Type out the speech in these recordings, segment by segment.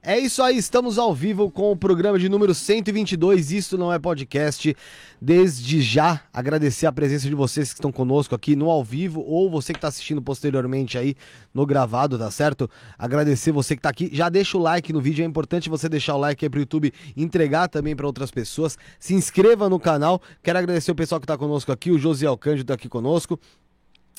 É isso aí, estamos ao vivo com o programa de número 122. Isso não é podcast. Desde já, agradecer a presença de vocês que estão conosco aqui no ao vivo ou você que está assistindo posteriormente aí no gravado, tá certo? Agradecer você que está aqui. Já deixa o like no vídeo, é importante você deixar o like aí pro YouTube entregar também para outras pessoas. Se inscreva no canal. Quero agradecer o pessoal que está conosco aqui, o Josiel Cândido tá aqui conosco.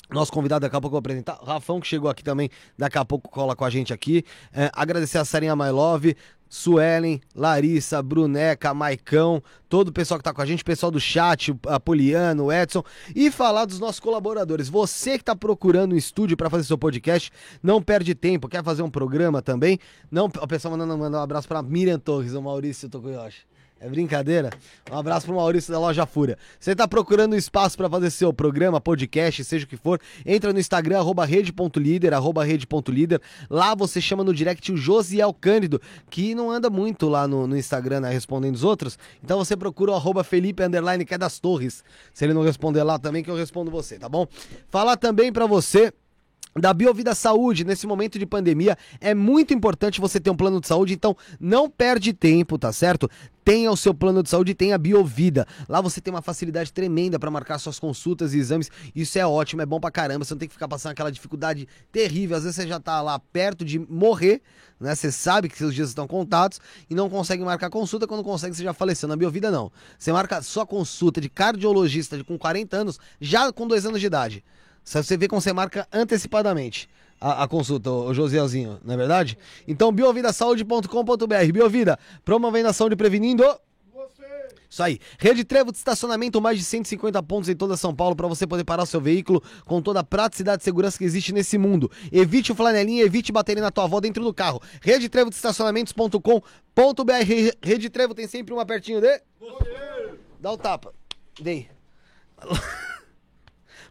Nosso convidado daqui a pouco eu vou apresentar. Rafão, que chegou aqui também, daqui a pouco cola com a gente aqui. É, agradecer a Sarinha My Love, Suelen, Larissa, Bruneca, Maicão, todo o pessoal que tá com a gente, pessoal do chat, a Poliano, o Edson, e falar dos nossos colaboradores. Você que tá procurando um estúdio para fazer seu podcast, não perde tempo, quer fazer um programa também? Não, o pessoal mandando, mandando um abraço para Miriam Torres, o Maurício Tokuyoshi. É brincadeira? Um abraço pro Maurício da Loja Fúria. Você tá procurando espaço para fazer seu programa, podcast, seja o que for, entra no Instagram, arroba rede.líder, arroba rede.líder. Lá você chama no direct o Josiel Cândido, que não anda muito lá no, no Instagram né, respondendo os outros. Então você procura o arroba Felipe Underline, que é das torres. Se ele não responder lá também, que eu respondo você, tá bom? Falar também para você da Biovida Saúde, nesse momento de pandemia, é muito importante você ter um plano de saúde, então não perde tempo, tá certo? Tenha o seu plano de saúde tenha a Biovida. Lá você tem uma facilidade tremenda para marcar suas consultas e exames. Isso é ótimo, é bom pra caramba. Você não tem que ficar passando aquela dificuldade terrível. Às vezes você já tá lá perto de morrer, né? Você sabe que seus dias estão contados e não consegue marcar consulta. Quando consegue, você já faleceu. Na Biovida, não. Você marca sua consulta de cardiologista com 40 anos, já com 2 anos de idade. Você vê como você marca antecipadamente a, a consulta, o Josielzinho, não é verdade? Então, biovidasaude.com.br. Biovida, promovendo a saúde prevenindo. Isso aí. Rede Trevo de estacionamento, mais de 150 pontos em toda São Paulo para você poder parar o seu veículo com toda a praticidade e segurança que existe nesse mundo. Evite o flanelinha, evite bater na tua avó dentro do carro. Rede Trevo de estacionamentos.com.br. Rede Trevo tem sempre uma pertinho de. Dá o tapa. Dei.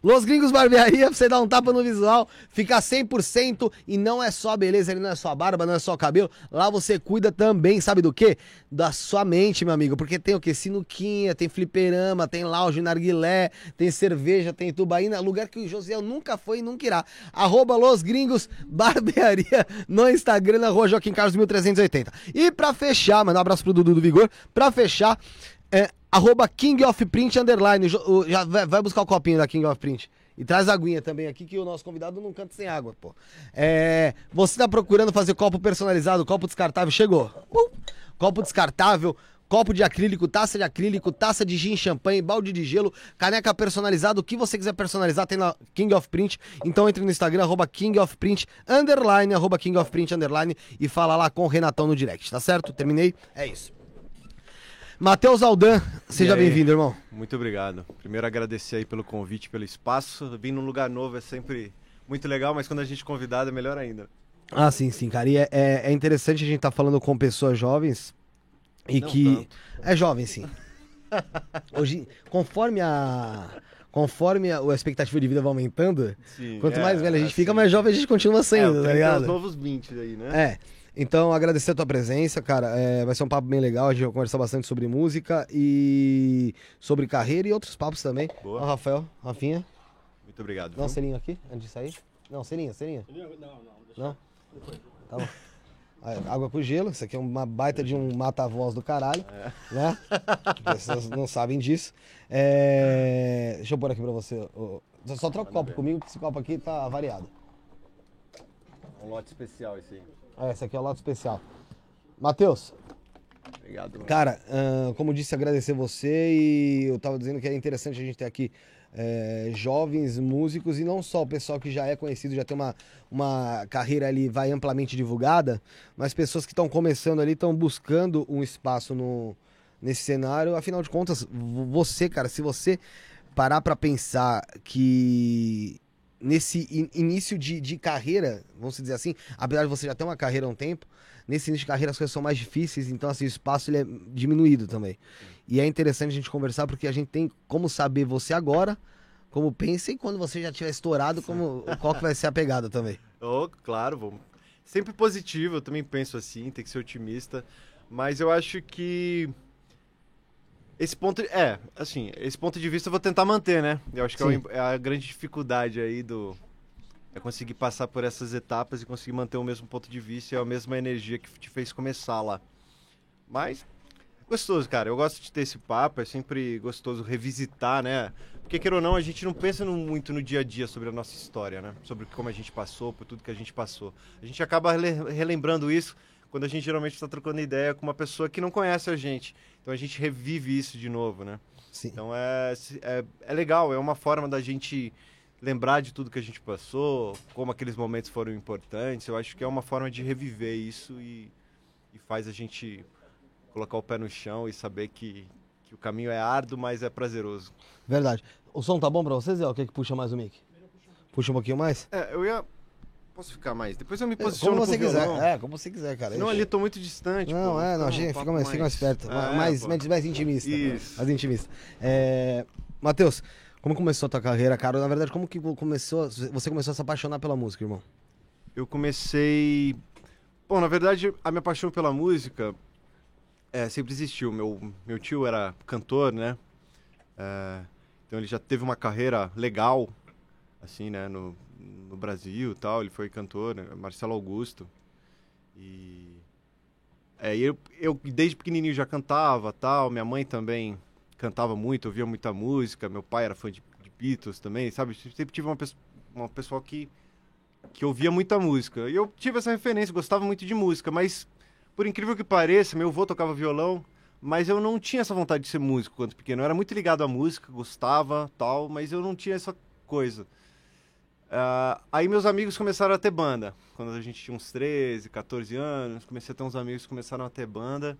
Los Gringos Barbearia, pra você dar um tapa no visual, ficar 100% e não é só beleza, ele não é só barba, não é só cabelo. Lá você cuida também, sabe do quê? Da sua mente, meu amigo, porque tem o quê? Sinuquinha, tem fliperama, tem lounge, narguilé, tem cerveja, tem tubaína, lugar que o José nunca foi e nunca irá. Arroba Los Gringos Barbearia no Instagram, na rua Joaquim Carlos 1380. E pra fechar, mandar um abraço pro Dudu do Vigor, pra fechar, arroba King of Print Underline. Já vai buscar o copinho da King of Print. E traz a aguinha também aqui, que o nosso convidado não canta sem água, pô. É, você tá procurando fazer copo personalizado, copo descartável? Chegou. Copo descartável, copo de acrílico, taça de acrílico, taça de gin, champanhe, balde de gelo, caneca personalizada, o que você quiser personalizar tem na King of Print. Então entre no Instagram, arroba King of Print, underline, arroba King of Print, underline, e fala lá com o Renatão no direct, tá certo? Terminei? É isso. Matheus Aldan, seja bem-vindo, irmão. Muito obrigado. Primeiro agradecer aí pelo convite, pelo espaço. Vir num lugar novo é sempre muito legal, mas quando a gente é convidado é melhor ainda. Ah, sim, sim, cara. E é, é, é interessante a gente estar tá falando com pessoas jovens e Não que. Tanto. É jovem, sim. Hoje, conforme a. Conforme a, a, expectativa de vida vai aumentando, sim, quanto é, mais velho a gente fica, mais jovem a gente continua sendo, é, tá ligado? os novos 20 aí, né? É. Então, agradecer a tua presença, cara. É, vai ser um papo bem legal. A gente vai conversar bastante sobre música e sobre carreira e outros papos também. Boa. Ó, Rafael, Rafinha. Muito obrigado. Dá um selinho aqui, antes de sair. Não, selinho, selinho. Não, não. Deixa não? Depois. Tá bom. Água pro gelo, isso aqui é uma baita de um mata-voz do caralho, é. né? Pessoas não sabem disso. É... Deixa eu pôr aqui pra você. Só troca o copo comigo, que esse copo aqui tá variado. Um lote especial esse aí. É, esse aqui é o lado especial. Matheus. Obrigado. Mano. Cara, uh, como disse, agradecer você e eu tava dizendo que é interessante a gente ter aqui é, jovens músicos e não só o pessoal que já é conhecido, já tem uma, uma carreira ali, vai amplamente divulgada, mas pessoas que estão começando ali, estão buscando um espaço no, nesse cenário. Afinal de contas, você, cara, se você parar para pensar que nesse in início de, de carreira, vamos dizer assim, apesar de você já ter uma carreira há um tempo, nesse início de carreira as coisas são mais difíceis, então assim, o espaço ele é diminuído também. E é interessante a gente conversar porque a gente tem como saber você agora, como pensa e quando você já tiver estourado, como, qual que vai ser a pegada também. Oh, claro. Sempre positivo, eu também penso assim, tem que ser otimista, mas eu acho que esse ponto, é, assim, esse ponto de vista eu vou tentar manter, né? Eu acho que é, é a grande dificuldade aí do, é conseguir passar por essas etapas e conseguir manter o mesmo ponto de vista e a mesma energia que te fez começar lá. Mas gostoso, cara. Eu gosto de ter esse papo, é sempre gostoso revisitar, né? Porque, queira ou não, a gente não pensa muito no dia a dia sobre a nossa história, né? Sobre como a gente passou, por tudo que a gente passou. A gente acaba relembrando isso quando a gente geralmente está trocando ideia com uma pessoa que não conhece a gente. Então a gente revive isso de novo, né? Sim. Então é, é, é legal, é uma forma da gente lembrar de tudo que a gente passou, como aqueles momentos foram importantes. Eu acho que é uma forma de reviver isso e, e faz a gente colocar o pé no chão e saber que, que o caminho é árduo, mas é prazeroso. Verdade. O som tá bom pra vocês? O que, é que puxa mais o mic? Puxa um pouquinho mais? É, eu ia. Posso ficar mais? Depois eu me posiciono Como você quiser. violão. É, como você quiser, cara. Não, ali tô muito distante. Não, pô. é, não, gente, fica mais, papo fica mais perto. É, mais, mais, mais intimista. Isso. Mais intimista. É... Matheus, como começou a tua carreira, cara? Na verdade, como que começou. Você começou a se apaixonar pela música, irmão? Eu comecei. Bom, na verdade, a minha paixão pela música é, sempre existiu. Meu, meu tio era cantor, né? É, então ele já teve uma carreira legal, assim, né? No, no Brasil tal. Ele foi cantor, né? Marcelo Augusto. E. É, eu, eu desde pequenininho já cantava tal. Minha mãe também cantava muito, ouvia muita música. Meu pai era fã de, de Beatles também, sabe? Sempre tive uma, pesso- uma pessoa que, que ouvia muita música. E eu tive essa referência, gostava muito de música, mas por incrível que pareça, meu avô tocava violão, mas eu não tinha essa vontade de ser músico quando pequeno. Eu era muito ligado à música, gostava, tal, mas eu não tinha essa coisa. Ah, aí meus amigos começaram a ter banda. Quando a gente tinha uns 13, 14 anos, comecei a ter uns amigos que começaram a ter banda.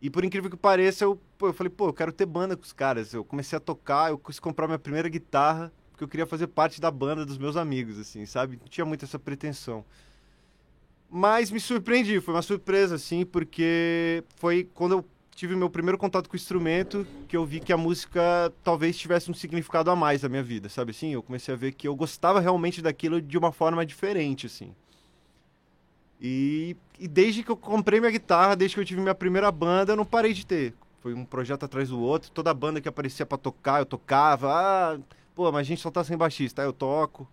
E por incrível que pareça, eu, eu falei, pô, eu quero ter banda com os caras. Eu comecei a tocar, eu quis comprar minha primeira guitarra, porque eu queria fazer parte da banda dos meus amigos, assim, sabe? Não tinha muito essa pretensão. Mas me surpreendi, foi uma surpresa, assim, porque foi quando eu tive meu primeiro contato com o instrumento que eu vi que a música talvez tivesse um significado a mais na minha vida, sabe assim? Eu comecei a ver que eu gostava realmente daquilo de uma forma diferente, assim. E, e desde que eu comprei minha guitarra, desde que eu tive minha primeira banda, eu não parei de ter. Foi um projeto atrás do outro, toda banda que aparecia pra tocar, eu tocava. Ah, pô, mas a gente só tá sem baixista, aí eu toco.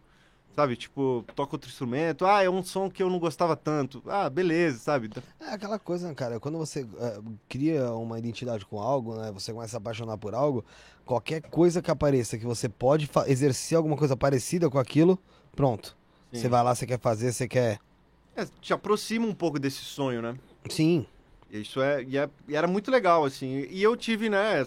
Sabe, tipo, toco outro instrumento. Ah, é um som que eu não gostava tanto. Ah, beleza, sabe? É aquela coisa, né, cara? Quando você é, cria uma identidade com algo, né? Você começa a se apaixonar por algo, qualquer coisa que apareça que você pode exercer alguma coisa parecida com aquilo, pronto. Sim. Você vai lá, você quer fazer, você quer. É, te aproxima um pouco desse sonho, né? Sim. Isso é, e é- e era muito legal, assim. E eu tive, né?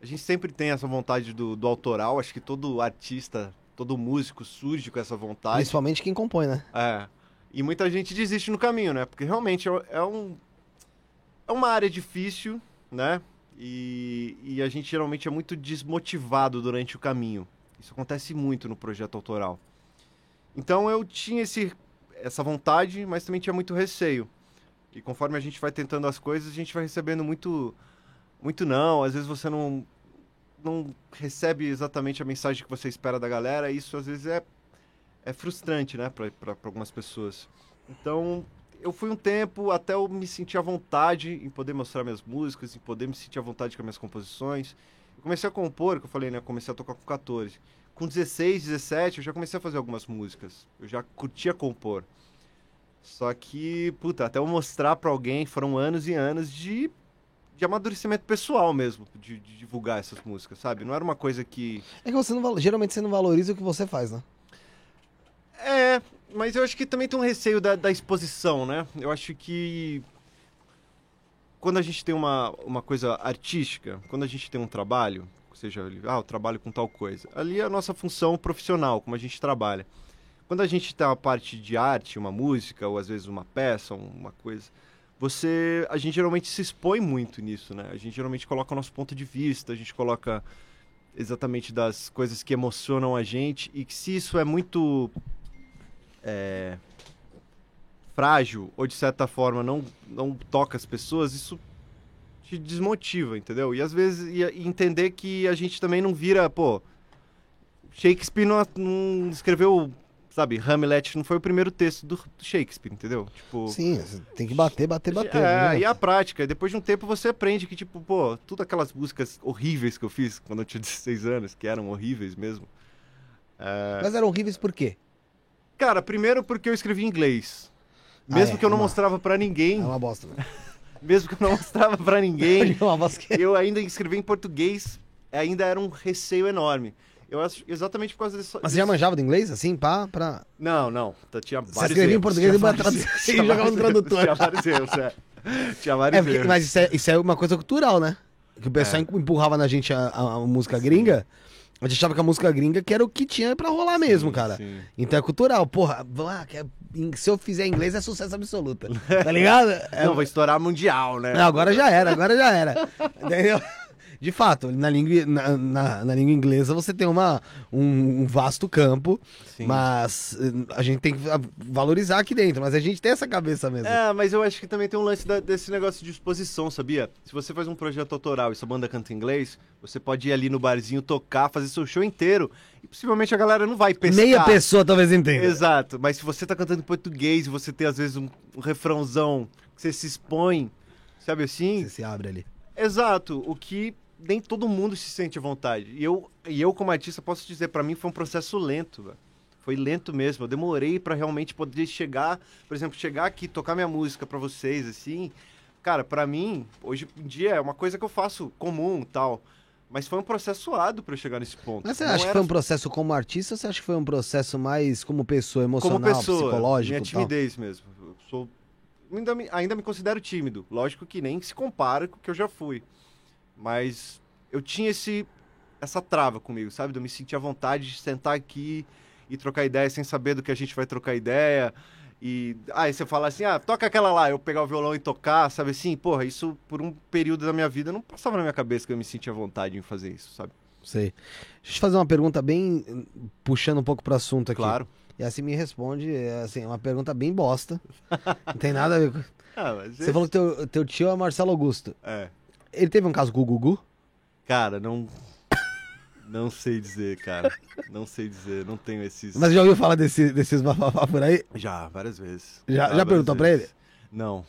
A gente sempre tem essa vontade do, do autoral. Acho que todo artista, todo músico surge com essa vontade. Principalmente quem compõe, né? É. E muita gente desiste no caminho, né? Porque realmente é, é um, é uma área difícil, né? E, e a gente geralmente é muito desmotivado durante o caminho. Isso acontece muito no projeto autoral. Então eu tinha esse, essa vontade, mas também tinha muito receio. E conforme a gente vai tentando as coisas, a gente vai recebendo muito, muito não. Às vezes você não, não recebe exatamente a mensagem que você espera da galera. Isso às vezes é, é frustrante, né, para algumas pessoas. Então eu fui um tempo até eu me sentir à vontade em poder mostrar minhas músicas, em poder me sentir à vontade com as minhas composições. Eu comecei a compor, que eu falei, né? Comecei a tocar com 14. Com 16, 17, eu já comecei a fazer algumas músicas. Eu já curtia compor. Só que, puta, até eu mostrar pra alguém, foram anos e anos de, de amadurecimento pessoal mesmo, de, de divulgar essas músicas, sabe? Não era uma coisa que. É que você não geralmente você não valoriza o que você faz, né? É, mas eu acho que também tem um receio da, da exposição, né? Eu acho que quando a gente tem uma, uma coisa artística, quando a gente tem um trabalho, seja, ah, eu trabalho com tal coisa, ali é a nossa função profissional, como a gente trabalha. Quando a gente tem uma parte de arte, uma música, ou às vezes uma peça, uma coisa, você, a gente geralmente se expõe muito nisso, né? A gente geralmente coloca o nosso ponto de vista, a gente coloca exatamente das coisas que emocionam a gente, e que se isso é muito é, frágil ou de certa forma não, não toca as pessoas, isso te desmotiva, entendeu? E às vezes e, e entender que a gente também não vira, pô, Shakespeare não, não escreveu, sabe, Hamlet não foi o primeiro texto do, Shakespeare, entendeu? Tipo, Sim, tem que bater, bater, bater. é, né? e a prática. Depois de um tempo você aprende que, tipo, pô, tudo aquelas músicas horríveis que eu fiz quando eu tinha 16 anos, que eram horríveis mesmo. é, Mas eram horríveis por quê? Cara, primeiro porque eu escrevi em inglês. Mesmo Ah, é, que eu não uma- mostrava pra ninguém, É uma bosta, né? mesmo que eu não mostrava pra ninguém, É eu ainda escrevi em português, ainda era um receio enorme. Eu acho exatamente por causa dessa. Mas você já manjava do inglês, assim, pá, pra... Não, não. Tinha vários escrevia em português e tinha jogava no tradutor. Tinha vários erros, é. Tinha vários É, porque- erros. mas isso é, isso é uma coisa cultural, né? Que o pessoal É. empurrava na gente a, a- a música gringa, a gente achava que a música gringa que era o que tinha pra rolar mesmo, Sim, cara. sim. Então é cultural, porra, é- se eu fizer inglês é sucesso absoluto, tá ligado? É- Não, vai estourar mundial, né? Não, agora já era, agora já era. Entendeu? De fato, na língua, na, na- na língua inglesa você tem uma, um, um vasto campo, Sim. mas eh, a gente tem que va- valorizar aqui dentro, mas a gente tem essa cabeça mesmo. É, mas eu acho que também tem um lance da- desse negócio de exposição, sabia? Se você faz um projeto autoral e sua banda canta em inglês, você pode ir ali no barzinho tocar, fazer seu show inteiro e possivelmente a galera não vai pescar. Meia pessoa talvez entenda. Exato, mas se você tá cantando em português e você tem às vezes um, um refrãozão que você se expõe, sabe assim? Você se abre ali. Exato, o que nem todo mundo se sente à vontade. E eu, e eu como artista, posso dizer, pra mim foi um processo lento, velho. Foi lento mesmo. Eu demorei pra realmente poder chegar, por exemplo, chegar aqui, tocar minha música pra vocês, assim. Cara, pra mim, hoje em dia é uma coisa que eu faço comum tal. Mas foi um processo suado pra eu chegar nesse ponto. Mas você Não acha que era foi um processo como artista ou você acha que foi um processo mais como pessoa, emocional, como pessoa, psicológico? minha e tal? timidez mesmo. Eu sou ainda me, ainda me considero tímido. Lógico que nem se compara com o que eu já fui. Mas eu tinha esse essa trava comigo, sabe? Eu me sentir à vontade de sentar aqui e trocar ideia sem saber do que a gente vai trocar ideia. E aí você fala assim: "Ah, toca aquela lá", eu pegar o violão e tocar, sabe assim? Porra, isso por um período da minha vida não passava na minha cabeça que eu me sentia à vontade em fazer isso, sabe? Sei. Deixa eu te fazer uma pergunta bem puxando um pouco pro assunto aqui. Claro. E assim me responde, é, assim, é uma pergunta bem bosta. Não tem nada a ver com. Ah, mas Você falou que teu, teu tio é Marcelo Augusto. é. Ele teve um caso com o Gugu? Cara, não. Não sei dizer, cara. Não sei dizer, não tenho esses. Mas já ouviu falar desse, desses bafafá por aí? Já, várias vezes. Já- já várias perguntou pra vezes. Não.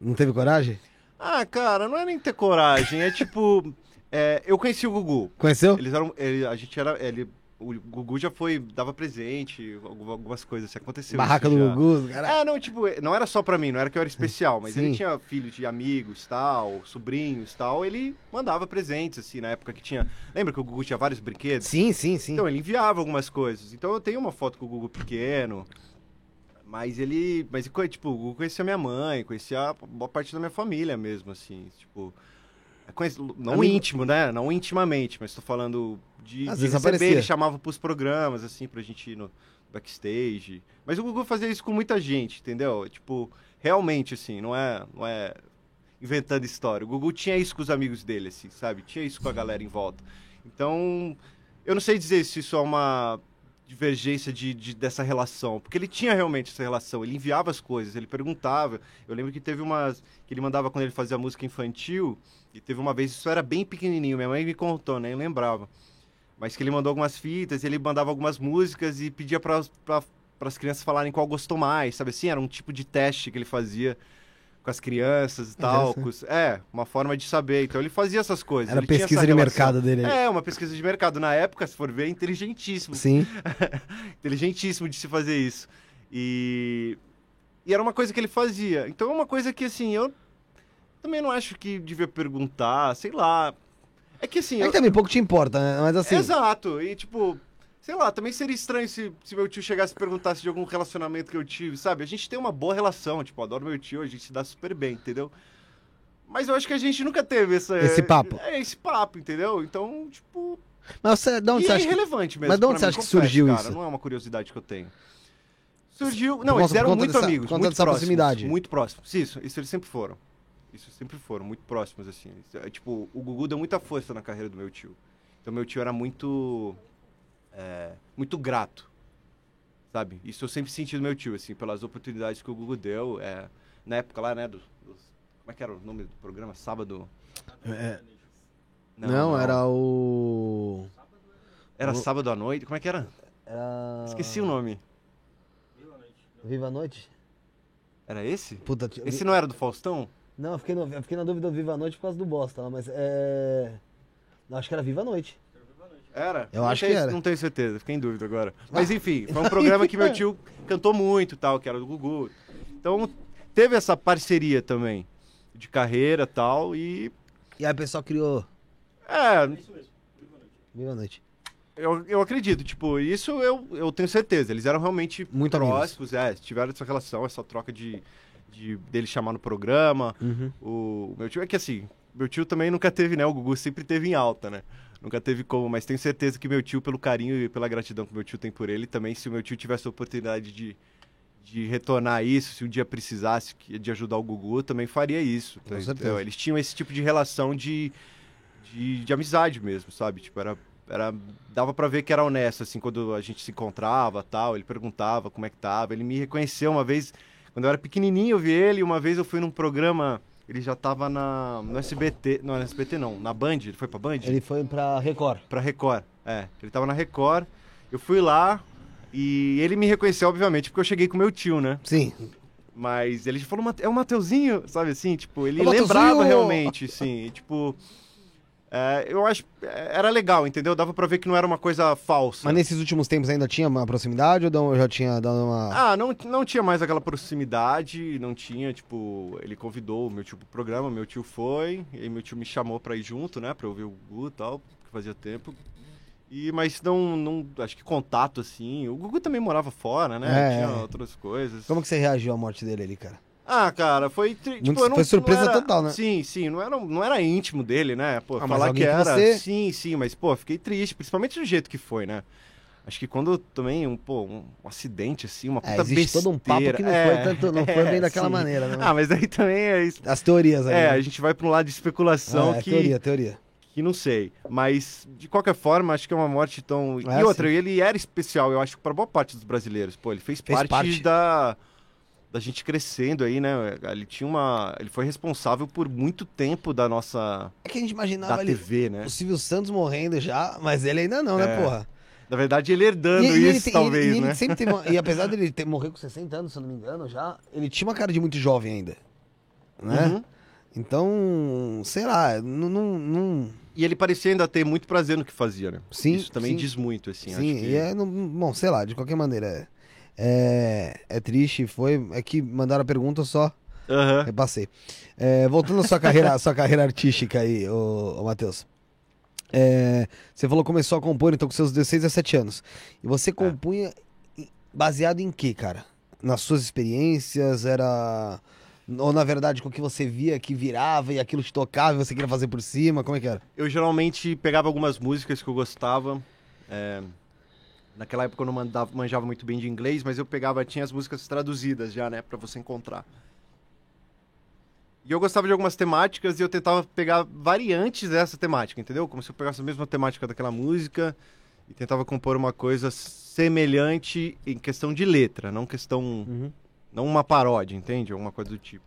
Não teve coragem? Ah, cara, não é nem ter coragem, é tipo. é, eu conheci o Gugu. Conheceu? Eles eram. ele- a gente era. Ele, o Gugu já foi. dava presente, alguma- algumas coisas assim, aconteceu. Barraca do já. Gugu, cara. É, não, tipo, não era só pra mim, não era que eu era especial, mas Sim. ele tinha filhos de amigos, tal, sobrinhos, tal, ele mandava presentes, assim, na época que tinha... Lembra que o Gugu tinha vários brinquedos? Sim, sim, sim. Então, ele enviava algumas coisas. Então, eu tenho uma foto com o Gugu pequeno, mas ele... Mas, tipo, o Gugu conhecia minha mãe, conhecia a boa parte da minha família mesmo, assim, tipo... conhece- não Amigo- íntimo, né? Não intimamente, mas tô falando de, Às de vezes receber, aparecia. ele chamava pros programas, assim, pra gente ir no backstage. Mas o Gugu fazia isso com muita gente, entendeu? Tipo, realmente, assim, não é, não é inventando história. O Gugu tinha isso com os amigos dele, assim, sabe? Tinha isso com a galera em volta. Então, eu não sei dizer se isso é uma divergência de, de- dessa relação, porque ele tinha realmente essa relação, ele enviava as coisas, ele perguntava. Eu lembro que teve umas que ele mandava quando ele fazia música infantil, e teve uma vez, isso era bem pequenininho, minha mãe me contou, nem lembrava. Mas que ele mandou algumas fitas, ele mandava algumas músicas e pedia para as crianças falarem qual gostou mais, sabe assim? Era um tipo de teste que ele fazia com as crianças e tal. com os- é, uma forma de saber. Então ele fazia essas coisas. Era pesquisa de mercado dele. É, uma pesquisa de mercado. Na época, se for ver, é inteligentíssimo. Sim. inteligentíssimo de se fazer isso. E, e era uma coisa que ele fazia. Então é uma coisa que, assim, eu também não acho que devia perguntar, sei lá. É que, assim... É eu- que também pouco te importa, né? Mas assim. Exato. E, tipo, sei lá, também seria estranho se, se meu tio chegasse e perguntasse de algum relacionamento que eu tive, sabe? A gente tem uma boa relação, tipo, adoro meu tio, a gente se dá super bem, entendeu? Mas eu acho que a gente nunca teve essa, Esse papo. É, esse papo, entendeu? Então, tipo. Mas você, de onde e você é acha que... irrelevante mesmo. Mas de onde você mim, acha que surgiu cara, isso? Não é uma curiosidade que eu tenho. Surgiu. Não, eles conta- por eram muito dessa- amigos. muito próximos, proximidade. Muito próximos. Isso, isso eles sempre foram. Isso sempre foram, muito próximos, assim. É, Tipo, o Gugu deu muita força na carreira do meu tio. Então, meu tio era muito. É, muito grato. Sabe? Isso eu sempre senti do meu tio, assim, pelas oportunidades que o Gugu deu. é, na época lá, né? Dos, dos- como é que era o nome do programa? Sábado. É, não, era o. Era o- sábado à noite? Como é que era? Era... Esqueci o nome. Viva a Noite? Era esse? Puta, Esse não era do Faustão? Não, eu fiquei, no- eu fiquei na dúvida do Viva a Noite por causa do Bosta mas é. Não, acho que era Viva a Noite. Era? Eu Não acho tenho- que era. Não tenho certeza, fiquei em dúvida agora. Mas enfim, foi um programa que meu tio cantou muito tal, que era do Gugu. Então teve essa parceria também de carreira e tal. E E aí o pessoal criou. é, Boa noite. eu, eu acredito, tipo, isso eu, eu tenho certeza. Eles eram realmente Muito amigos. próximos, é, tiveram essa relação, essa troca de, de dele chamar no programa. Uhum. O meu tio é que assim, meu tio também nunca teve, né? O Gugu sempre teve em alta, né? Nunca teve como, mas tenho certeza que meu tio, pelo carinho e pela gratidão que meu tio tem por ele, também, se o meu tio tivesse a oportunidade de, de retornar isso, se um dia precisasse de ajudar o Gugu, também faria isso. Com entendeu? certeza. Eles tinham esse tipo de relação de, de, de amizade mesmo, sabe? Tipo, era. Era, dava pra ver que era honesto, assim, quando a gente se encontrava tal, ele perguntava como é que tava. Ele me reconheceu uma vez, quando eu era pequenininho, eu vi ele, uma vez eu fui num programa, ele já tava na, no SBT, não, no SBT não, na Band, ele foi pra Band? Ele foi pra Record. Pra Record, é. Ele tava na Record, eu fui lá e ele me reconheceu, obviamente, porque eu cheguei com meu tio, né? Sim. Mas ele falou, "Mate- é o Mateuzinho, sabe assim? Tipo, ele É lembrava realmente, sim. e, tipo, é, eu acho, é, era legal, entendeu? Dava pra ver que não era uma coisa falsa. Mas nesses últimos tempos ainda tinha uma proximidade ou já tinha dado uma. Ah, não, não tinha mais aquela proximidade, não tinha, tipo, ele convidou o meu tio pro programa, meu tio foi, e meu tio me chamou pra ir junto, né, pra eu ver o Gugu e tal, que fazia tempo. E, mas não, não, acho que contato, assim, o Gugu também morava fora, né, É, tinha é. outras coisas. Como que você reagiu à morte dele ali, cara? Ah, cara, foi, tri- tipo, eu não, foi surpresa não era- total, né? Sim, sim, não era, não era íntimo dele, né, pô, Ah, falar que era, você- sim, sim, mas, pô, fiquei triste, principalmente do jeito que foi, né. Acho que quando também, um, pô, um, acidente, assim, uma É, puta existe todo um papo besteira. que não É, foi tanto, não foi é, bem daquela sim. maneira, né? Ah, mas aí também é isso. As teorias aí. É, né? a gente vai pra um lado de especulação Ah, é, que, teoria, teoria. que não sei. Mas, de qualquer forma, acho que é uma morte tão. É, e outra, sim. ele era especial, eu acho, pra boa parte dos brasileiros. Pô, ele fez, Fez parte, parte. da. Da gente crescendo aí, né? Ele tinha uma. Ele foi responsável por muito tempo da nossa. É que a gente imaginava da ali TV, né? o Silvio Santos morrendo já, mas ele ainda não, né, É, porra? Na verdade, ele herdando E- e ele isso, tem- talvez, e ele, né? ele uma- e apesar dele ter morrer com 60 anos, se eu não me engano, já, ele tinha uma cara de muito jovem ainda. Né? Uhum. Então, sei lá, não. não, não- E ele parecia ainda ter muito prazer no que fazia, né? Sim, Isso também sim. diz muito, assim. Sim, que... e é. não- bom, sei lá, de qualquer maneira. É, é, é triste, foi. É que mandaram a pergunta eu só. Aham. Repassei. É, voltando à sua carreira, à sua carreira artística aí, ô, ô Matheus. É, você falou que começou a compor então com seus 16 a 17 anos. E você compunha em- baseado em quê, cara? Nas suas experiências? Era. Ou na verdade com o que você via que virava e aquilo te tocava e você queria fazer por cima? Como é que era? Eu geralmente pegava algumas músicas que eu gostava. é, Naquela época eu não mandava- manjava muito bem de inglês, mas eu pegava, tinha as músicas traduzidas já, né, pra você encontrar. E eu gostava de algumas temáticas e eu tentava pegar variantes dessa temática, entendeu? Como se eu pegasse a mesma temática daquela música e tentava compor uma coisa semelhante em questão de letra, não questão não uma paródia, entende? Alguma coisa do tipo.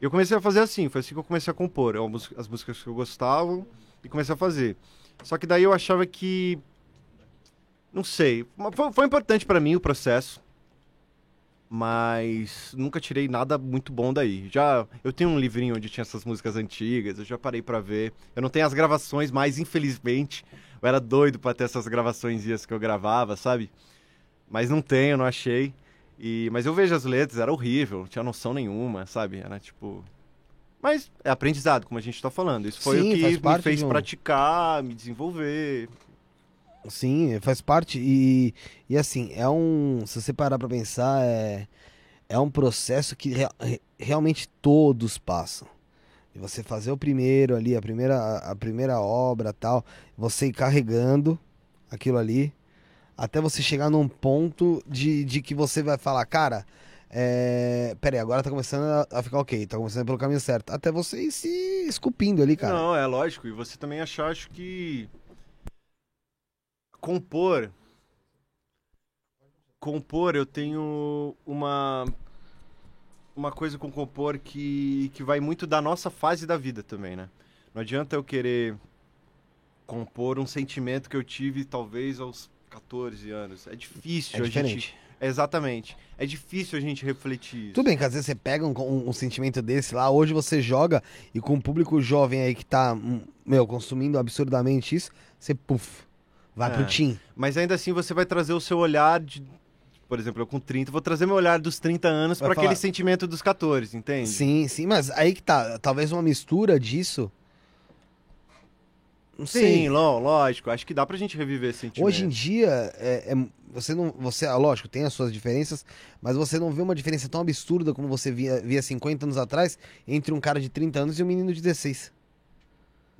Eu comecei a fazer assim, foi assim que eu comecei a compor, eu- as músicas que eu gostava e comecei a fazer. Só que daí eu achava que não sei, foi, foi importante pra mim o processo, mas nunca tirei nada muito bom daí. Já eu tenho um livrinho onde tinha essas músicas antigas, eu já parei pra ver. Eu não tenho as gravações, mas infelizmente eu era doido pra ter essas gravações que eu gravava, sabe? Mas não tenho, não achei. E, mas eu vejo as letras, era horrível, não tinha noção nenhuma, sabe? Era tipo. Mas é aprendizado, como a gente tá falando. Isso foi Sim, o que me fez um- praticar, me desenvolver. Sim, faz parte. E, e assim, é um. Se você parar pra pensar, é, é um processo que rea- re- realmente todos passam. E você fazer o primeiro ali, a primeira, a primeira obra tal, você ir carregando aquilo ali, até você chegar num ponto de, de que você vai falar, cara, é, peraí, agora tá começando a, a ficar ok, tá começando pelo caminho certo. Até você ir se esculpindo ali, cara. Não, é lógico. E você também achar, acho que. Compor. Compor, eu tenho uma. Uma coisa com compor que, que vai muito da nossa fase da vida também, né? Não adianta eu querer compor um sentimento que eu tive talvez aos 14 anos. É difícil É a diferente. gente. Exatamente. É difícil a gente refletir isso. Tudo bem que às vezes você pega um, um- um sentimento desse lá, hoje você joga e com um público jovem aí que tá, hum, meu, consumindo absurdamente isso, você, puf, Vai É. pro Tim. Mas ainda assim você vai trazer o seu olhar de. Por exemplo, eu com 30, vou trazer meu olhar dos 30 anos para falar- aquele sentimento dos 14, entende? Sim, sim, mas aí que tá. Talvez uma mistura disso. Não sei. Sim, lo- lógico. Acho que dá pra gente reviver esse sentimento. Hoje em dia, é, é- você não. Você, ah, lógico, tem as suas diferenças, mas você não vê uma diferença tão absurda como você via, via 50 anos atrás entre um cara de 30 anos e um menino de 16.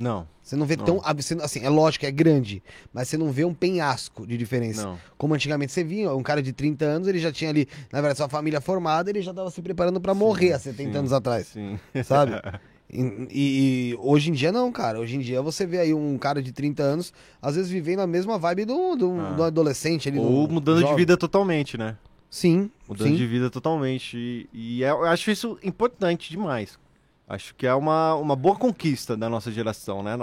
Não, Você não vê Não. tão. Assim, é lógico, é grande, mas você não vê um penhasco de diferença. não. Como antigamente você via, um cara de 30 anos, ele já tinha ali, na verdade, sua família formada, ele já tava se preparando pra morrer há 70 sim. anos atrás, Sim. sabe? E, e- hoje em dia não, cara. Hoje em dia você vê aí um cara de 30 anos, às vezes vivendo a mesma vibe do, do, Ah. do adolescente ali. Ou do mudando de jovem. vida totalmente, né? Sim, Mudando sim. de vida totalmente. E, e é- eu acho isso importante demais. Acho que é uma, uma boa conquista da nossa geração, né?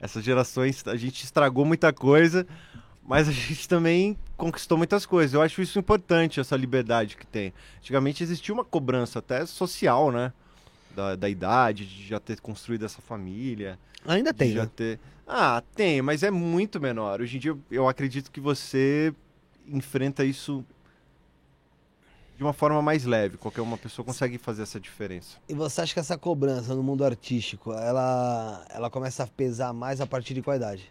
Essas gerações, a gente estragou muita coisa, mas a gente também conquistou muitas coisas. Eu acho isso importante, essa liberdade que tem. Antigamente existia uma cobrança até social, né? Da, da idade, de já ter construído essa família. Ainda tem, já né? ter... Ah, tem, mas é muito menor. Hoje em dia eu acredito que você enfrenta isso de uma forma mais leve. Qualquer uma pessoa consegue fazer essa diferença. E você acha que essa cobrança no mundo artístico, ela, ela começa a pesar mais a partir de qual idade?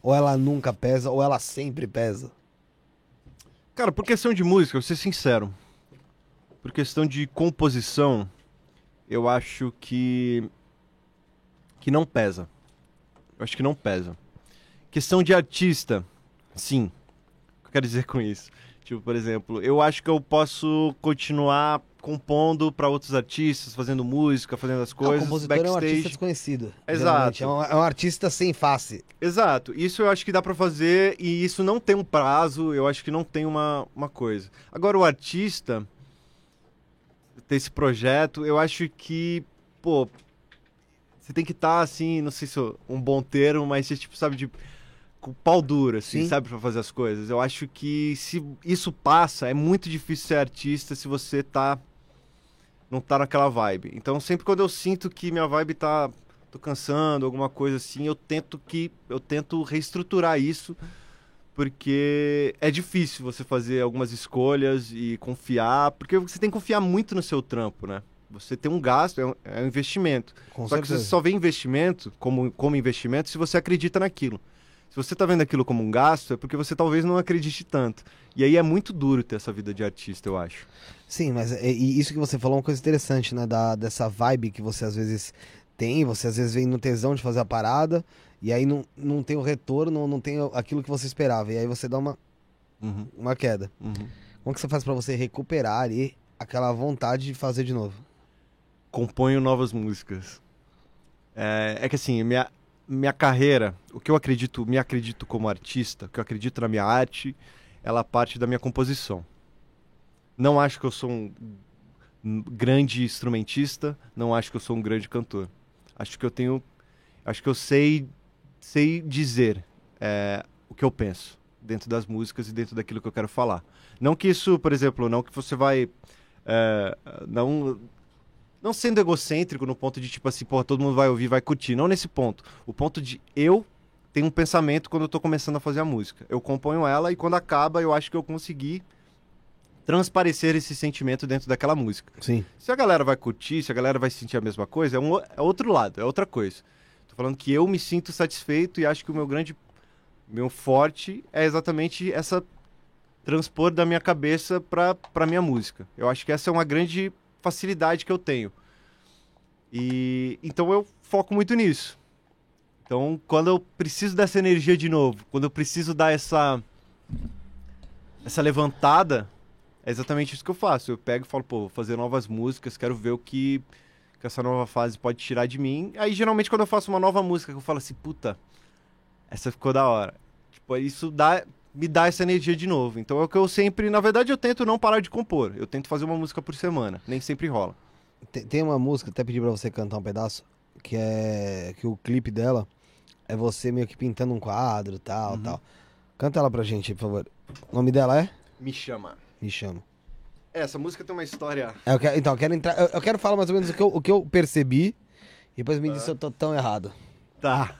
Ou ela nunca pesa, ou ela sempre pesa? Cara, por questão de música, eu vou ser sincero. Por questão de composição, eu acho que. que não pesa. Eu acho que não pesa. Questão de artista, sim. O que eu quero dizer com isso? Tipo, por exemplo, eu acho que eu posso continuar compondo para outros artistas, fazendo música, fazendo as Ah, coisas, o compositor é um backstage. artista desconhecido. Exato. É um, é um artista sem face. Exato, isso eu acho que dá pra fazer e isso não tem um prazo, eu acho que não tem uma, uma coisa. Agora, o artista, ter esse projeto, eu acho que, pô, você tem que estar assim, não sei se é um bom termo, mas você, tipo, sabe, de com pau duro, assim, Sim. sabe, pra fazer as coisas. Eu acho que se isso passa, é muito difícil ser artista se você tá. não tá naquela vibe. Então, sempre quando eu sinto que minha vibe tá tô cansando, alguma coisa assim, eu tento que eu tento reestruturar isso, porque é difícil você fazer algumas escolhas e confiar, porque você tem que confiar muito no seu trampo, né? Você tem um gasto, é um, é um investimento. Com só que certeza. você só vê investimento como, como investimento se você acredita naquilo. Se você tá vendo aquilo como um gasto, é porque você talvez não acredite tanto. E aí é muito duro ter essa vida de artista, eu acho. Sim, mas é- isso que você falou é uma coisa interessante, né? Da, dessa vibe que você às vezes tem, você às vezes vem no tesão de fazer a parada, e aí não, não tem o retorno, não, não tem aquilo que você esperava. E aí você dá uma, Uhum, uma queda. uhum. Como que você faz pra você recuperar ali aquela vontade de fazer de novo? componho novas músicas. É, é que assim, minha, minha carreira, o que eu acredito, me acredito como artista, o que eu acredito na minha arte, ela parte da minha composição. Não acho que eu sou um grande instrumentista, não acho que eu sou um grande cantor. Acho que eu tenho, acho que eu sei, sei dizer é, o que eu penso dentro das músicas e dentro daquilo que eu quero falar. Não que isso, por exemplo, não que você vai é, não não sendo egocêntrico no ponto de tipo assim, pô, todo mundo vai ouvir, vai curtir, não nesse ponto. O ponto de eu tenho um pensamento quando eu tô começando a fazer a música. Eu componho ela e quando acaba, eu acho que eu consegui transparecer esse sentimento dentro daquela música. Sim. Se a galera vai curtir, se a galera vai sentir a mesma coisa, é, um, é outro lado, é outra coisa. Tô falando que eu me sinto satisfeito e acho que o meu grande, meu forte é exatamente essa transpor da minha cabeça pra minha música. Eu acho que essa é uma grande facilidade que eu tenho. E então eu foco muito nisso. Então, quando eu preciso dessa energia de novo, quando eu preciso dar essa essa levantada, é exatamente isso que eu faço. Eu pego e falo, pô, vou fazer novas músicas, quero ver o que, que essa nova fase pode tirar de mim. Aí, geralmente, quando eu faço uma nova música, eu falo assim, puta, essa ficou da hora. Tipo, isso dá, me dá essa energia de novo. Então é o que eu sempre, na verdade, eu tento não parar de compor. Eu tento fazer uma música por semana, nem sempre rola. Tem, tem uma música, até pedi pra você cantar um pedaço, que é que o clipe dela é você meio que pintando um quadro, tal, Uhum. tal. Canta ela pra gente, por favor. O nome dela é? Me chama. Me chama. É, essa música tem uma história. É, eu quero- então, eu quero entrar. Eu, eu quero falar mais ou menos o que eu, o que eu percebi. E depois me diz se eu tô tão errado, Tá.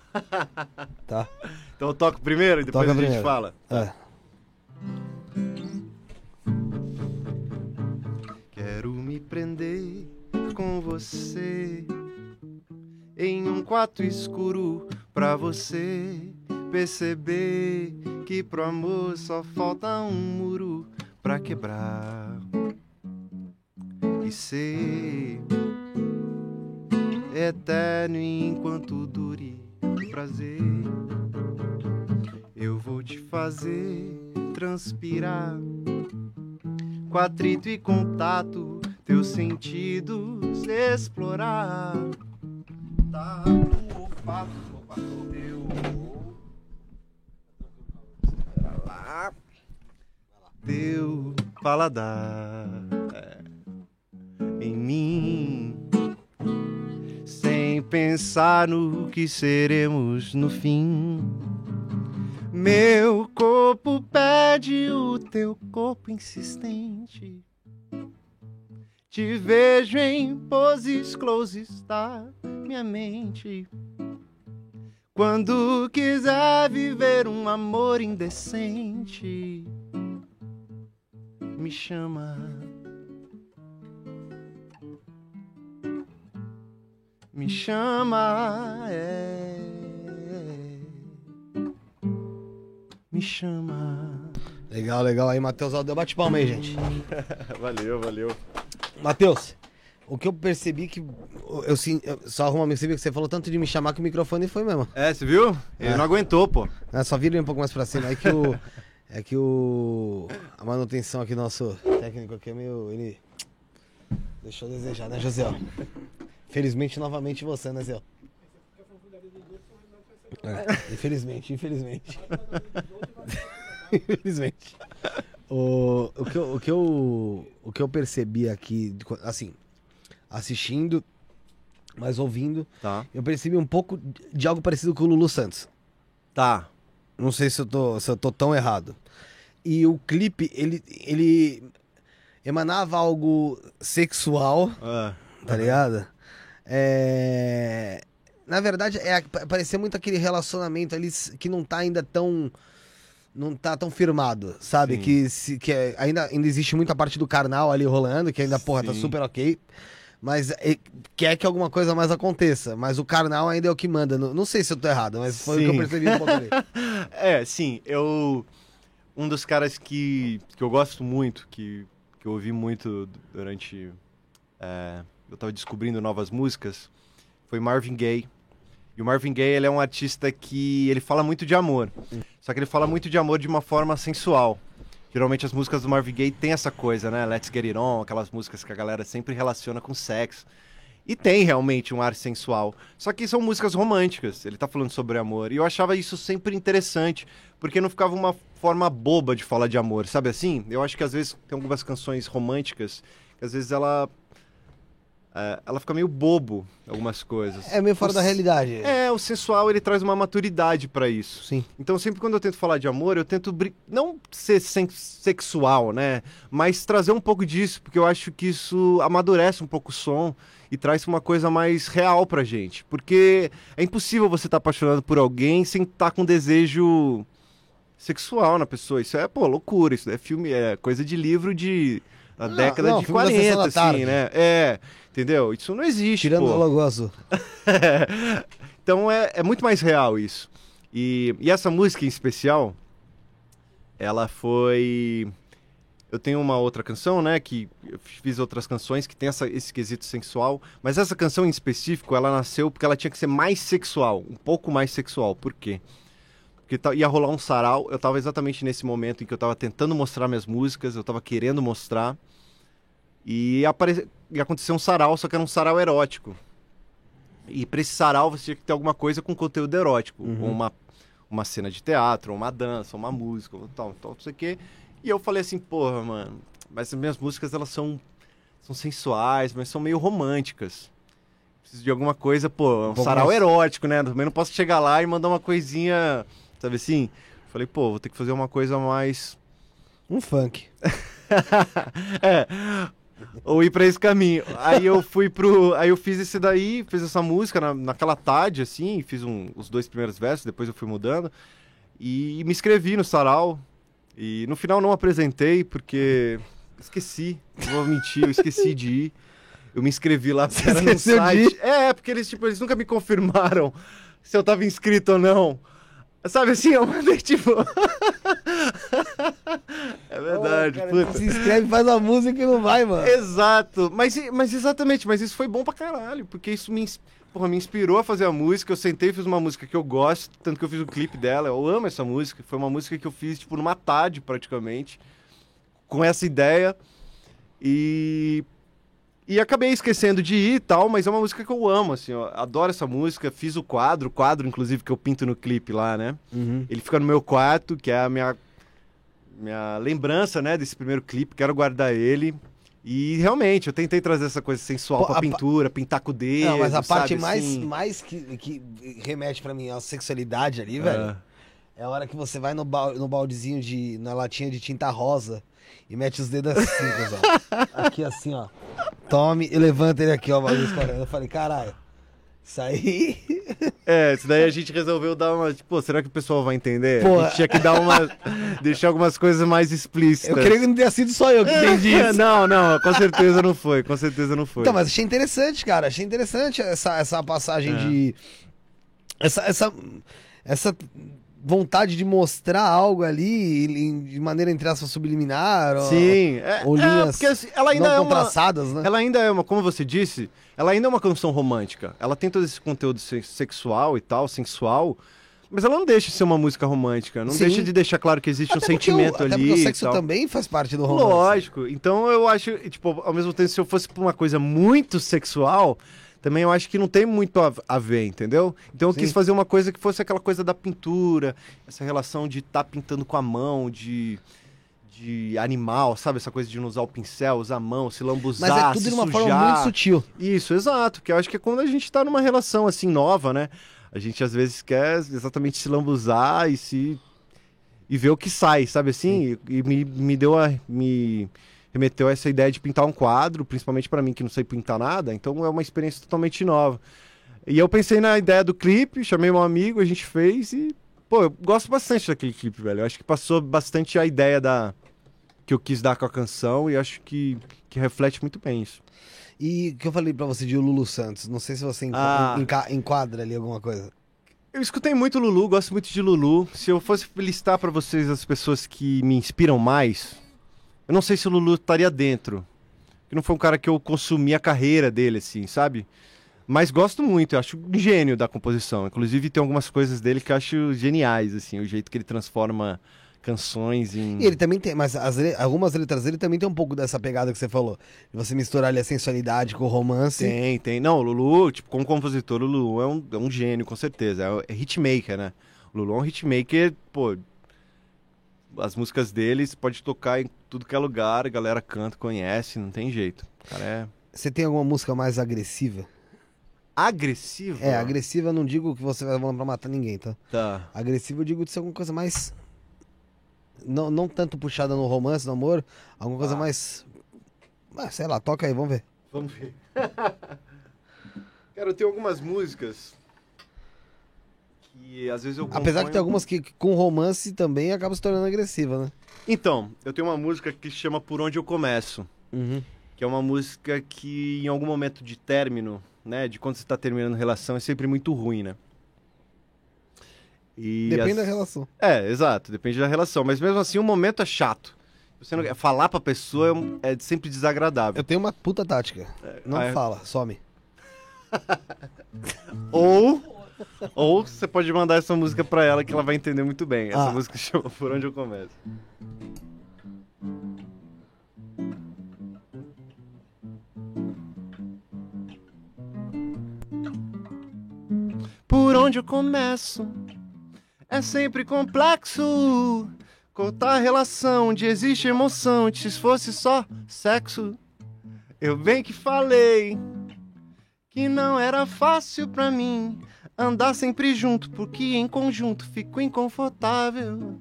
tá? Então eu toco primeiro e depois Toca a gente primeiro. fala. É. Quero me prender com você em um quarto escuro pra você perceber que pro amor só falta um muro pra quebrar e ser eterno enquanto dure o prazer. Eu vou te fazer transpirar com atrito e contato, teus sentidos explorar. Tá no olfato, olfato lá. Teu paladar é, em mim, pensar no que seremos no fim. Meu corpo pede o teu corpo insistente. Te vejo em poses close está minha mente. Quando quiser viver um amor indecente, me chama. Me chama, é. Me chama. Legal, legal. Aí, Matheus Aldeu, bate palma aí, gente. Valeu, valeu. Matheus, o que eu percebi que. Eu, sim, eu só arruma percebi que você falou tanto de me chamar que o microfone foi mesmo. É, você viu? Ele É. não aguentou, pô. É, só vira ele um pouco mais pra cima. É que o. É que o. A manutenção aqui, nosso técnico aqui é meio. Ele. Deixou a desejar, né, José? Felizmente, novamente você, né, Zé? É, infelizmente, infelizmente. infelizmente. O, o, que eu, o, que eu, o que eu percebi aqui, assim, assistindo, mas ouvindo, Tá. eu percebi um pouco de algo parecido com o Lulu Santos. Tá. Não sei se eu tô, se eu tô tão errado. E o clipe, ele, ele emanava algo sexual, Ah, tá ligado? É... Na verdade, é, parecia muito aquele relacionamento ali que não tá ainda tão. Não tá tão firmado, sabe? Sim. Que, se, que é- ainda, ainda existe muita parte do carnal ali rolando, que ainda, porra, tá Sim. super ok. Mas é, quer que alguma coisa mais aconteça. Mas o carnal ainda é o que manda. Não, não sei se eu tô errado, mas foi o que eu Sim. percebi um pouco ali. É, sim, eu. Um dos caras que, que eu gosto muito, que, que eu ouvi muito durante. é, eu tava descobrindo novas músicas, foi Marvin Gaye. E o Marvin Gaye, ele é um artista que ele fala muito de amor. Só que ele fala muito de amor de uma forma sensual. Geralmente as músicas do Marvin Gaye tem essa coisa, né? Let's Get It On, aquelas músicas que a galera sempre relaciona com sexo. E tem realmente um ar sensual. Só que são músicas românticas. Ele tá falando sobre amor. E eu achava isso sempre interessante, porque não ficava uma forma boba de falar de amor, sabe assim? Eu acho que às vezes tem algumas canções românticas que às vezes ela. É, ela fica meio bobo, algumas coisas. É meio fora O da realidade. É, o sensual ele traz uma maturidade pra isso. Sim. Então, sempre quando eu tento falar de amor, eu tento não ser sexual, né? Mas trazer um pouco disso, porque eu acho que isso amadurece um pouco o som e traz uma coisa mais real pra gente. Porque é impossível você estar apaixonado por alguém sem estar com desejo sexual na pessoa. Isso é, pô, loucura. Isso é filme, é coisa de livro de. Da Não, década não, de filme da Sessão 40, da assim, né? É, entendeu? Isso não existe, Tirando pô. o logo azul. então é, é muito mais real isso. E, e essa música em especial, ela foi. Eu tenho uma outra canção, né? Que eu fiz outras canções que tem essa, esse quesito sensual. Mas essa canção em específico, ela nasceu porque ela tinha que ser mais sexual. Um pouco mais sexual. Por quê? Porque ia rolar um sarau. Eu tava exatamente nesse momento em que eu tava tentando mostrar minhas músicas. Eu tava querendo mostrar. E, apare... e aconteceu um sarau, só que era um sarau erótico. E pra esse sarau você tinha que ter alguma coisa com conteúdo erótico. Uhum. Ou uma, uma cena de teatro, ou uma dança, uma música, tal, tal, não sei o quê. E eu falei assim, porra, mano, mas as minhas músicas elas são, são sensuais, mas são meio românticas. Preciso de alguma coisa, pô, um pouco sarau mais- erótico, né? Também não posso chegar lá e mandar uma coisinha, sabe assim? Falei, pô, vou ter que fazer uma coisa mais Um funk. é. Ou ir pra esse caminho. Aí eu fui pro. Aí eu fiz esse daí, fiz essa música na, naquela tarde, assim, fiz um- os dois primeiros versos, depois eu fui mudando. E me inscrevi no sarau. E no final não apresentei, porque esqueci. Não vou mentir, eu esqueci de ir. Eu me inscrevi lá porque era de site. É, porque eles, tipo, eles nunca me confirmaram se eu tava inscrito ou não. Sabe assim, eu mandei tipo. é verdade, cara, puta. Se inscreve, faz a música e não vai, mano. Exato. Mas, mas exatamente, mas isso foi bom pra caralho, porque isso me, porra, me inspirou a fazer a música. Eu sentei e fiz uma música que eu gosto, tanto que eu fiz o clipe dela. Eu amo essa música. Foi uma música que eu fiz, tipo, numa tarde, praticamente, com essa ideia. E. E acabei esquecendo de ir e tal, mas é uma música que eu amo, assim, eu adoro essa música. Fiz o quadro, o quadro, inclusive, que eu pinto no clipe lá, né? Uhum. Ele fica no meu quarto, que é a minha, minha lembrança, né, desse primeiro clipe. Quero guardar ele. E realmente, eu tentei trazer essa coisa sensual Pô, pra a pa- pintura, pintar com o dedo, Não, mas a parte sabe, mais, assim? mais que, que remete pra mim à sexualidade ali, velho, É. é a hora que você vai no, bal- no baldezinho de. na latinha de tinta rosa e mete os dedos assim, cuzão. Aqui assim, ó. Tome e levanta ele aqui, ó, o bagulho. Eu falei, caralho. Isso aí. É, isso daí a gente resolveu dar uma. Tipo, pô, será que o pessoal vai entender? A gente tinha que dar uma. deixar algumas coisas mais explícitas. Eu creio que não tenha sido só eu que entendi isso. não, não, com certeza não foi, com certeza não foi. Então, mas achei interessante, cara. Achei interessante essa, essa passagem É. de. Essa, essa, essa vontade de mostrar algo ali de maneira, entre aspas, subliminar. ou- Sim, é, ou é, porque assim, ela ainda não é uma. contrastadas, né? Ela ainda é uma, como você disse, ela ainda é uma canção romântica. Ela tem todo esse conteúdo se- sexual e tal, sensual, mas ela não deixa de ser uma música romântica. Não Sim. deixa de deixar claro que existe um Até porque sentimento o, até ali. o e sexo tal. também faz parte do romance. Lógico. Então eu acho, e, tipo, ao mesmo tempo, se eu fosse pra uma coisa muito sexual, também eu acho que não tem muito a, a ver, entendeu? Então eu Sim. quis fazer uma coisa que fosse aquela coisa da pintura, essa relação de estar pintando com a mão, de. De animal, sabe? Essa coisa de não usar o pincel, usar a mão, se lambuzar, Mas é tudo de uma forma sujar. muito sutil. Isso, exato. Que eu acho que é quando a gente tá numa relação assim nova, né? A gente às vezes quer exatamente se lambuzar e se. e ver o que sai, sabe assim? E, e me, me deu a. me remeteu a essa ideia de pintar um quadro, principalmente pra mim que não sei pintar nada, então é uma experiência totalmente nova. E eu pensei na ideia do clipe, chamei um amigo, a gente fez e. Pô, eu gosto bastante daquele clipe, velho. Eu acho que passou bastante a ideia da. que eu quis dar com a canção e acho que, que reflete muito bem isso. E o que eu falei pra você de Lulu Santos, não sei se você enca- Ah. enca- enquadra ali alguma coisa. Eu escutei muito Lulu, gosto muito de Lulu. Se eu fosse listar pra vocês as pessoas que me inspiram mais, eu não sei se o Lulu estaria dentro. Que não foi um cara que eu consumi a carreira dele, assim, sabe? Mas gosto muito, eu acho um gênio da composição. Inclusive tem algumas coisas dele que eu acho geniais, assim, o jeito que ele transforma canções em. E ele também tem, mas as algumas letras dele também tem um pouco dessa pegada que você falou. De você misturar ali a sensualidade com o romance. Tem, tem. Não, o Lulu, tipo, como compositor, o Lulu é um, é um gênio, com certeza. É, é hitmaker, né? O Lulu é um hitmaker, pô. As músicas deles pode tocar em tudo que é lugar, a galera canta, conhece, não tem jeito. Cara é Você tem alguma música mais agressiva? agressivo. É, agressiva eu não digo que você vai pra matar ninguém, tá? Tá. Agressiva eu digo de ser alguma coisa mais. Não, não tanto puxada no romance, no amor, alguma coisa Ah. mais. Ah, sei lá, toca aí, vamos ver. Vamos ver. Cara, eu tenho algumas músicas que às vezes eu Apesar que componho- tem algumas que com romance também acaba se tornando agressiva, né? Então, eu tenho uma música que chama Por Onde Eu Começo. Uhum. que é uma música que em algum momento de término, né, de quando você está terminando relação, é sempre muito ruim, né? E Depende as- da relação. É, exato, depende da relação, mas mesmo assim o momento é chato. Você não... falar pra pessoa é, é sempre desagradável. Eu tenho uma puta tática. Não é? fala, some. Ou ou você pode mandar essa música pra ela que ela vai entender muito bem. Essa Ah. música chama Por Onde Eu Começo. Por onde eu começo é sempre complexo. Cortar a relação onde existe emoção, se fosse só sexo. Eu bem que falei que não era fácil pra mim andar sempre junto, porque em conjunto fico inconfortável.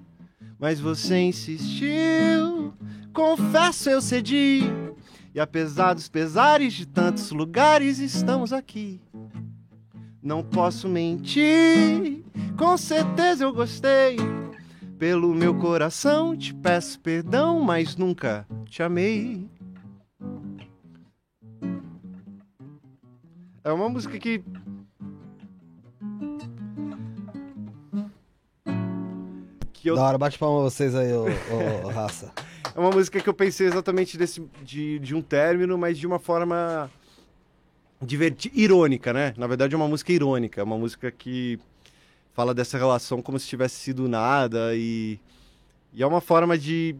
Mas você insistiu, confesso eu cedi. E apesar dos pesares de tantos lugares, estamos aqui. Não posso mentir, com certeza eu gostei Pelo meu coração te peço perdão, mas nunca te amei. É uma música que. Que eu Da hora, bate palma vocês aí, ô, ô, raça. É uma música que eu pensei exatamente desse, de, de um término, mas de uma forma irônica, né? Na verdade é uma música irônica, é uma música que fala dessa relação como se tivesse sido nada e, e é uma forma de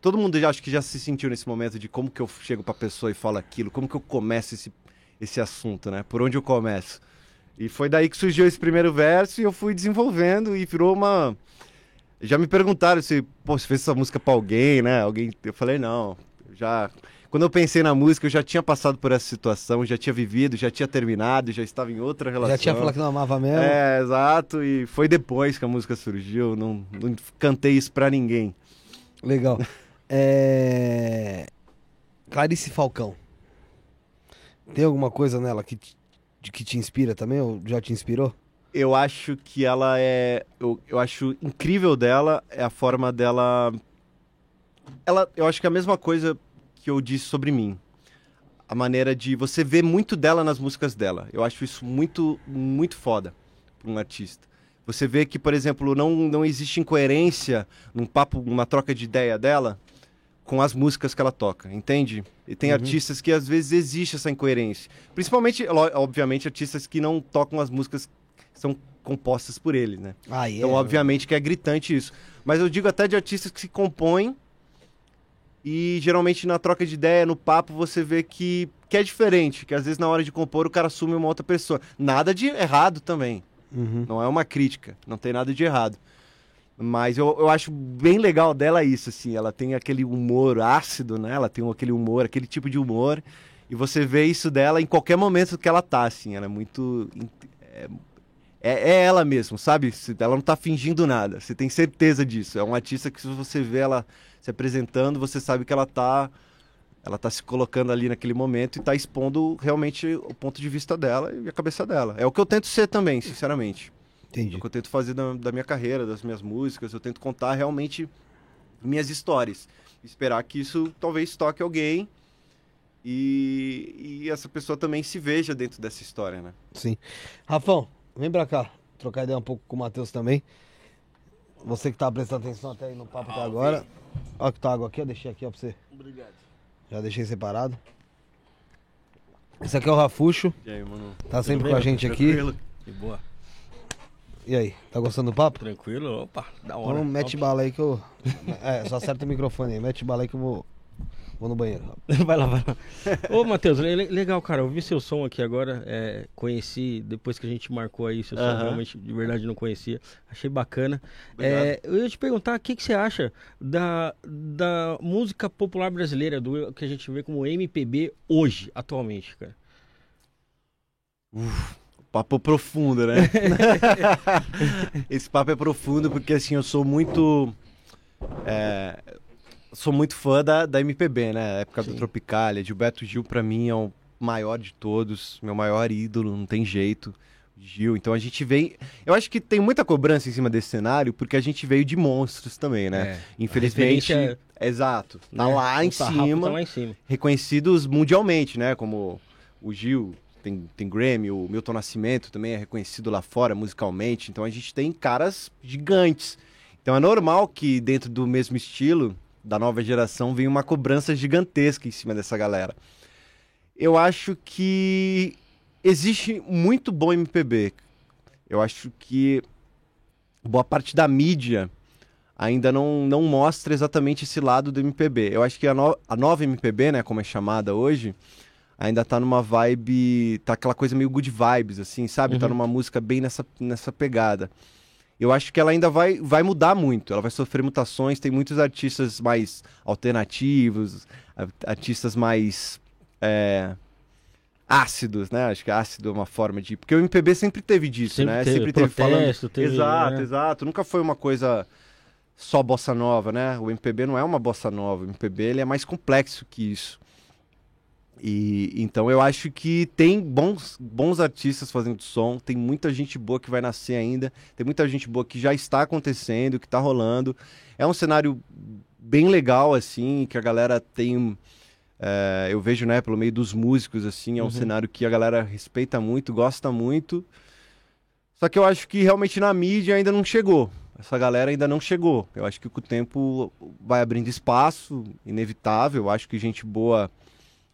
todo mundo já acho que já se sentiu nesse momento de como que eu chego pra pessoa e falo aquilo, como que eu começo esse, esse assunto, né? Por onde eu começo? E foi daí que surgiu esse primeiro verso e eu fui desenvolvendo e virou uma já me perguntaram se, pô, você fez essa música pra alguém, né? Alguém, eu falei não, já quando eu pensei na música, eu já tinha passado por essa situação, já tinha vivido, já tinha terminado, já estava em outra relação. Já tinha falado que não amava mesmo? É, exato. E foi depois que a música surgiu. Não, não cantei isso pra ninguém. Legal. É... Clarice Falcão. Tem alguma coisa nela que te, que te inspira também? Ou já te inspirou? Eu acho que ela é. Eu, eu acho incrível dela é a forma dela. Ela, eu acho que é a mesma coisa que eu disse sobre mim. A maneira de você ver muito dela nas músicas dela. Eu acho isso muito, muito foda para um artista. Você vê que, por exemplo, não, não existe incoerência num papo, numa troca de ideia dela com as músicas que ela toca, entende? E tem uhum. artistas que às vezes existe essa incoerência. Principalmente, obviamente, artistas que não tocam as músicas são compostas por ele, né? Ah, yeah, então, obviamente, que é gritante isso. Mas eu digo até de artistas que se compõem e geralmente na troca de ideia, no papo, você vê que, que é diferente, que às vezes na hora de compor o cara assume uma outra pessoa. Nada de errado também. Uhum. Não é uma crítica, não tem nada de errado. Mas eu, eu acho bem legal dela isso, assim. Ela tem aquele humor ácido, né? Ela tem aquele humor, aquele tipo de humor. E você vê isso dela em qualquer momento que ela tá, assim. Ela é muito. É, é, é ela mesmo, sabe? Ela não tá fingindo nada. Você tem certeza disso. É um artista que se você vê ela se apresentando, você sabe que ela está ela tá se colocando ali naquele momento e está expondo realmente o ponto de vista dela e a cabeça dela. É o que eu tento ser também, sinceramente. Entendi. É o que eu tento fazer da, da minha carreira, das minhas músicas. Eu tento contar realmente minhas histórias. Esperar que isso talvez toque alguém e, e essa pessoa também se veja dentro dessa história, né? Sim. Rafão, vem pra cá. Trocar ideia um pouco com o Matheus também. Você que tá prestando atenção até aí no papo até agora. Olha que tá água aqui, eu deixei aqui ó, pra você. Obrigado. Já deixei separado. Esse aqui é o Rafuxo. E aí, mano? Tá sempre com a gente Tranquilo? aqui. De boa. E aí, tá gostando do papo? Tranquilo? Opa, da hora. Então mete bala aí que eu. É, só acerta o microfone aí. Mete bala aí que eu vou. Vou no banheiro. vai lá, vai lá. Ô, Matheus, le- legal, cara. Eu vi seu som aqui agora. é, conheci, depois que a gente marcou aí, seu som Aham. realmente de verdade não conhecia. Achei bacana. É, eu ia te perguntar o que, que você acha da, da música popular brasileira, do que a gente vê como MPB hoje, atualmente, cara. Papo profundo, né? Esse papo é profundo porque assim, eu sou muito. é, sou muito fã da, da MPB, né? A época do Sim. Tropicália. Gilberto Gil, pra mim, é o maior de todos, meu maior ídolo, não tem jeito. Gil. Então a gente vem. Eu acho que tem muita cobrança em cima desse cenário, porque a gente veio de monstros também, né? É. Infelizmente. Referência, Exato. Tá né, lá em sarrafo cima Tá lá em cima. reconhecidos mundialmente, né? Como o Gil, tem, tem Grammy, o Milton Nascimento também é reconhecido lá fora musicalmente. Então a gente tem caras gigantes. Então é normal que dentro do mesmo estilo da nova geração venha uma cobrança gigantesca em cima dessa galera. Eu acho que existe muito bom MPB. Eu acho que boa parte da mídia ainda não, não mostra exatamente esse lado do MPB. Eu acho que a, no- a nova MPB, né, como é chamada hoje, ainda tá numa vibe, tá aquela coisa meio good vibes, assim, sabe? Tá Uhum. numa música bem nessa, nessa pegada. Eu acho que ela ainda vai, vai mudar muito, ela vai sofrer mutações, tem muitos artistas mais alternativos, artistas mais é, ácidos, né? Acho que ácido é uma forma de... Porque o MPB sempre teve disso, Sempre né? teve sempre teve falando... protesto, teve, Exato, né? exato. Nunca foi uma coisa só bossa nova, né? O MPB não é uma bossa nova. O MPB ele é mais complexo que isso. E então eu acho que tem bons, bons artistas fazendo som, tem muita gente boa que vai nascer ainda, tem muita gente boa que já está acontecendo, que está rolando. É um cenário bem legal, assim, que a galera tem. É, eu vejo, né, pelo meio dos músicos, assim, é um Uhum. cenário que a galera respeita muito, gosta muito. Só que eu acho que realmente na mídia ainda não chegou. Essa galera ainda não chegou. Eu acho que com o tempo vai abrindo espaço, inevitável. Eu acho que gente boa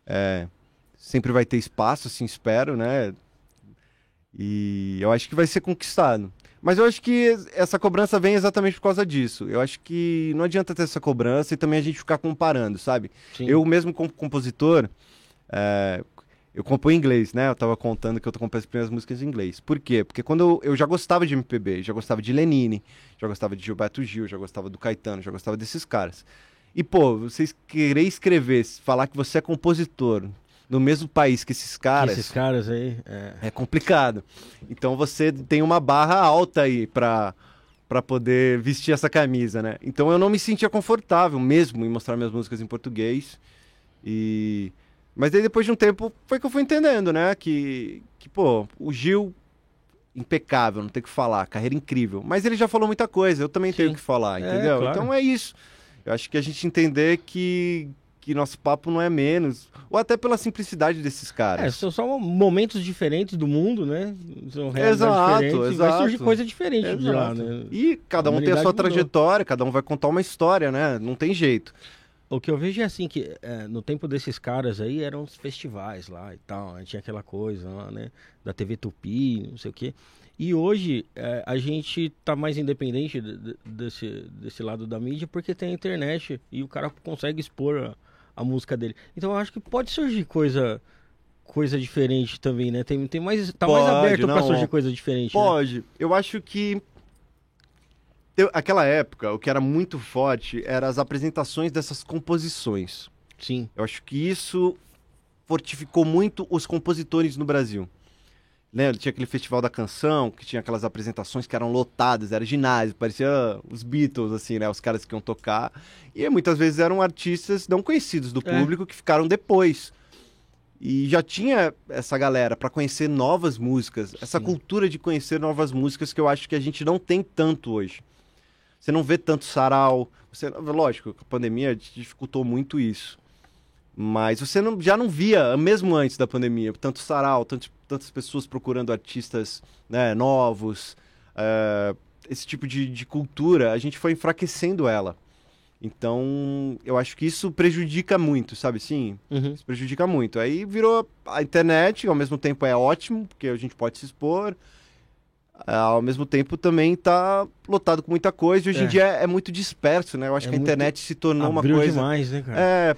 é, sempre vai ter espaço, assim, espero, né? E eu acho que vai ser conquistado. Mas eu acho que essa cobrança vem exatamente por causa disso. Eu acho que não adianta ter essa cobrança e também a gente ficar comparando, sabe? Sim. Eu mesmo como compositor, é, eu componho em inglês, né? Eu tava contando que eu tô compondo as primeiras músicas em inglês. Por quê? Porque quando eu, eu já gostava de MPB, já gostava de Lenine, já gostava de Gilberto Gil, já gostava do Caetano, já gostava desses caras. E, pô, vocês querer escrever, falar que você é compositor no mesmo país que esses caras, Esses caras aí. É. é complicado. Então você tem uma barra alta aí pra, pra poder vestir essa camisa, né? Então eu não me sentia confortável mesmo em mostrar minhas músicas em português. E... Mas daí depois de um tempo foi que eu fui entendendo, né? Que, que pô, o Gil, impecável, não tem o que falar, carreira incrível. Mas ele já falou muita coisa, eu também tenho Sim. o que falar, É, entendeu? claro. Então é isso. Eu acho que a gente entender que, que nosso papo não é menos. Ou até pela simplicidade desses caras. É, são só momentos diferentes do mundo, né? São Exato, diferentes. e Vai surgir exato. coisa diferente de lá, Exato. né? E cada um tem a sua mudou. trajetória, cada um vai contar uma história, né? Não tem jeito. O que eu vejo é assim, que é, no tempo desses caras aí eram os festivais lá e tal, aí tinha aquela coisa lá, né, da TV Tupi, não sei o quê. E hoje é, a gente tá mais independente de- de- desse, desse lado da mídia porque tem a internet e o cara consegue expor a, a música dele. Então eu acho que pode surgir coisa coisa diferente também, né? Tem, tem mais, tá mais Pode, aberto pra não, surgir coisa diferente. né? Pode. Eu acho que. te- Aquela época, o que era muito forte eram as apresentações dessas composições. Sim. Eu acho que isso fortificou muito os compositores no Brasil. Lembra? Tinha aquele festival da canção, que tinha aquelas apresentações que eram lotadas, era ginásio, parecia os Beatles, assim, né? Os caras que iam tocar. E muitas vezes eram artistas não conhecidos do É. público que ficaram depois. E já tinha essa galera para conhecer novas músicas, essa Sim. cultura de conhecer novas músicas que eu acho que a gente não tem tanto hoje. Você não vê tanto sarau. Você, lógico, a pandemia dificultou muito isso. Mas você não- já não via, mesmo antes da pandemia, tanto sarau, tanto, tantas pessoas procurando artistas né, novos. é, esse tipo de, de cultura, a gente foi enfraquecendo ela. Então, eu acho que isso prejudica muito, sabe? Sim, Uhum. isso prejudica muito. Aí virou a internet, ao mesmo tempo é ótimo, porque a gente pode se expor. Ao mesmo tempo também tá lotado com muita coisa. E hoje É. em dia é, é muito disperso, né? Eu acho É que a muito- internet se tornou uma coisa. demais, né, cara? É,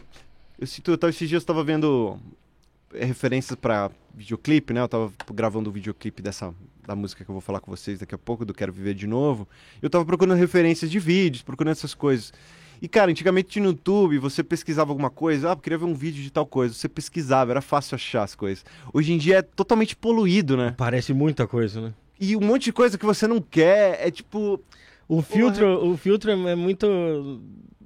eu sinto, eu esses dias eu tava vendo é, referências pra videoclipe, né? Eu tava gravando o videoclipe dessa da música que eu vou falar com vocês daqui a pouco, do Quero Viver de Novo. Eu tava procurando referências de vídeos, procurando essas coisas. E, cara, antigamente no YouTube, você pesquisava alguma coisa, ah, queria ver um vídeo de tal coisa, você pesquisava, era fácil achar as coisas. Hoje em dia é totalmente poluído, né? Parece muita coisa, né? E um monte de coisa que você não quer, é tipo, O filtro, o filtro é muito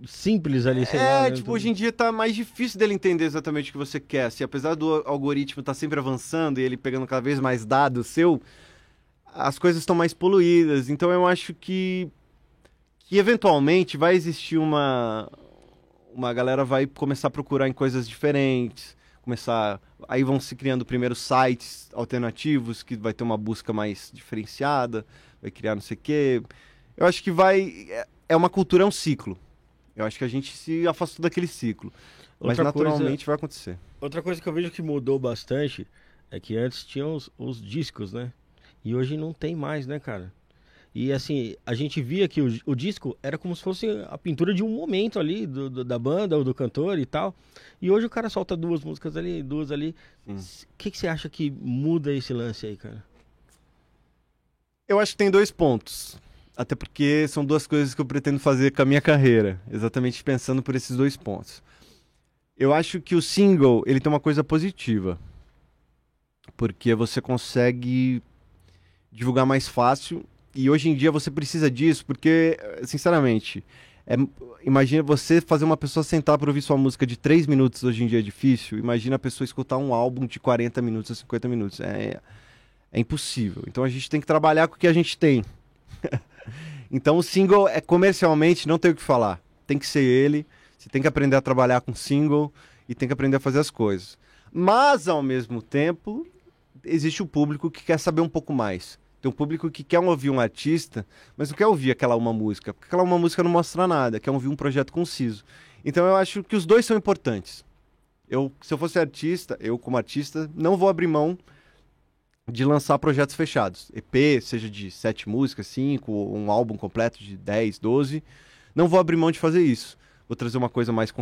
simples ali, sei é, lá. né? tipo, hoje em dia tá mais difícil dele entender exatamente o que você quer. Assim, apesar do algoritmo estar sempre avançando e ele pegando cada vez mais dados seu, as coisas estão mais poluídas. Então eu acho que, que eventualmente vai existir uma. Uma galera vai começar a procurar em coisas diferentes. Começar. Aí vão se criando primeiros sites alternativos que vai ter uma busca mais diferenciada, vai criar não sei o quê. Eu acho que vai. é- É uma cultura, é um ciclo. Eu acho que a gente se afastou daquele ciclo. Mas Outra coisa- naturalmente vai acontecer. Outra coisa que eu vejo que mudou bastante é que antes tinham os, os discos, né? E hoje não tem mais, né, cara? E assim, a gente via que o, o disco era como se fosse a pintura de um momento ali, do, do- da banda ou do cantor e tal. E hoje o cara solta duas músicas ali, duas ali. O Sim. que, que você acha que muda esse lance aí, cara? Eu acho que tem dois pontos. Até porque são duas coisas que eu pretendo fazer com a minha carreira. Exatamente pensando por esses dois pontos. Eu acho que o single, ele tem uma coisa positiva. Porque você consegue divulgar mais fácil. E hoje em dia você precisa disso, porque, sinceramente, É, imagina você fazer uma pessoa sentar para ouvir sua música de 3 minutos hoje em dia é difícil. Imagina a pessoa escutar um álbum de 40 minutos ou 50 minutos. É, é impossível. Então a gente tem que trabalhar com o que a gente tem. então o single é comercialmente, não tem o que falar. Tem que ser ele. Você tem que aprender a trabalhar com single e tem que aprender a fazer as coisas. Mas ao mesmo tempo, existe o público que quer saber um pouco mais. Tem um público que quer ouvir um artista, mas não quer ouvir aquela uma música, porque aquela uma música não mostra nada, quer ouvir um projeto conciso. Então eu acho que os dois são importantes. Eu, se eu fosse artista, eu como artista, não vou abrir mão de lançar projetos fechados. EP, seja de sete músicas, cinco, um álbum completo de 10, 12. Não vou abrir mão de fazer isso. Vou trazer uma coisa mais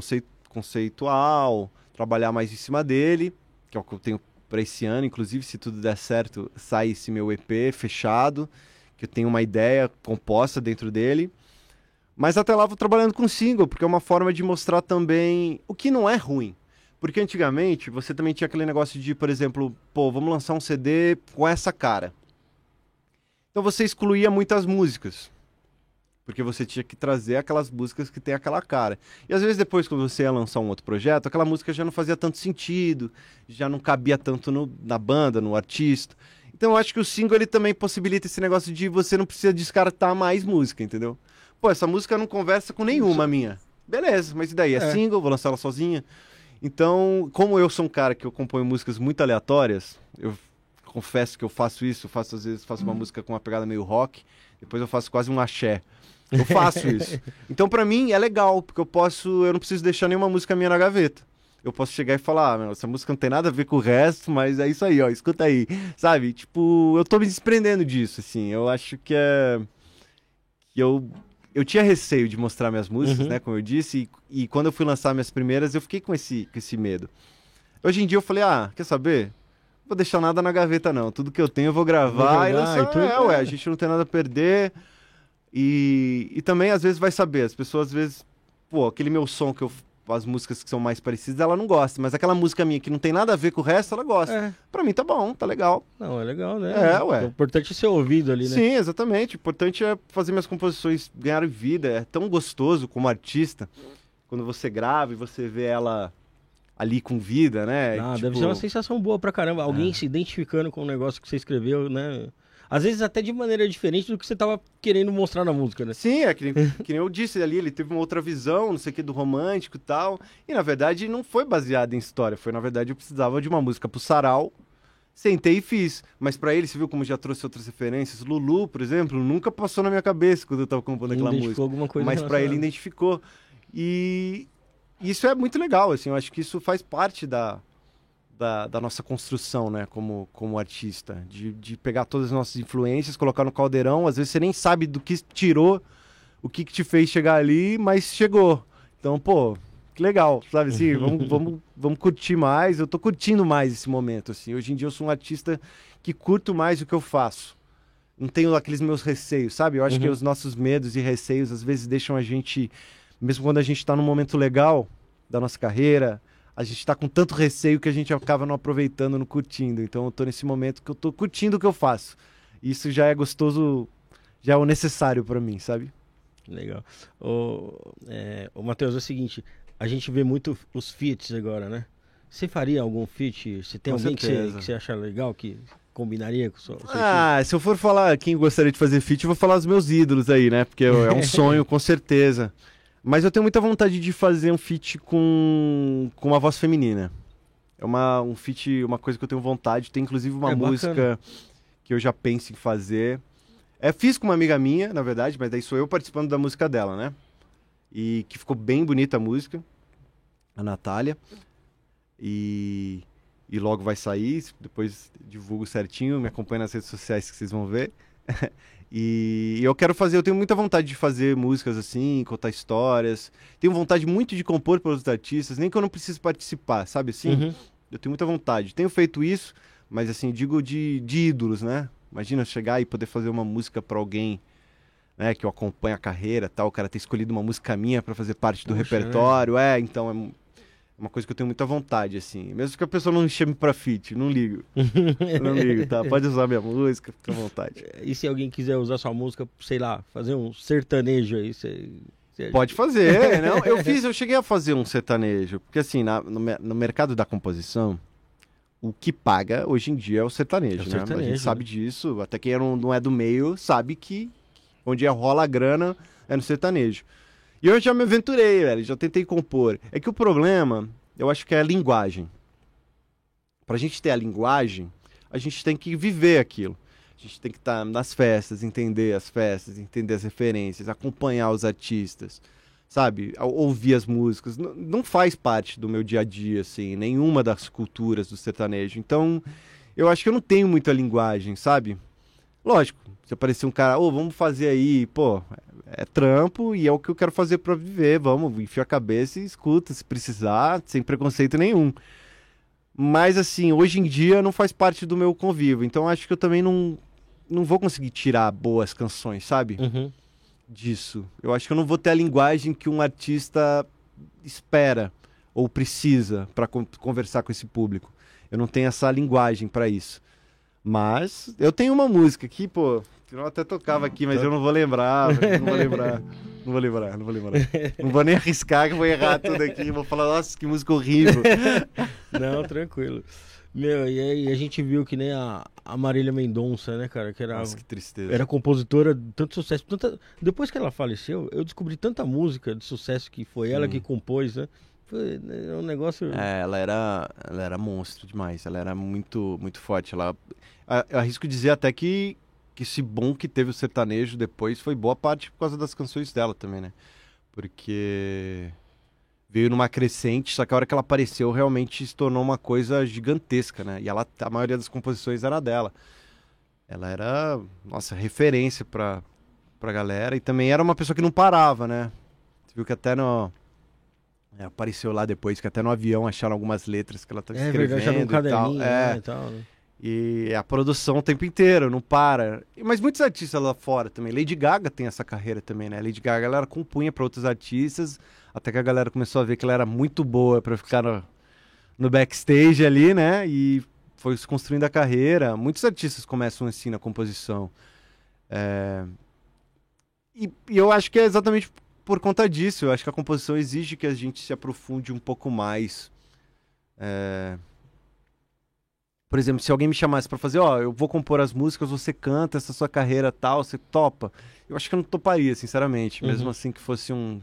conceitual, trabalhar mais em cima dele, que é o que eu tenho para esse ano, inclusive se tudo der certo, sai esse meu EP fechado, que eu tenho uma ideia composta dentro dele. Mas até lá vou trabalhando com single, porque é uma forma de mostrar também o que não é ruim. Porque antigamente você também tinha aquele negócio de, por exemplo, pô, vamos lançar um CD com essa cara. Então você excluía muitas músicas. Porque você tinha que trazer aquelas músicas que tem aquela cara. E às vezes depois, quando você ia lançar um outro projeto, aquela música já não fazia tanto sentido, já não cabia tanto no, na banda, no artista. Então eu acho que o single ele também possibilita esse negócio de você não precisa descartar mais música, entendeu? Pô, essa música não conversa com nenhuma minha. Beleza, mas e daí? É, é. single, vou lançar ela sozinha. Então, como eu sou um cara que eu componho músicas muito aleatórias, eu confesso que eu faço isso, eu faço às vezes faço uma uhum. música com uma pegada meio rock, depois eu faço quase um axé. Eu faço isso. Então, para mim, é legal, porque eu posso. Eu não preciso deixar nenhuma música minha na gaveta. Eu posso chegar e falar, ah, essa música não tem nada a ver com o resto, mas é isso aí, ó, escuta aí. Sabe? Tipo, eu tô me desprendendo disso, assim. Eu acho que é. Que eu. Eu tinha receio de mostrar minhas músicas, uhum. né? Como eu disse, e, e, quando eu fui lançar minhas primeiras, eu fiquei com esse, com esse medo. Hoje em dia eu falei, ah, quer saber? Não vou deixar nada na gaveta, não. Tudo que eu tenho eu vou gravar vou e lançar. E tudo... É, ué, a gente não tem nada a perder. E, e também, às vezes, vai saber. As pessoas, às vezes, pô, aquele meu som que eu. As músicas que são mais parecidas, ela não gosta. Mas aquela música minha que não tem nada a ver com o resto, ela gosta. É. Pra mim tá bom, tá legal. Não, é legal, né? É, ué. O importante é ser ouvido ali, né? Sim, exatamente. O importante é fazer minhas composições ganharem vida. É tão gostoso como artista. Quando você grava e você vê ela ali com vida, né? Ah, tipo... deve ser uma sensação boa pra caramba. Alguém é. se identificando com o negócio que você escreveu, né? Às vezes até de maneira diferente do que você tava querendo mostrar na música, né? Sim, é que, que nem eu disse ali, ele teve uma outra visão, não sei o que, do romântico e tal. E na verdade não foi baseado em história, foi na verdade eu precisava de uma música pro sarau. Sentei e fiz. Mas para ele, você viu como já trouxe outras referências? Lulu, por exemplo, nunca passou na minha cabeça quando eu tava compondo aquela música. Alguma coisa mas para ele identificou. E isso é muito legal, assim, eu acho que isso faz parte da, da, da, nossa construção, né, como, como artista, de, de pegar todas as nossas influências, colocar no caldeirão, às vezes você nem sabe do que tirou, o que, que te fez chegar ali, mas chegou. Então, pô, que legal, sabe assim, vamos, vamos, vamos curtir mais, eu tô curtindo mais esse momento, assim, hoje em dia eu sou um artista que curto mais o que eu faço. Não tenho aqueles meus receios, sabe? Eu acho uhum. que os nossos medos e receios às vezes deixam a gente, mesmo quando a gente está num momento legal da nossa carreira, a gente está com tanto receio que a gente acaba não aproveitando, não curtindo. Então eu tô nesse momento que eu tô curtindo o que eu faço. Isso já é gostoso, já é o necessário para mim, sabe? Legal. O, é, o Matheus, é o seguinte, a gente vê muito os feats agora, né? Você faria algum feat? Você tem com alguém que você, que você acha legal, que combinaria com o seu, Ah, se eu for falar quem gostaria de fazer feat, eu vou falar os meus ídolos aí, né? Porque é um sonho, com certeza. Mas eu tenho muita vontade de fazer um feat com, com uma voz feminina. É uma, um feat, uma coisa que eu tenho vontade. Tem inclusive uma é música bacana. que eu já penso em fazer. É, fiz com uma amiga minha, na verdade, mas daí sou eu participando da música dela, né? E que ficou bem bonita a música, a Natália. E, e logo vai sair, depois divulgo certinho, me acompanha nas redes sociais que vocês vão ver. E eu quero fazer, eu tenho muita vontade de fazer músicas assim, contar histórias. Tenho vontade muito de compor para outros artistas, nem que eu não precise participar, sabe assim? Uhum. Eu tenho muita vontade. Tenho feito isso, mas assim, digo de, de ídolos, né? Imagina chegar e poder fazer uma música para alguém né, que eu acompanho a carreira, tal, o cara ter escolhido uma música minha para fazer parte do Poxa, repertório. É, então é uma coisa que eu tenho muita vontade, assim. Mesmo que a pessoa não me chame pra feat, não ligo. não ligo, tá? Pode usar minha música, fica à vontade. E se alguém quiser usar sua música, sei lá, fazer um sertanejo aí, você Pode fazer, não. Eu fiz, eu cheguei a fazer um sertanejo, porque assim, na- no, no mercado da composição, o que paga hoje em dia é o sertanejo, É o né? a gente sabe disso, até quem não, não é do meio sabe que onde rola a grana é no sertanejo. E eu já me aventurei, velho, já tentei compor. É que o problema, eu acho que é a linguagem. Pra gente ter a linguagem, a gente tem que viver aquilo. A gente tem que estar nas festas, entender as festas, entender as referências, acompanhar os artistas, sabe? Ouvir as músicas. Não faz parte do meu dia a dia, assim, nenhuma das culturas do sertanejo. Então, eu acho que eu não tenho muita linguagem, sabe? Lógico, se aparecer um cara, ô, vamos fazer aí, pô, é trampo e é o que eu quero fazer pra viver, vamos, enfia a cabeça e escuta, se precisar, sem preconceito nenhum. Mas assim, hoje em dia não faz parte do meu convívio, então acho que eu também não, não vou conseguir tirar boas canções, sabe? Uhum. Disso. Eu acho que eu não vou ter a linguagem que um artista espera ou precisa para conversar com esse público. Eu não tenho essa linguagem para isso. Mas eu tenho uma música aqui, pô, que eu até tocava aqui, mas eu não vou lembrar, não vou lembrar. Não vou lembrar, não vou lembrar. Não vou nem arriscar que vou errar tudo aqui. Vou falar, nossa, que música horrível. Não, tranquilo. Meu, e aí a gente viu que nem a, a Marília Mendonça, né, cara? Que era, Nossa, que tristeza. era compositora de tanto sucesso. Tanta... Depois que ela faleceu, eu descobri tanta música de sucesso que foi ela que compôs, né? Né, um negócio. É, ela era, ela era monstro demais. Ela era muito, muito forte. Ela, eu arrisco dizer até que, que esse bom que teve o sertanejo depois foi boa parte por causa das canções dela também, né? Porque veio numa crescente, só que a hora que ela apareceu realmente se tornou uma coisa gigantesca, né? E ela, a maioria das composições era dela. Ela era, nossa, referência pra, pra galera. E também era uma pessoa que não parava, né? Você viu que até no. É, apareceu lá depois, que até no avião acharam algumas letras que ela estava é escrevendo verdade, já num e tal. caderninho, É, né, e tal, né? e a produção o tempo inteiro, não para. Mas muitos artistas lá fora também. Lady Gaga tem essa carreira também, né? Lady Gaga ela compunha para outros artistas, até que a galera começou a ver que ela era muito boa para ficar no, no backstage ali, né? E foi se construindo a carreira. Muitos artistas começam assim na composição. É, E, e eu acho que é exatamente por conta disso. Eu acho que a composição exige que a gente se aprofunde um pouco mais. É, por exemplo, se alguém me chamasse pra fazer, ó, eu vou compor as músicas, você canta essa sua carreira tal, você topa. Eu acho que eu não toparia, sinceramente. Mesmo Uhum. assim que fosse um.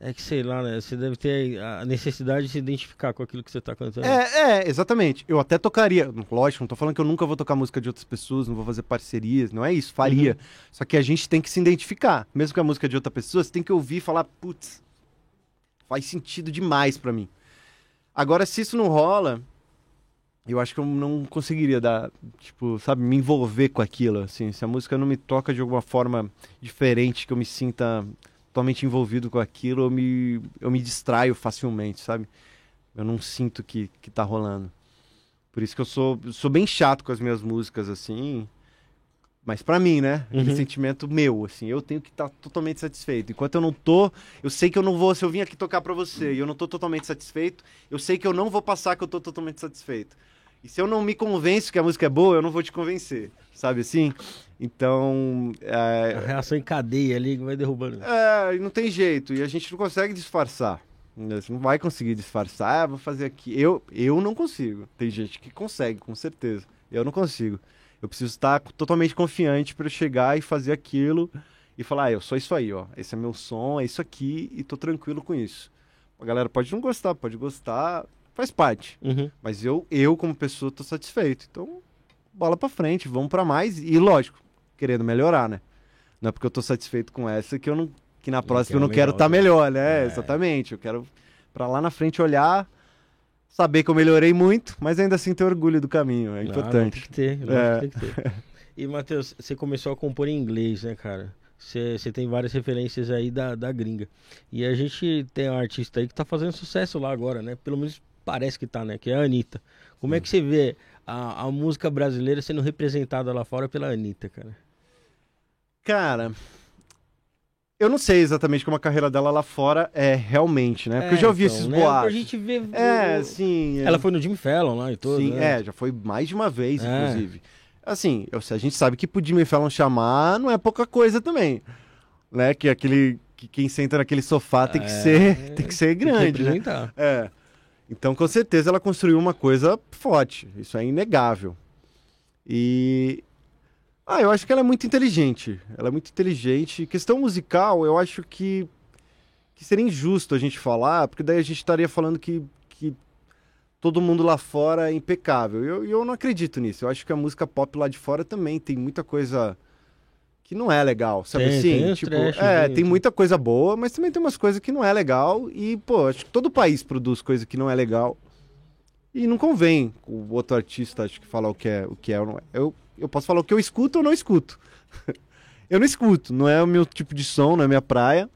É que sei lá, né? Você deve ter a necessidade de se identificar com aquilo que você tá cantando. É, é, exatamente. Eu até tocaria. Lógico, não tô falando que eu nunca vou tocar música de outras pessoas, não vou fazer parcerias, não é isso, faria. Só que a gente tem que se identificar. Mesmo que a música é de outra pessoa, você tem que ouvir e falar, putz, faz sentido demais pra mim. Agora, se isso não rola, eu acho que eu não conseguiria dar, tipo, sabe, me envolver com aquilo, assim. Se a música não me toca de alguma forma diferente, que eu me sinta totalmente envolvido com aquilo, eu me, eu me distraio facilmente, sabe? Eu não sinto que, que tá rolando. Por isso que eu sou, sou bem chato com as minhas músicas, assim. Mas pra mim, né? Aquele Uhum. sentimento meu, assim. Eu tenho que estar totalmente satisfeito. Enquanto eu não tô, eu sei que eu não vou. Se eu vim aqui tocar pra você e eu não tô totalmente satisfeito, eu sei que eu não vou passar que eu tô totalmente satisfeito. E se eu não me convenço que a música é boa, eu não vou te convencer. Sabe assim? Então. é, A reação em cadeia ali que vai derrubando. é, não tem jeito. E a gente não consegue disfarçar. Você não vai conseguir disfarçar. Ah, vou fazer aqui. Eu, eu não consigo. Tem gente que consegue, com certeza. Eu não consigo. Eu preciso estar totalmente confiante para chegar e fazer aquilo e falar: ah, eu sou isso aí, ó. Esse é meu som, é isso aqui e tô tranquilo com isso. A galera pode não gostar, pode gostar, faz parte. Uhum. Mas eu, eu como pessoa, tô satisfeito. Então, bola pra frente, vamos pra mais. E lógico, querendo melhorar, né? Não é porque eu tô satisfeito com essa que eu não que na próxima eu não quero estar né? melhor, né? É. Exatamente. Eu quero pra lá na frente olhar, saber que eu melhorei muito, mas ainda assim ter orgulho do caminho. É Ah, importante. tem que ter, É. tem que ter. E, Matheus, você começou a compor em inglês, né, cara? Você você tem várias referências aí da, da gringa. E a gente tem um artista aí que tá fazendo sucesso lá agora, né? Pelo menos parece que tá, né? Que é a Anitta. Como é que você vê a, a música brasileira sendo representada lá fora pela Anitta, cara? Cara, eu não sei exatamente como a carreira dela lá fora é realmente, né? Porque eu É, já ouvi então, esses né? boatos. A gente vê. É, sim. é- Ela foi no Jimmy Fallon lá e tudo. Sim, né? é, já foi mais de uma vez, É. inclusive. Assim, eu, a gente sabe que pro Jimmy Fallon chamar não é pouca coisa também. Né? Que aquele, que quem senta naquele sofá tem que ser, tem que ser Tem que grande, né? É. Então, com certeza, ela construiu uma coisa forte. Isso é inegável. E. Ah, eu acho que ela é muito inteligente. Ela é muito inteligente. Questão musical, eu acho que, que seria injusto a gente falar, porque daí a gente estaria falando que, que todo mundo lá fora é impecável. E eu, eu não acredito nisso. Eu acho que a música pop lá de fora também tem muita coisa que não é legal, sabe Tem, assim? tem tipo, trash, é, tem- tem muita coisa boa, mas também tem umas coisas que não é legal. E, pô, acho que todo país produz coisa que não é legal. E não convém o outro artista, acho que falar o que é o que é ou não é. Eu, eu posso falar o que eu escuto ou não escuto. eu não escuto, não é o meu tipo de som, não é a minha praia.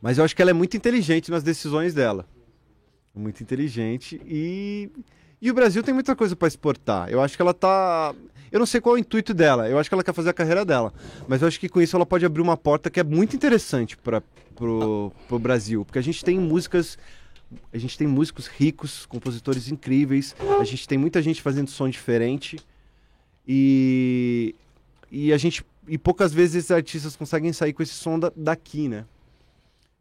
Mas eu acho que ela é muito inteligente nas decisões dela. Muito inteligente e e o Brasil tem muita coisa para exportar. Eu acho que ela tá eu não sei qual é o intuito dela. Eu acho que ela quer fazer a carreira dela, mas eu acho que com isso ela pode abrir uma porta que é muito interessante para pro, pro Brasil, porque a gente tem músicas a gente tem músicos ricos, compositores incríveis, a gente tem muita gente fazendo som diferente e, e a gente e poucas vezes esses artistas conseguem sair com esse som da- daqui, né?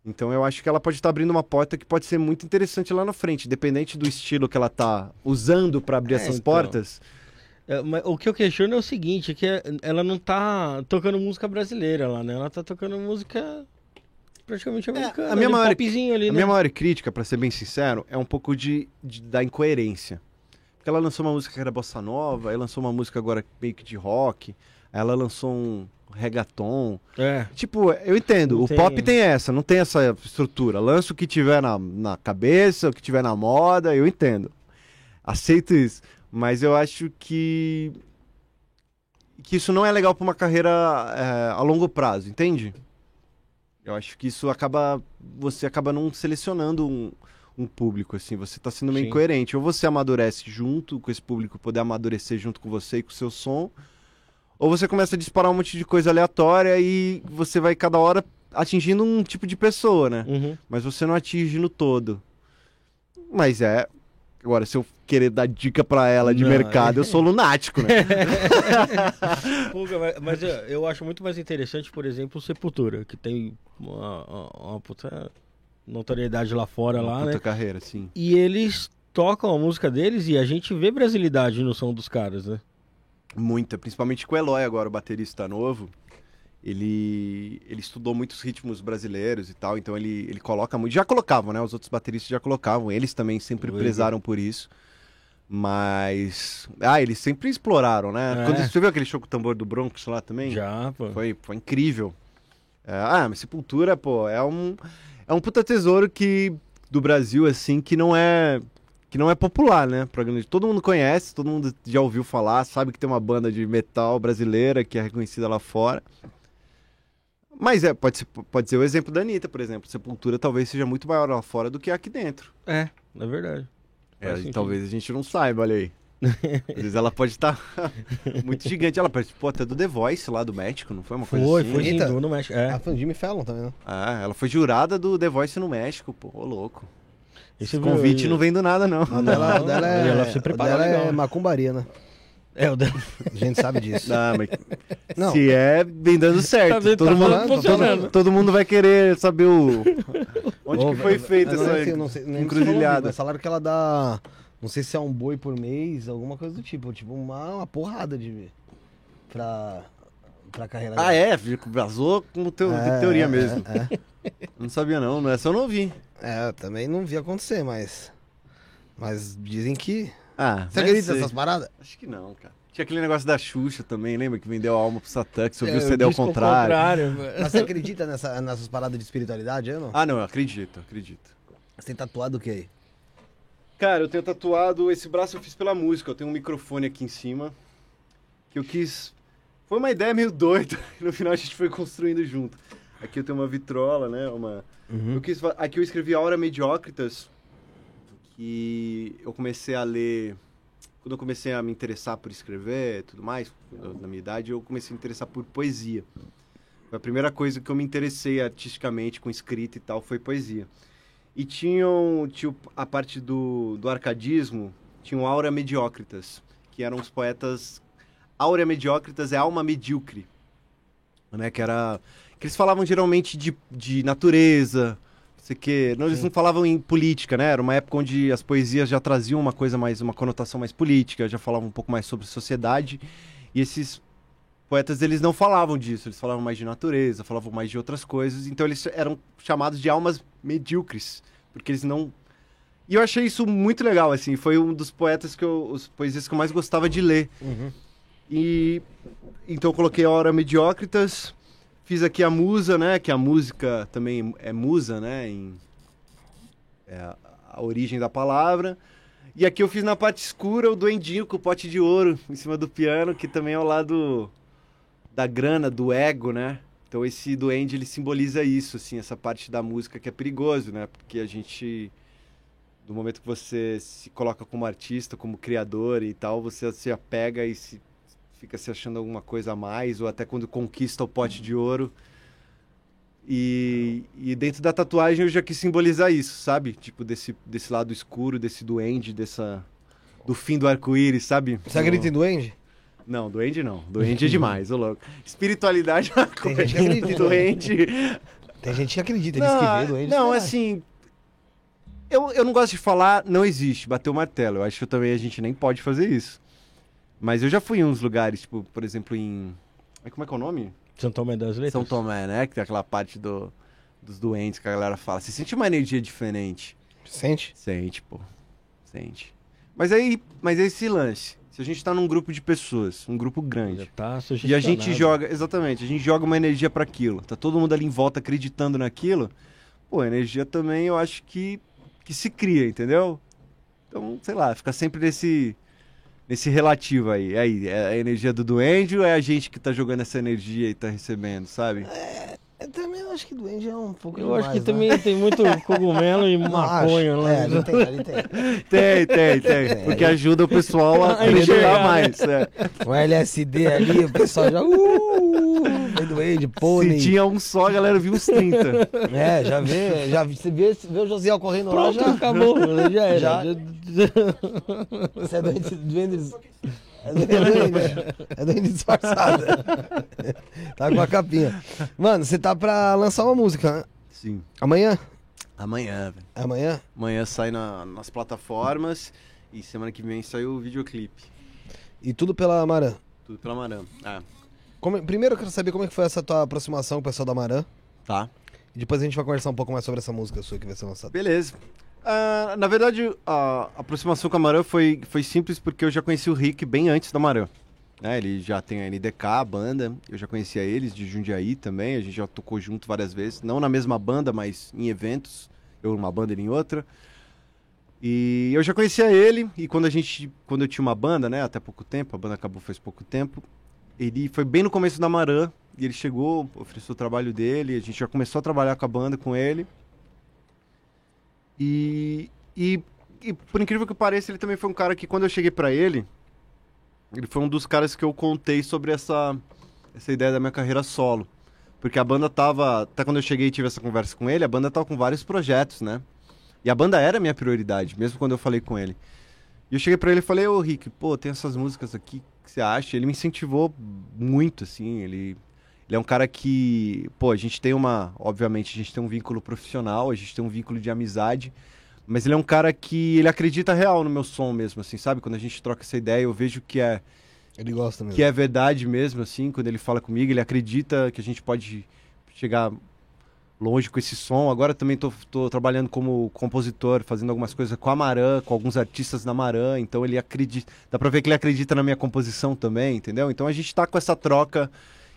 Então eu acho que ela pode estar abrindo uma porta que pode ser muito interessante lá na frente, independente do estilo que ela tá usando para abrir É, essas então. portas. É, o que eu questiono é o seguinte, que é- ela não tá tocando música brasileira lá, né? Ela tá tocando música praticamente americana. É, a minha maior- ali, A né? minha maior crítica, para ser bem sincero, é um pouco de, de- da incoerência. Porque ela lançou uma música que era bossa nova, aí lançou uma música agora meio que de rock, aí ela lançou um reggaeton. É. Tipo, eu entendo, Não o tem- pop tem essa, não tem essa estrutura. Lança o que tiver na, na cabeça, o que tiver na moda, eu entendo. Aceito isso. Mas eu acho que. que isso não é legal para uma carreira é, a longo prazo, entende? Eu acho que isso acaba. Você acaba não selecionando um, um público, assim. Você tá sendo meio Sim. incoerente. Ou você amadurece junto com esse público, poder amadurecer junto com você e com o seu som. Ou você começa a disparar um monte de coisa aleatória e você vai cada hora atingindo um tipo de pessoa, né? Uhum. Mas você não atinge no todo. Mas é. Agora, se eu querer dar dica pra ela de Não, mercado, é. eu sou lunático, né? Puga, mas- eu, eu acho muito mais interessante, por exemplo, o Sepultura, que tem uma, uma- uma puta notoriedade lá fora, lá, Puta né? carreira, sim. E eles tocam a música deles e a gente vê brasilidade no som dos caras, né? Muita, principalmente com o Eloy agora, o baterista novo. Ele, ele estudou muitos ritmos brasileiros e tal, então ele, ele coloca muito. Já colocavam, né? Os outros bateristas já colocavam, eles também sempre Oi, prezaram por isso. Mas. Ah, eles sempre exploraram, né? É. Quando você viu aquele show com o tambor do Bronx lá também? Já, pô. Foi, foi incrível. É, ah, mas Sepultura, pô, é um, é um puta tesouro que, do Brasil, assim, que não é que não é popular, né? Programa de- Todo mundo conhece, todo mundo já ouviu falar, sabe que tem uma banda de metal brasileira que é reconhecida lá fora. Mas é, pode ser, pode ser o exemplo da Anitta, por exemplo. Sepultura talvez seja muito maior lá fora do que aqui dentro. É, é verdade. É, talvez a gente não saiba, olha aí. Às vezes ela pode estar muito gigante. Ela participou até do The Voice lá do México, não foi uma coisa Foi, assim? foi sim, Eita. do no México. É. A Jimmy Fallon também, né? Ah, ela foi jurada do The Voice no México, pô. Ô, louco. Esse Esse convite não vem do nada, não. Dela, Não, o dela é, ela se prepara dela legal, é macumbaria, né? É, o dela. A gente sabe disso. Ah, mas Não. se é, vem dando certo. Tá todo, Tá mundo, todo, todo mundo vai querer saber o... onde Ô, que foi feita não essa sei, não encruzilhada. falou, mas falaram que ela dá. Não sei se é um boi por mês, alguma coisa do tipo. Tipo, uma, uma porrada de. Pra. Pra carreira Ah, é? Fico- Vazou como teu, É, teoria é, mesmo. É, Não sabia não, não essa eu não ouvi. é, eu também não vi acontecer, mas. Mas dizem que. Ah, Você acredita nessas paradas? Acho que não, cara. Tinha aquele negócio da Xuxa também, lembra? Que vendeu a alma pro Satã, que você ouviu É, o CD ao disco contrário. Mas você acredita nessa, nessas paradas de espiritualidade, eu não? Ah, não, eu acredito, eu acredito. Você tem tatuado o que aí? Cara, eu tenho tatuado. Esse braço eu fiz pela música. Eu tenho um microfone aqui em cima. Que eu quis. Foi uma ideia meio doida. No final a gente foi construindo junto. Aqui eu tenho uma vitrola, né? Uma. Uhum. Eu quis... Aqui eu escrevi Aura Mediocritas. Que eu comecei a ler. Quando eu comecei a me interessar por escrever e tudo mais, na minha idade, eu comecei a me interessar por poesia. A primeira coisa que eu me interessei artisticamente com escrita e tal, foi poesia. E tinham, tinha a parte do, do arcadismo, tinham Aura Mediocritas, que eram os poetas... Aura Mediocritas é alma medíocre. né? Que era. Que eles falavam geralmente de, de natureza, sei o quê. Não, eles Sim. não falavam em política, né? Era uma época onde as poesias já traziam uma coisa mais, uma conotação mais política, já falavam um pouco mais sobre sociedade. E esses poetas, eles não falavam disso, eles falavam mais de natureza, falavam mais de outras coisas. Então eles eram chamados de almas medíocres, porque eles não. E eu achei isso muito legal, assim. Foi um dos poetas que eu. Os poesias que eu mais gostava de ler. Uhum. E então eu coloquei a hora mediócritas, fiz aqui a musa, né? Que a música também é musa, né? Em, é a, origem da palavra. E aqui eu fiz na parte escura o duendinho com o pote de ouro em cima do piano, que também é ao lado da grana, do ego, né? Então esse duende ele simboliza isso, assim, essa parte da música que é perigoso, né? Porque a gente do momento que você se coloca como artista, como criador e tal, você se apega e se fica se achando alguma coisa a mais, ou até quando conquista o pote de ouro. E, e dentro da tatuagem eu já quis simbolizar isso, sabe? Tipo, desse, desse lado escuro, desse duende, dessa. Do fim do arco-íris, sabe? Você acredita em duende? Não, duende não. Duende é demais, ô louco. Espiritualidade é uma Tem coisa. gente que acredita em Duende. Tem gente que acredita, diz que vê duende. não assim. Eu, eu não gosto de falar, não existe, bater o martelo. Eu acho que também a gente nem pode fazer isso. Mas eu já fui em uns lugares, tipo, por exemplo, em. ai, Como é que é o nome? São Tomé das Letras? São Tomé, né? Que tem aquela parte do, dos doentes que a galera fala. Você sente uma energia diferente. Sente? Sente, pô. Sente. Mas aí, mas é esse lance. Se a gente tá num grupo de pessoas, um grupo Já grande, tá e a gente joga, exatamente, a gente joga uma energia para aquilo. Tá todo mundo ali em volta acreditando naquilo. Pô, a energia também eu acho que que se cria, entendeu? Então, sei lá, fica sempre nesse nesse relativo aí. Aí, é a energia do duende ou é a gente que tá jogando essa energia e tá recebendo, sabe? Eu também acho que duende é um pouco Eu acho que demais, né? também tem muito cogumelo e Não, maconha lá. É, ali tem, ali tem. Tem, tem, tem. Porque ajuda o pessoal a enxergar, mais. É. Um LSD ali, o pessoal já. Uh, vem duende, pônei. Se tinha um só, a galera viu uns 30. É, já vê, já você vê, vê o Josiel correndo lá, Pronto, já. acabou. Já era. Já. Já- Você é doente, duende. É duende, é duende disfarçado. tá com a capinha. Mano, você tá pra lançar uma música, né? Sim. Amanhã? Amanhã, velho. É Amanhã? Amanhã sai na- nas plataformas e semana que vem sai o videoclipe. E tudo pela Marã. Tudo pela Marã. Ah, Como- primeiro eu quero saber como é que foi essa tua aproximação com o pessoal da Marã. tá. E depois a gente vai conversar um pouco mais sobre essa música sua que vai ser lançada. Beleza. Ah, na verdade, a aproximação com a Marã foi, foi simples porque eu já conheci o Rick bem antes da Marã. Né, ele já tem a NDK, a banda. Eu já conhecia eles de Jundiaí também. A gente já tocou junto várias vezes. Não na mesma banda, mas em eventos. Eu numa banda, ele em outra. E eu já conhecia ele. E quando a gente. Quando eu tinha uma banda, né? Até pouco tempo, a banda acabou faz pouco tempo. Ele foi bem no começo da Marã. E ele chegou, ofereceu o trabalho dele. A gente já começou a trabalhar com a banda com ele. E, e, e por incrível que pareça, ele também foi um cara que quando eu cheguei pra ele, ele foi um dos caras que eu contei sobre essa, essa ideia da minha carreira solo. Porque a banda tava, até quando eu cheguei e tive essa conversa com ele, a banda tava com vários projetos, né? E a banda era a minha prioridade, mesmo quando eu falei com ele. E eu cheguei pra ele e falei, ô Rick, pô, tem essas músicas aqui, que você acha? Ele me incentivou muito, assim, ele... Ele é um cara que, pô, a gente tem uma, obviamente, a gente tem um vínculo profissional, a gente tem um vínculo de amizade, mas ele é um cara que ele acredita real no meu som mesmo, assim, sabe? Quando a gente troca essa ideia, eu vejo que é Ele gosta mesmo. que é verdade mesmo, assim, quando ele fala comigo, ele acredita que a gente pode chegar longe com esse som. Agora também tô, tô trabalhando como compositor, fazendo algumas coisas com a Marã, com alguns artistas da Marã, então ele acredita, dá pra ver que ele acredita na minha composição também, entendeu? Então a gente tá com essa troca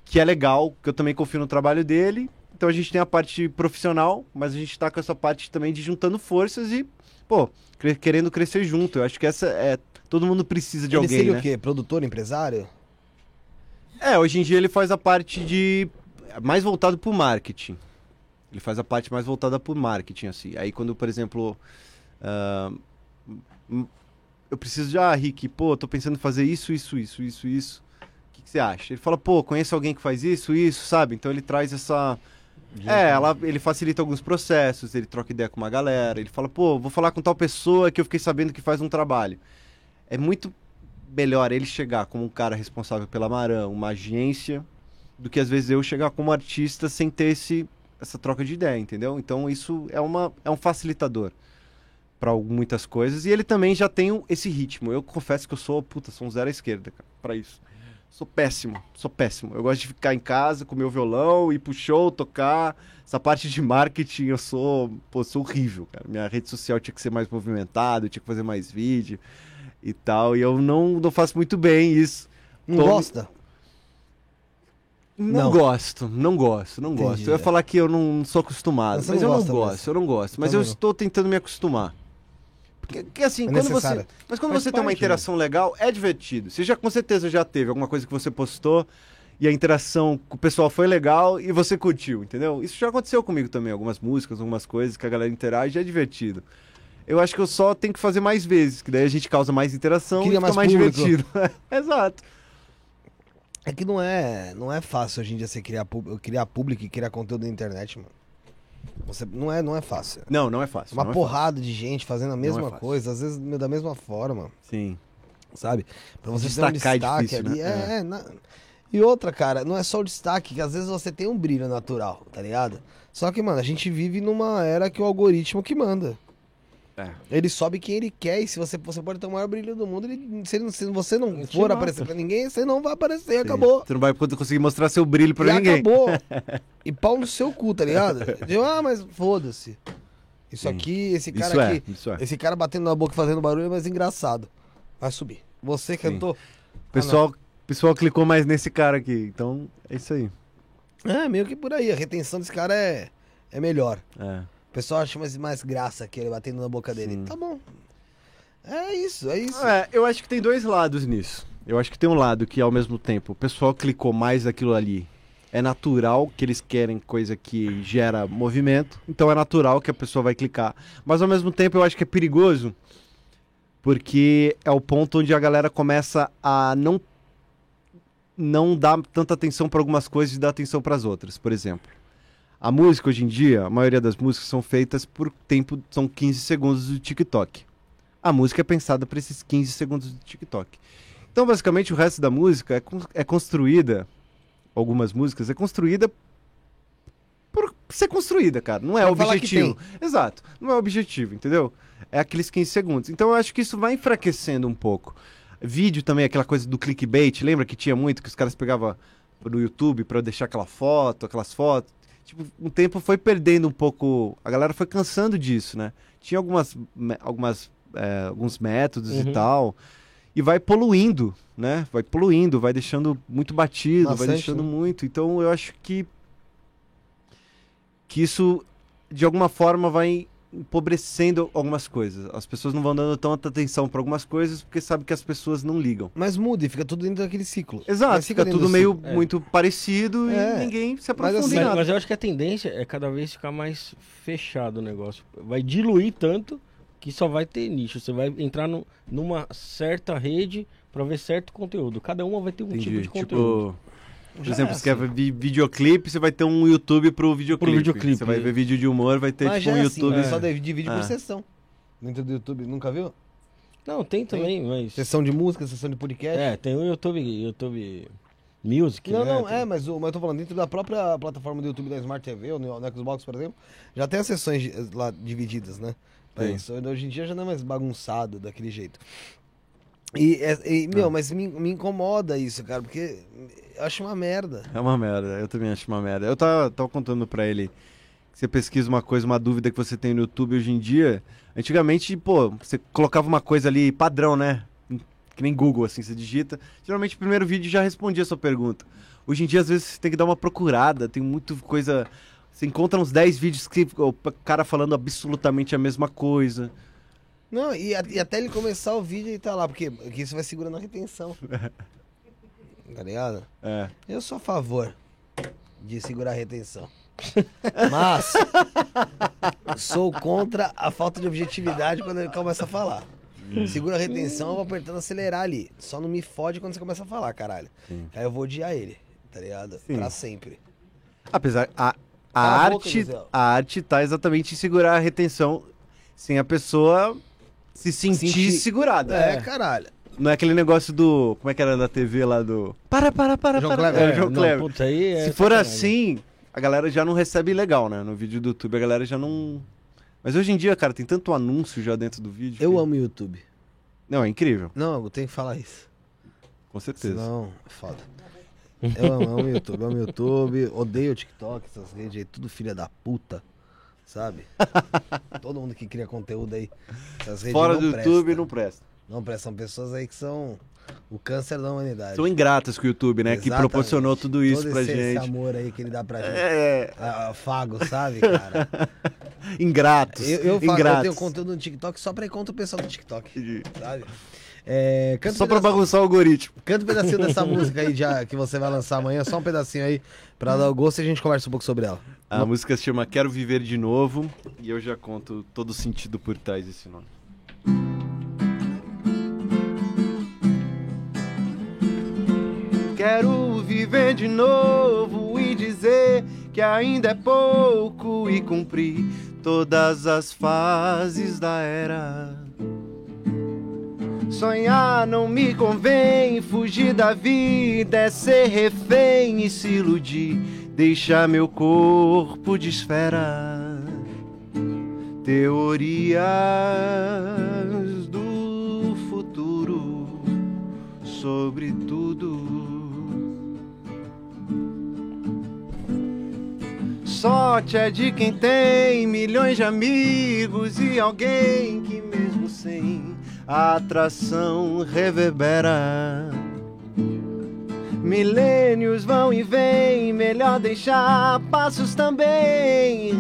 que é legal, que eu também confio no trabalho dele. Então a gente tem a parte profissional, mas a gente tá com essa parte também de juntando forças e, pô, cre- querendo crescer junto. Eu acho que essa é. Todo mundo precisa de ele alguém, seria né? o quê? Produtor, empresário? É, hoje em dia ele faz a parte de. mais voltado pro marketing. Ele faz a parte mais voltada pro marketing, assim. Aí quando, por exemplo. hum, eu preciso de. Ah, Rick, pô, tô pensando em fazer isso, isso, isso, isso, isso. O que, que você acha? Ele fala, pô, conhece alguém que faz isso, isso, sabe? Então ele traz essa. É, ela, ele facilita alguns processos, ele troca ideia com uma galera, ele fala, pô, vou falar com tal pessoa que eu fiquei sabendo que faz um trabalho. É muito melhor ele chegar como um cara responsável pela Marã, uma agência do que às vezes eu chegar como artista sem ter esse, essa troca de ideia, entendeu? Então isso é, uma, é um facilitador para muitas coisas. E ele também já tem esse ritmo. Eu confesso que eu sou, puta, sou um zero à esquerda, cara, pra isso. Sou péssimo, sou péssimo. Eu gosto de ficar em casa com meu violão, ir pro show, tocar. Essa parte de marketing eu sou, pô, sou horrível, cara. Minha rede social tinha que ser mais movimentada, tinha que fazer mais vídeo e tal. E eu não, não faço muito bem isso. Não Tô- gosta? Não, Não. gosto, não gosto, não Entendi, gosto. Eu ia é. falar que eu não sou acostumado, Mas mas eu não gosto, mesmo. eu não gosto. Mas Também eu não. estou tentando me acostumar. Porque, porque, assim, É quando você, mas quando Faz você tem uma parte, interação legal, é divertido. Você já com certeza já teve alguma coisa que você postou e a interação com o pessoal foi legal e você curtiu, entendeu? Isso já aconteceu comigo também, algumas músicas, algumas coisas que a galera interage, é divertido. Eu acho que eu só tenho que fazer mais vezes, que daí a gente causa mais interação Cria e fica mais mais divertido. Exato. É que não é, não é fácil hoje em dia você criar, criar público e criar conteúdo na internet, mano. Você, não, é, não é fácil. Não, não é fácil. Uma não é porrada de gente fazendo a mesma fácil. coisa, às vezes da mesma forma, fácil. Sim. sabe? Pra você Destacar ter é um destaque difícil, ali. né? É, é, na- E outra, cara, não é só o destaque, que às vezes você tem um brilho natural, tá ligado? Só que, mano, a gente vive numa era que o algoritmo que manda. É. Ele sobe quem ele quer, e se você, você pode ter o maior brilho do mundo, ele, se, ele- se você não Ele for aparecer pra ninguém, você não vai aparecer, Sim. acabou. Você não vai conseguir mostrar seu brilho pra e ninguém. acabou. E pau no seu cu, tá ligado? Eu, ah, mas foda-se. Isso Sim. aqui, esse cara Isso é, aqui, isso é. esse cara batendo na boca e fazendo barulho é mais engraçado. Vai subir. Você cantou. O pessoal, pessoal clicou mais nesse cara aqui, então é isso aí. É, meio que por aí. A retenção desse cara é, é melhor. É. O pessoal acha mais, mais graça que ele batendo na boca dele. Sim. Tá bom. É isso, é isso. É, eu acho que tem dois lados nisso. Eu acho que tem um lado que, ao mesmo tempo, o pessoal clicou mais naquilo ali. É natural que eles querem coisa que gera movimento, então é natural que a pessoa vai clicar. Mas ao mesmo tempo eu acho que é perigoso, porque é o ponto onde a galera começa a não não dar tanta atenção para algumas coisas e dar atenção para as outras. Por exemplo, a música hoje em dia, a maioria das músicas são feitas por tempo, são 15 segundos do TikTok a música é pensada para esses 15 segundos do TikTok. Então, basicamente, o resto da música é, é construída, algumas músicas, é construída por ser construída, cara. Não é o objetivo. Exato. Não é o objetivo, entendeu? É aqueles 15 segundos. Então, eu acho que isso vai enfraquecendo um pouco. Vídeo também, aquela coisa do clickbait. Lembra que tinha muito que os caras pegavam no YouTube para deixar aquela foto, aquelas fotos? Tipo, um tempo foi perdendo um pouco. A galera foi cansando disso, né? Tinha algumas, algumas, é, alguns métodos Uhum. e tal. E vai poluindo, né? Vai poluindo, vai deixando muito batido, vai Maçante, deixando né? muito. Então eu acho que. Que isso, de alguma forma, vai empobrecendo algumas coisas. As pessoas não vão dando tanta atenção para algumas coisas porque sabem que as pessoas não ligam. Mas muda e fica tudo dentro daquele ciclo. Exato, Mas fica dentro tudo do meio ciclo. É. muito parecido É. e ninguém se Mas aprofunda assim, em Mas, mas eu acho que a tendência é cada vez ficar mais fechado o negócio. Vai diluir tanto que só vai ter nicho. Você vai entrar no- numa certa rede pra ver certo conteúdo. Cada uma vai ter um tipo Entendi. de conteúdo. Tipo, por Já exemplo, é você quer assim. ver vi- videoclipe, você vai ter um YouTube pro videoclipe. videoclipe. Você vai ver vídeo de humor, vai ter Mas tipo um é assim, YouTube. né? só divide por É. sessão. Dentro do YouTube, nunca viu? Não, tem também, mas. Sessão de música, sessão de podcast. É, tem o YouTube, YouTube Music. Não, né? não, Tem- é, mas, o, mas eu tô falando, dentro da própria plataforma do YouTube da Smart TV, ou no, no Xbox, por exemplo, já tem as sessões lá divididas, né? Pra isso. Hoje em dia já não é mais bagunçado daquele jeito. E, é- e, meu, Ah. mas me, me incomoda isso, cara, porque eu acho uma merda. É uma merda, eu também acho uma merda. Eu tava, tava contando pra ele que você pesquisa uma coisa, uma dúvida que você tem no YouTube hoje em dia. Antigamente, pô, você colocava uma coisa ali padrão, né? Que nem Google, assim, você digita. Geralmente o primeiro vídeo já respondia a sua pergunta. Hoje em dia, às vezes, você tem que dar uma procurada, tem muito coisa. Você encontra uns 10 vídeos que o cara falando absolutamente a mesma coisa. Não, e, a- e até ele começar o vídeo e tá lá, porque, porque isso vai segurando a retenção. tá ligado? É. Eu sou a favor de segurar a retenção. Mas sou contra a falta de objetividade quando ele começa a falar. Segura a retenção, eu vou apertando acelerar ali. Só não me fode quando você começa a falar, caralho. Sim. Aí eu vou odiar ele, tá ligado? Sim. Pra sempre. Apesar, a, a, a boca, arte, José. a arte tá exatamente em segurar a retenção sem a pessoa se sentir, Sentir. segurada. É, caralho. Não é aquele negócio do. Como é que era da TV lá do. Para, para, para, João para. Kleber. É, João não, Kleber. putz, aí é Se for sacanagem. assim, a galera já não recebe legal, né? No vídeo do YouTube a galera já não. Mas hoje em dia, cara, tem tanto anúncio já dentro do vídeo. Eu que- amo o YouTube. Não, é incrível, Não, eu tenho que falar isso. com certeza. Senão, é foda. Eu amo, amo o YouTube, amo o YouTube, odeio o TikTok, essas redes aí, tudo filha da puta, sabe? Todo mundo que cria conteúdo aí, Fora do presta. YouTube não presta. Não presta, são pessoas aí que são o câncer da humanidade. São ingratas com o YouTube, né? Que Exatamente. proporcionou tudo isso Todo pra esse, esse gente. amor aí que ele dá pra gente. É, Fago, sabe, cara? ingratos. Eu, eu, faço, eu ingratos. tenho conteúdo no TikTok só pra ir contra o pessoal do TikTok, Entendi. sabe? É, Só um pra bagunçar o algoritmo. Canta um pedacinho dessa música aí que você vai lançar amanhã, só um pedacinho aí, pra dar o gosto e a gente conversa um pouco sobre ela. A música se chama Quero Viver de Novo e eu já conto todo o sentido por trás desse nome. Quero viver de novo e dizer que ainda é pouco e cumprir todas as fases da era. Sonhar não me convém, fugir da vida é ser refém e se iludir, deixar meu corpo de esfera. Teorias do futuro sobre tudo. Sorte é de quem tem milhões de amigos e alguém que mesmo sem atração reverbera. Milênios vão e vêm, melhor deixar passos também.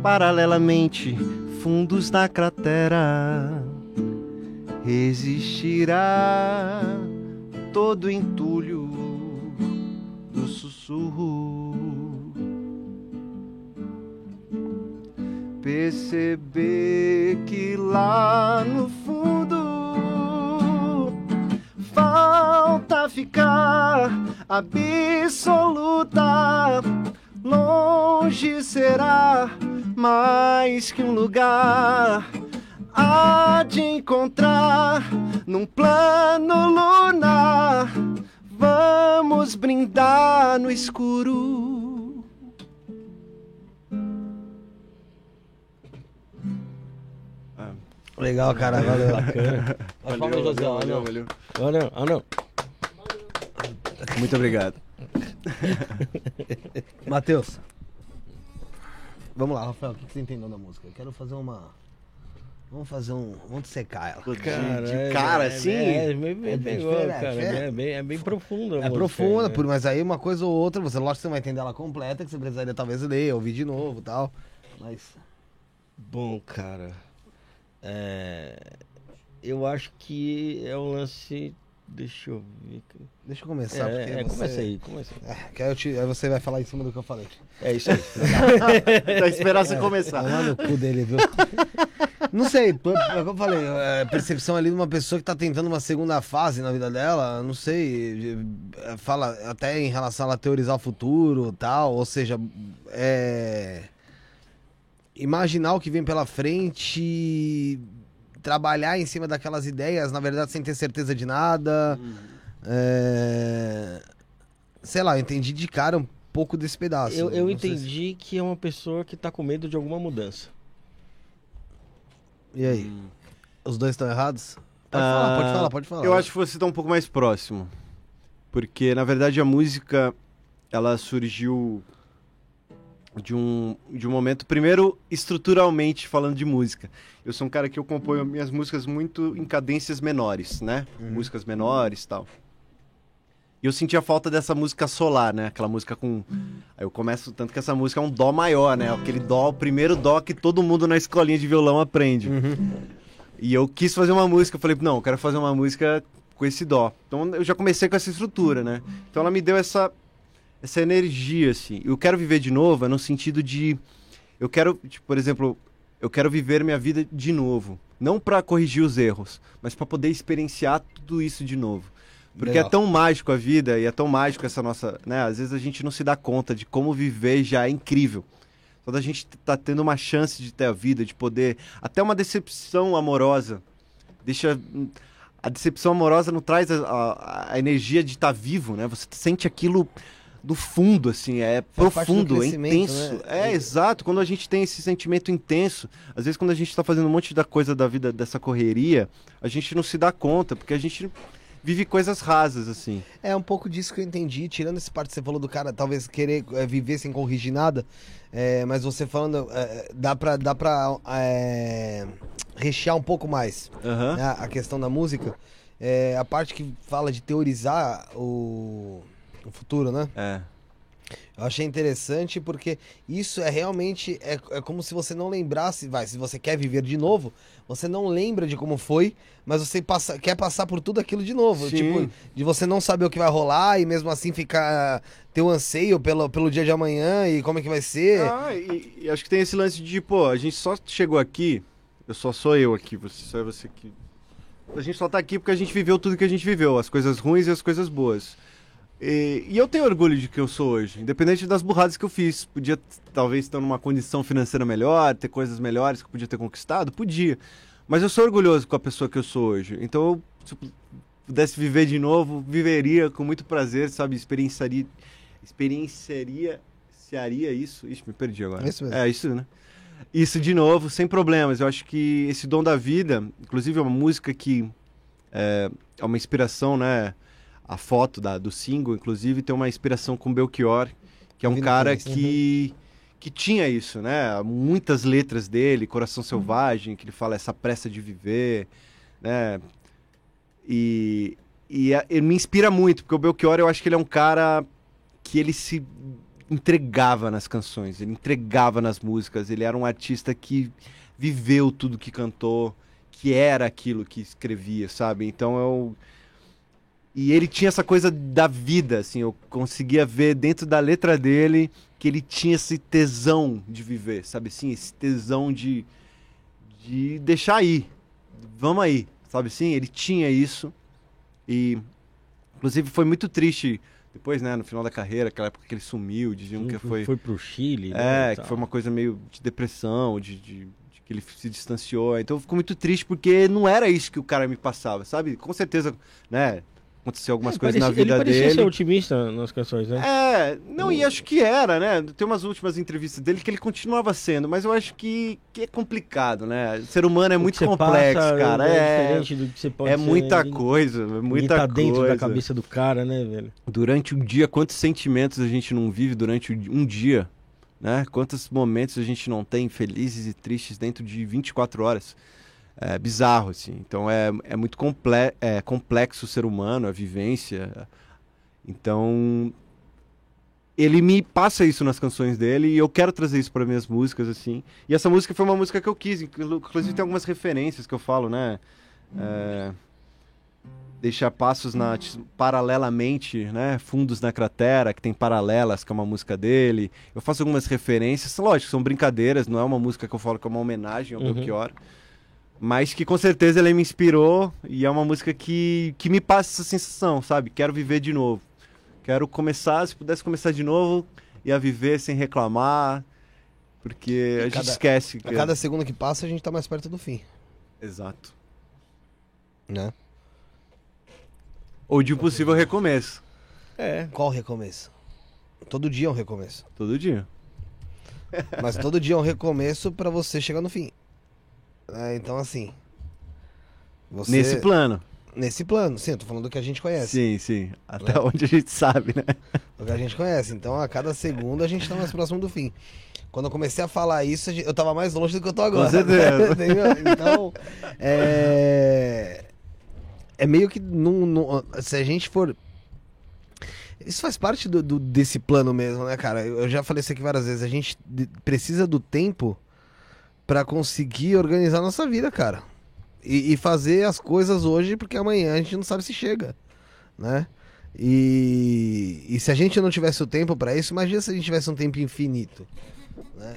Paralelamente, fundos na cratera. Resistirá todo entulho do sussurro. Perceber que lá no fundo falta ficar absoluta. Longe será mais que um lugar. Há de encontrar num plano lunar. Vamos brindar no escuro. Legal, cara, valeu. Bacana. Valeu, Palmas, José. valeu, Ah, valeu, não. valeu. Ah, não. Ah, não. Muito obrigado. Matheus. Vamos lá, Rafael, o que você entendeu da música? Eu quero fazer uma. Vamos fazer um. Vamos secar ela. De, Cara, de é- cara, é, assim. É, é, bem, bem, É bem, diferente, cara, é? é bem, é bem profunda. É profunda, né? por- mas aí uma coisa ou outra, você lógico que você não vai entender ela completa, que você precisaria talvez ler, ouvir de novo e tal. Mas. Bom, cara, é, eu acho que é um lance. Deixa eu ver. Deixa eu começar, porque É, é, você... começa aí, começa aí. É, que aí, eu te- aí você vai falar em cima do que eu falei. É isso aí. Pra esperar você começar. Vai lá no cu dele, viu? Não sei, pô, é o que eu falei, é, percepção ali de uma pessoa que tá tentando uma segunda fase na vida dela, não sei, é, fala até em relação a ela teorizar o futuro tal, ou seja, é, imaginar o que vem pela frente, trabalhar em cima daquelas ideias, na verdade, sem ter certeza de nada. é, sei lá, eu entendi de cara um pouco desse pedaço. Eu, eu sei se- entendi que é uma pessoa que tá com medo de alguma mudança. E aí? Hum. Os dois estão errados? Pode Ah, falar, pode falar, pode falar. Eu acho que você tá um pouco mais próximo. Porque, na verdade, a música, ela surgiu de um, de um momento, primeiro, estruturalmente falando de música. Eu sou um cara que eu componho minhas músicas muito em cadências menores, né? Músicas menores e tal. E eu sentia falta dessa música solar, né? Aquela música com... Aí eu começo, tanto que essa música é um dó maior, né? Aquele dó, o primeiro dó que todo mundo na escolinha de violão aprende. E eu quis fazer uma música, eu falei, não, eu quero fazer uma música com esse dó. Então eu já comecei com essa estrutura, né? Então ela me deu essa essa energia assim. Eu quero viver de novo, é no sentido de eu quero, tipo, por exemplo, eu quero viver minha vida de novo, não para corrigir os erros, mas para poder experienciar tudo isso de novo. Porque Legal. é tão mágico a vida e é tão mágico essa nossa, né? Às vezes a gente não se dá conta de como viver já é incrível. Quando a gente tá tendo uma chance de ter a vida, de poder. Até uma decepção amorosa. Deixa. a decepção amorosa não traz a, a- a energia de estar vivo, né? Você sente aquilo do fundo, assim, é Faz profundo, é intenso. né? É, exato. Quando a gente tem esse sentimento intenso, às vezes quando a gente tá fazendo um monte da coisa da vida dessa correria, a gente não se dá conta, porque a gente vive coisas rasas, assim. É um pouco disso que eu entendi, tirando essa parte que você falou do cara talvez querer é, viver sem corrigir nada, é, mas você falando, é, dá pra, dá pra é, rechear um pouco mais Aham. né, a questão da música. É, a parte que fala de teorizar o, o futuro, né? É. Eu achei interessante porque isso é realmente é, é como se você não lembrasse, vai, se você quer viver de novo, você não lembra de como foi, mas você passa, quer passar por tudo aquilo de novo, Sim. tipo, de você não saber o que vai rolar e mesmo assim ficar ter um anseio pelo, pelo dia de amanhã e como é que vai ser. Ah, e, e acho que tem esse lance de, pô, a gente só chegou aqui, eu só sou eu aqui, você só é você aqui. A gente só tá aqui porque a gente viveu tudo que a gente viveu, as coisas ruins e as coisas boas. E, e eu tenho orgulho de que eu sou hoje, independente das burradas que eu fiz. Podia talvez estar numa condição financeira melhor, ter coisas melhores que eu podia ter conquistado, podia. Mas eu sou orgulhoso com a pessoa que eu sou hoje. Então, se eu pudesse viver de novo, viveria com muito prazer, sabe? Experienciaria, experienciaria, isso. Ixi, me perdi agora. É isso mesmo. É isso, né? Isso de novo, sem problemas. Eu acho que esse dom da vida, inclusive é uma música que é, é uma inspiração, né? A foto da, do single, inclusive, tem uma inspiração com Belchior, que é um cara que, que tinha isso, né? Muitas letras dele, Coração Selvagem, que ele fala essa pressa de viver, né? E, e a- ele me inspira muito, porque o Belchior, eu acho que ele é um cara que ele se entregava nas canções, ele entregava nas músicas, ele era um artista que viveu tudo que cantou, que era aquilo que escrevia, sabe? Então eu e ele tinha essa coisa da vida, assim, eu conseguia ver dentro da letra dele que ele tinha esse tesão de viver, sabe assim, esse tesão de de deixar aí. Vamos aí, sabe assim? Ele tinha isso e inclusive foi muito triste depois, né, no final da carreira, aquela época que ele sumiu, diziam que foi foi pro Chile. né, é, que foi uma coisa meio de depressão, de, de- de que ele se distanciou. Então eu fico muito triste porque não era isso que o cara me passava, sabe? Com certeza, né? Aconteceu algumas É, coisas na parecia- vida ele parecia dele. ser otimista nas canções, né? É, não, e acho que era, né? Tem umas últimas entrevistas dele que ele continuava sendo, mas eu acho que, que é complicado, né? O ser humano é O muito complexo, passa cara. É É, diferente do que você pode é ser, muita ninguém- coisa, é muita tá coisa. dentro da cabeça do cara, né, velho? durante um dia, quantos sentimentos a gente não vive durante um dia, né? Quantos momentos a gente não tem felizes e tristes dentro de 24 horas. É bizarro, assim. Então é, é muito comple é, complexo o ser humano, a vivência. Então ele me passa isso nas canções dele e eu quero trazer isso para minhas músicas, assim. E essa música foi uma música que eu quis, inclu- inclusive tem algumas referências que eu falo, né? É, deixar passos na paralelamente, né? Fundos na cratera, que tem paralelas, que é uma música dele. Eu faço algumas referências, lógico, são brincadeiras, não é uma música que eu falo que é uma homenagem ao Uhum. Belchior. Mas que com certeza ele me inspirou e é uma música que, que me passa essa sensação, sabe? Quero viver de novo. Quero começar, se pudesse começar de novo, ia viver sem reclamar, porque a gente cada- esquece. A que- cada segundo que passa a gente tá mais perto do fim, Exato. né? Ou de um possível recomeço, É. Qual recomeço? Todo dia é um recomeço. todo dia. Mas todo dia é um recomeço pra você chegar no fim. É, então, assim. Você, Nesse plano. Nesse plano, sim, eu tô falando do que a gente conhece. Sim, sim. Até Né? onde a gente sabe, né? Do que a gente conhece. Então, a cada segundo a gente tá mais próximo do fim. Quando eu comecei a falar isso, eu tava mais longe do que eu tô agora. certeza. Entendeu? Então, é. É meio que. Não, não- se a gente for. Isso faz parte do, do- desse plano mesmo, né, cara? Eu, já falei isso aqui várias vezes. A gente precisa do tempo pra conseguir organizar nossa vida, cara. E, e fazer as coisas hoje, porque amanhã a gente não sabe se chega, né? E, e se a gente não tivesse o tempo pra isso, imagina se a gente tivesse um tempo infinito, né?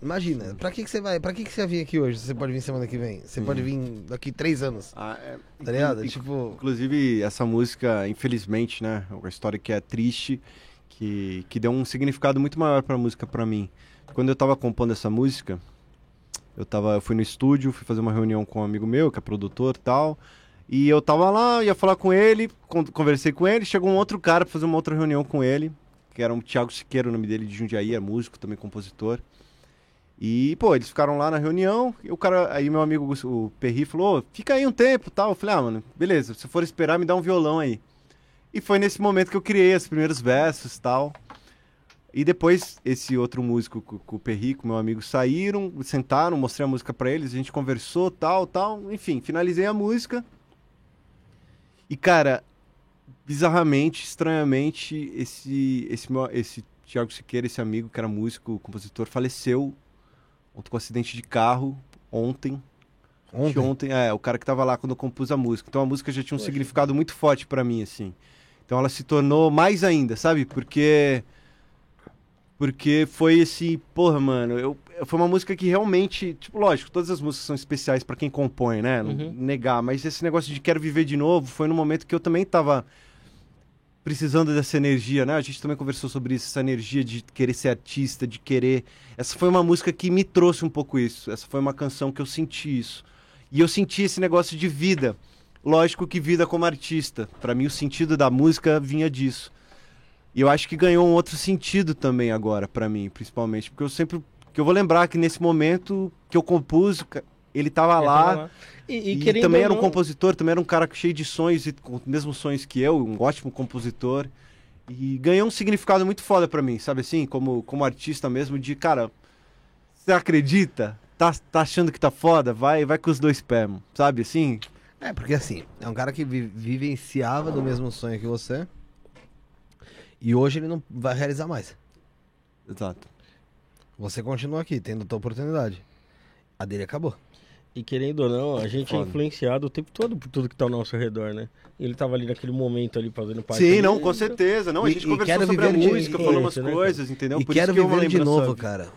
Imagina, pra que, que você vai? Pra que, que você vai vir aqui hoje? Você pode vir semana que vem? Você Sim. pode vir daqui três anos, Ah, é- tá ligado? Tipo, Inclusive, essa música, infelizmente, né? É uma história que é triste, que, que deu um significado muito maior pra música pra mim. Quando eu tava compondo essa música, eu, tava, eu fui no estúdio, fui fazer uma reunião com um amigo meu, que é produtor e tal, E eu tava lá, ia falar com ele, con- conversei com ele, chegou um outro cara pra fazer uma outra reunião com ele, que era um Thiago Siqueira, o nome dele de Jundiaí, é músico, também compositor. E, pô, eles ficaram lá na reunião, e o cara, aí meu amigo, o Perry, falou, "Ô, fica aí um tempo tal. Eu falei, ah, mano, beleza, se for esperar, me dá um violão aí. E foi nesse momento que eu criei os primeiros versos tal. E depois, esse outro músico, o Perry, com meu amigo, saíram, sentaram, mostrei a música pra eles, a gente conversou, tal, tal. Enfim, finalizei a música. E, cara, bizarramente, estranhamente, esse, esse, meu, esse Thiago Siqueira, esse amigo que era músico, compositor, faleceu com um acidente de carro, ontem. Ontem? ontem, é, o cara que tava lá quando eu compus a música. Então a música já tinha um Poxa. significado muito forte pra mim, assim. Então ela se tornou mais ainda, sabe? Porque. Porque foi esse. Porra, mano, eu, foi uma música que realmente. Tipo, lógico, todas as músicas são especiais pra quem compõe, né? Não Uhum. negar. Mas esse negócio de quero viver de novo foi no momento que eu também tava precisando dessa energia, né? A gente também conversou sobre isso, essa energia de querer ser artista, de querer. Essa foi uma música que me trouxe um pouco isso. Essa foi uma canção que eu senti isso. E eu senti esse negócio de vida. Lógico que vida como artista. Pra mim, o sentido da música vinha disso. E eu acho que ganhou um outro sentido também agora, pra mim, principalmente. Porque eu sempre. Que eu vou lembrar que nesse momento que eu compus, ele tava lá. E, e E, também era um não, compositor, também era um cara cheio de sonhos e com os mesmos sonhos que eu, um ótimo compositor. E ganhou um significado muito foda pra mim, sabe assim? Como, como artista mesmo, de cara, você acredita? Tá, tá achando que tá foda? Vai, vai com os dois pés, sabe assim? É, porque assim, é um cara que vi- vivenciava do mesmo sonho que você. E hoje ele não vai realizar mais. Exato. Você continua aqui, tendo a tua oportunidade. A dele acabou. E querendo ou não, a gente é Foda. influenciado o tempo todo por tudo que tá ao nosso redor, né? Ele tava ali naquele momento ali fazendo parte. Sim, ali, não, com certeza. Não, a E- gente e conversou quero sobre a música, é falou umas né, coisas, entendeu? e Por quero isso que é viver de novo, cara.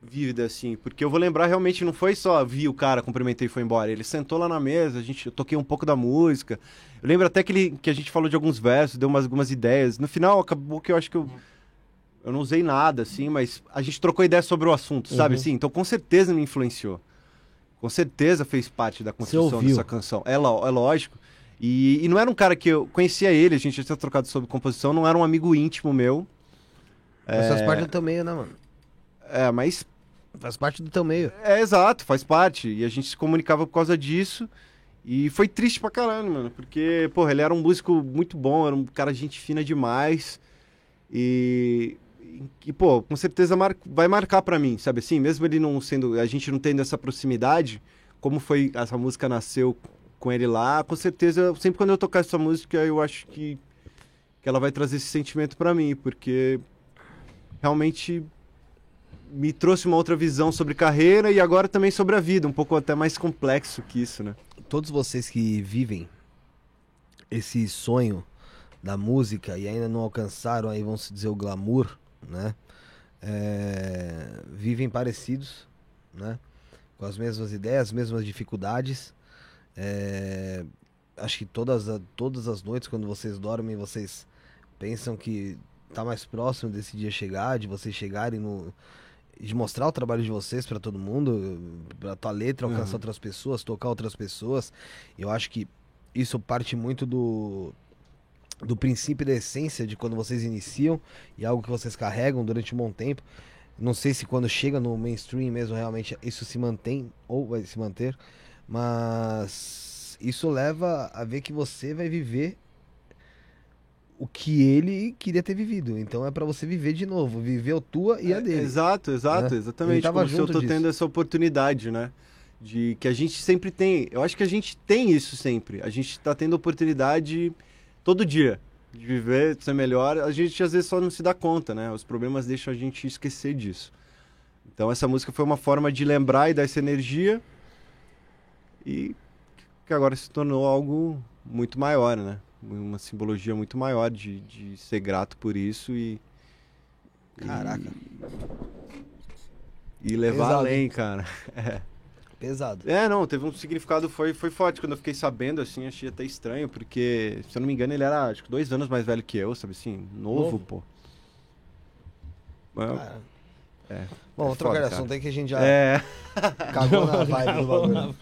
Vívida, assim, porque eu vou lembrar realmente não foi só vi o cara, cumprimentei e foi embora. Ele sentou lá na mesa, a gente eu toquei um pouco da música. Eu lembro até que, ele, que a gente falou de alguns versos, deu umas, algumas ideias. No final acabou que eu acho que eu, eu não usei nada, assim, mas a gente trocou ideia sobre o assunto, sabe Uhum. assim? Então com certeza me influenciou. Com certeza fez parte da construção dessa canção. É, é lógico. E, e não era um cara que eu conhecia ele, a gente já tinha trocado sobre composição, não era um amigo íntimo meu. Mas faz parte do teu meio, né, mano? É, mas Faz parte do teu meio. É, exato, faz parte. E a gente se comunicava por causa disso. E foi triste pra caralho, mano. Porque, porra, ele era um músico muito bom, era um cara gente fina demais. E. E, pô, com certeza mar- vai marcar pra mim, sabe assim? Mesmo ele não sendo. A gente não tendo essa proximidade, como foi. Essa música nasceu com ele lá, com certeza, sempre quando eu tocar essa música, eu acho que. Que ela vai trazer esse sentimento pra mim, porque. Realmente me trouxe uma outra visão sobre carreira e agora também sobre a vida, um pouco até mais complexo que isso, né? Todos vocês que vivem esse sonho da música e ainda não alcançaram aí, vamos dizer, o glamour, né? É, vivem parecidos, né? Com as mesmas ideias, as mesmas dificuldades. É, acho que todas, todas as noites, quando vocês dormem, vocês pensam que tá mais próximo desse dia chegar, de vocês chegarem no. De mostrar o trabalho de vocês pra todo mundo, pra tua letra alcançar Uhum. outras pessoas, tocar outras pessoas. Eu acho que isso parte muito do do princípio da essência de quando vocês iniciam e algo que vocês carregam durante um bom tempo. Não sei se quando chega no mainstream mesmo realmente isso se mantém ou vai se manter, mas isso leva a ver que você vai viver o que ele queria ter vivido. Então é pra você viver de novo, viver a tua e a É, dele. Exato, exato, né? Exatamente. Como se eu tô disso. tendo essa oportunidade, né? De que a gente sempre tem. Eu acho que a gente tem isso sempre. A gente tá tendo oportunidade todo dia de viver, de ser melhor. A gente às vezes só não se dá conta, né? Os problemas deixam a gente esquecer disso. Então essa música foi uma forma de lembrar e dar essa energia e que agora se tornou algo muito maior, né? Uma simbologia muito maior de, de ser grato por isso e. Caraca. E, e levar Pesado, além, cara. Pesado. É, não, teve um significado, foi, foi forte. Quando eu fiquei sabendo, assim, achei até estranho, porque, se eu não me engano, ele era, acho que dois anos mais velho que eu, sabe assim? Novo, Novo. pô. É, Cara, É. Bom, É trocar de assunto aí que a gente já É. cagou na vibe do bagulho.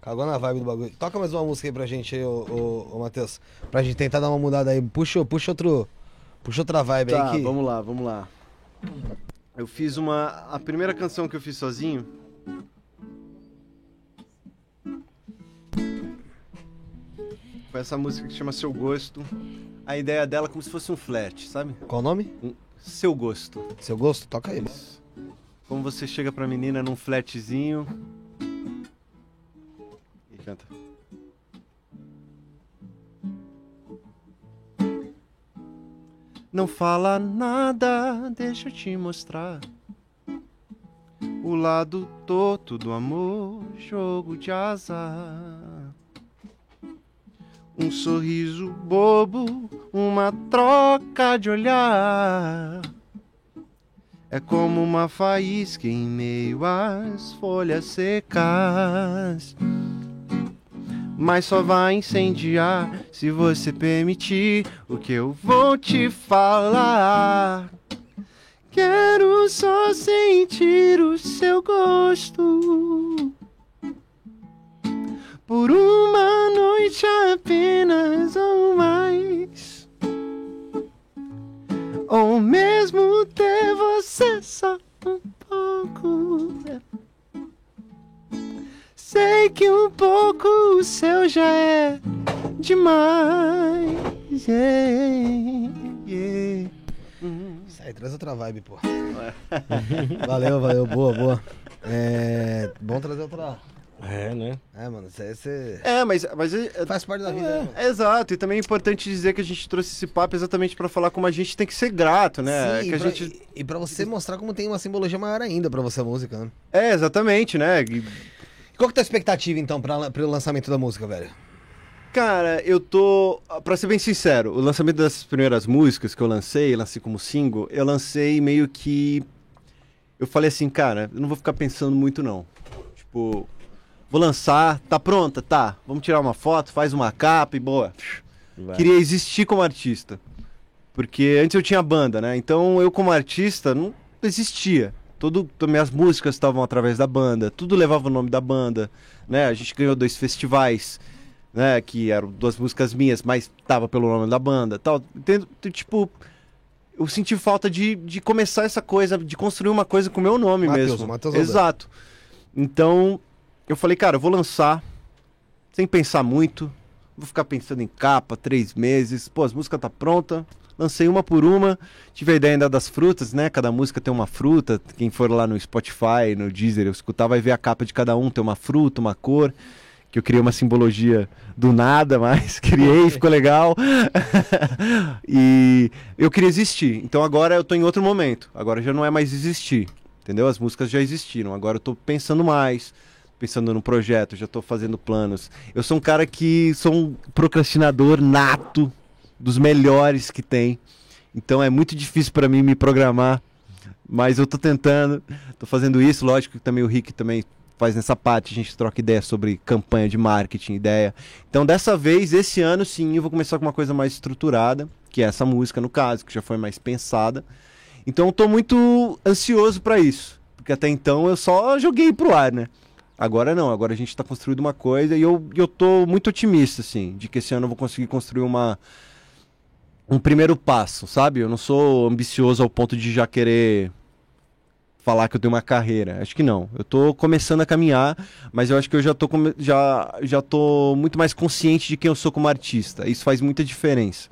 Cagou na vibe do bagulho. Toca mais uma música aí pra gente aí, ô, ô, ô Matheus. Pra gente tentar dar uma mudada aí. Puxa, puxa outro. Puxa outra vibe Tá, aí que. vamos lá, vamos lá. Eu fiz uma. A primeira canção que eu fiz sozinho. Foi essa música que chama Seu Gosto. A ideia dela é como se fosse um flerte, sabe? Qual o nome? Um Seu Gosto. Seu gosto? Toca ele. Como você chega pra menina num fletezinho. E canta. Não fala nada, deixa eu te mostrar. O lado torto do amor, jogo de azar. Um sorriso bobo, uma troca de olhar. É como uma faísca em meio às folhas secas. Mas só vai incendiar se você permitir o que eu vou te falar. Quero só sentir o seu gosto. Por uma noite apenas ou mais. Ou mesmo ter você só um pouco. Sei que um pouco seu já é demais. Yeah, yeah. Isso aí, traz outra vibe, pô. valeu, valeu. Boa, boa. É. Bom trazer outra. É, né? É, mano, isso aí você. É, mas, mas é- é- Faz parte da vida, né, mano? é, exato, e também é importante dizer que a gente trouxe esse papo exatamente pra falar como a gente tem que ser grato, né? Sim, que a e, pra, gente e- e pra você mostrar como tem uma simbologia maior ainda pra você a música, né? É, exatamente, né? E, Qual que é a tua expectativa, então, pra, pro lançamento da música, velho? Cara, eu tô. Pra ser bem sincero, o lançamento das primeiras músicas que eu lancei, lancei como single, eu lancei meio que. Eu falei assim, cara, eu não vou ficar pensando muito não. Tipo, vou lançar, tá pronta? Tá. Vamos tirar uma foto, faz uma capa e boa. Vai. Queria existir como artista. Porque antes eu tinha banda, né? Então eu, como artista, não existia. Tudo, to- minhas músicas estavam através da banda, tudo levava o nome da banda, né? A gente ganhou dois festivais, né? Que eram duas músicas minhas, mas tava pelo nome da banda, tal. Entendo, t- tipo, eu senti falta de, de começar essa coisa, de construir uma coisa com o meu nome Matheus, mesmo. Alberto. Exato. Então, eu falei, cara, eu vou lançar sem pensar muito. Vou ficar pensando em capa, três meses. Pô, as músicas tá pronta. Lancei uma por uma. Tive a ideia ainda das frutas, né? Cada música tem uma fruta. Quem for lá no Spotify, no Deezer, eu escutar, vai ver a capa de cada um. Tem uma fruta, uma cor. Que eu criei uma simbologia do nada, mas criei, ficou legal. e eu queria existir. Então agora eu tô em outro momento. Agora já não é mais existir. Entendeu? As músicas já existiram. Agora eu tô pensando mais pensando no projeto, já tô fazendo planos. Eu sou um cara que sou um procrastinador nato, dos melhores que tem. Então é muito difícil para mim me programar, mas eu tô tentando, tô fazendo isso, lógico que também o Rick também faz nessa parte, a gente troca ideia sobre campanha de marketing, ideia. Então dessa vez, esse ano sim, eu vou começar com uma coisa mais estruturada, que é essa música no caso, que já foi mais pensada. Então eu tô muito ansioso para isso, porque até então eu só joguei pro ar, né? Agora não, agora a gente está construindo uma coisa e eu, eu tô muito otimista, assim, de que esse ano eu vou conseguir construir uma um primeiro passo, sabe? Eu não sou ambicioso ao ponto de já querer falar que eu tenho uma carreira. Acho que não. Eu tô começando a caminhar, mas eu acho que eu já tô, já, já tô muito mais consciente de quem eu sou como artista. Isso faz muita diferença.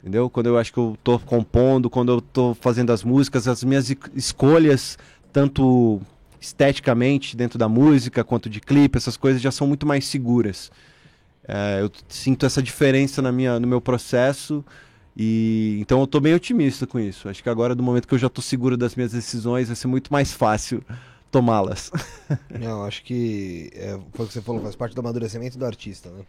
Entendeu? Quando eu acho que eu tô compondo, quando eu tô fazendo as músicas, as minhas escolhas, tanto esteticamente dentro da música quanto de clipe, essas coisas já são muito mais seguras. É, eu sinto essa diferença na minha, no meu processo e então eu tô bem otimista com isso. Acho que agora, do momento que eu já tô seguro das minhas decisões, vai ser muito mais fácil tomá-las. Não, acho que é, foi o que você falou, faz parte do amadurecimento do artista, né?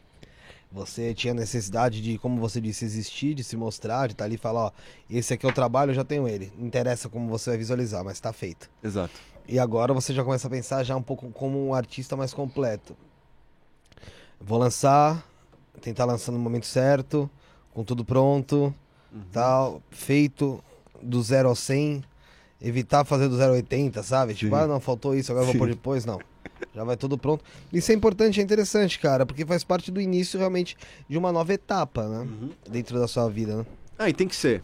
Você tinha necessidade de, como você disse, existir, de se mostrar, de estar ali e falar, ó, esse aqui é o trabalho, eu já tenho ele. Não interessa como você vai visualizar, mas tá feito. Exato. E agora você já começa a pensar já um pouco como um artista mais completo. Vou lançar, tentar lançar no momento certo, com tudo pronto, tal, feito do zero ao 100. evitar fazer do 080, sabe? Tipo, Sim. ah, não, faltou isso, agora eu vou Sim. pôr depois, não. Já vai tudo pronto. Isso é importante, é interessante, cara, porque faz parte do início realmente de uma nova etapa, né? Uhum. Dentro da sua vida, né? Ah, e tem que ser.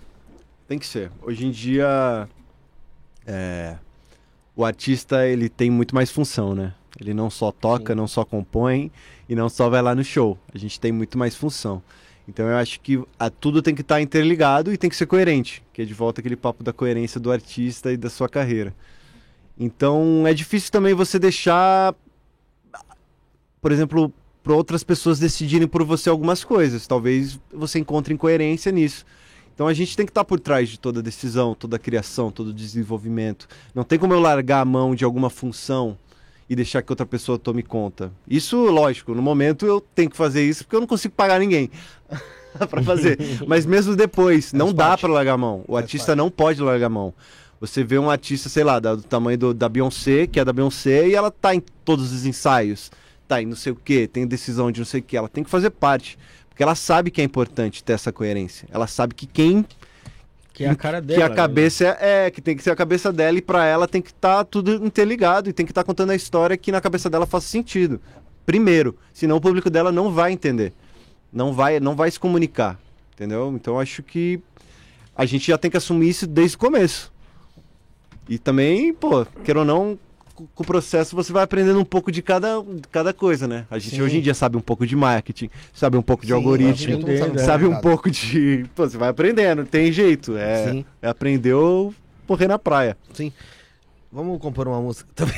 Tem que ser. Hoje em dia, é, o artista ele tem muito mais função, né? Ele não só toca, Sim. não só compõe e não só vai lá no show. A gente tem muito mais função. Então eu acho que a- tudo tem que estar interligado e tem que ser coerente, que é de volta aquele papo da coerência do artista e da sua carreira. Então é difícil também você deixar, por exemplo, para outras pessoas decidirem por você algumas coisas. Talvez você encontre incoerência nisso. Então a gente tem que estar por trás de toda decisão, toda criação, todo desenvolvimento. Não tem como eu largar a mão de alguma função e deixar que outra pessoa tome conta. Isso, lógico, no momento eu tenho que fazer isso porque eu não consigo pagar ninguém para fazer. Mas mesmo depois, não dá para largar a mão. O Faz artista parte. não pode largar a mão. Você vê um artista, sei lá, do tamanho do- da Beyoncé, que é da Beyoncé, e ela tá em todos os ensaios, tá em não sei o que, tem decisão de não sei o que, ela tem que fazer parte. Porque ela sabe que é importante ter essa coerência. Ela sabe que quem Que é a cara dela. que a né? cabeça é, é, que tem que ser a cabeça dela e pra ela tem que estar tudo interligado e tem que estar contando a história que na cabeça dela faça sentido. Primeiro, senão o público dela não vai entender. Não vai, não vai se comunicar, entendeu? Então acho que a gente já tem que assumir isso desde o começo. E também, pô, queira ou não, com o processo você vai aprendendo um pouco de cada, cada coisa, né? A gente Sim. hoje em dia sabe um pouco de marketing, sabe um pouco de Sim, algoritmo, mundo sabe um pouco de. Pô, você vai aprendendo, tem jeito. É, é aprender ou morrer na praia. Sim. Vamos compor uma música também.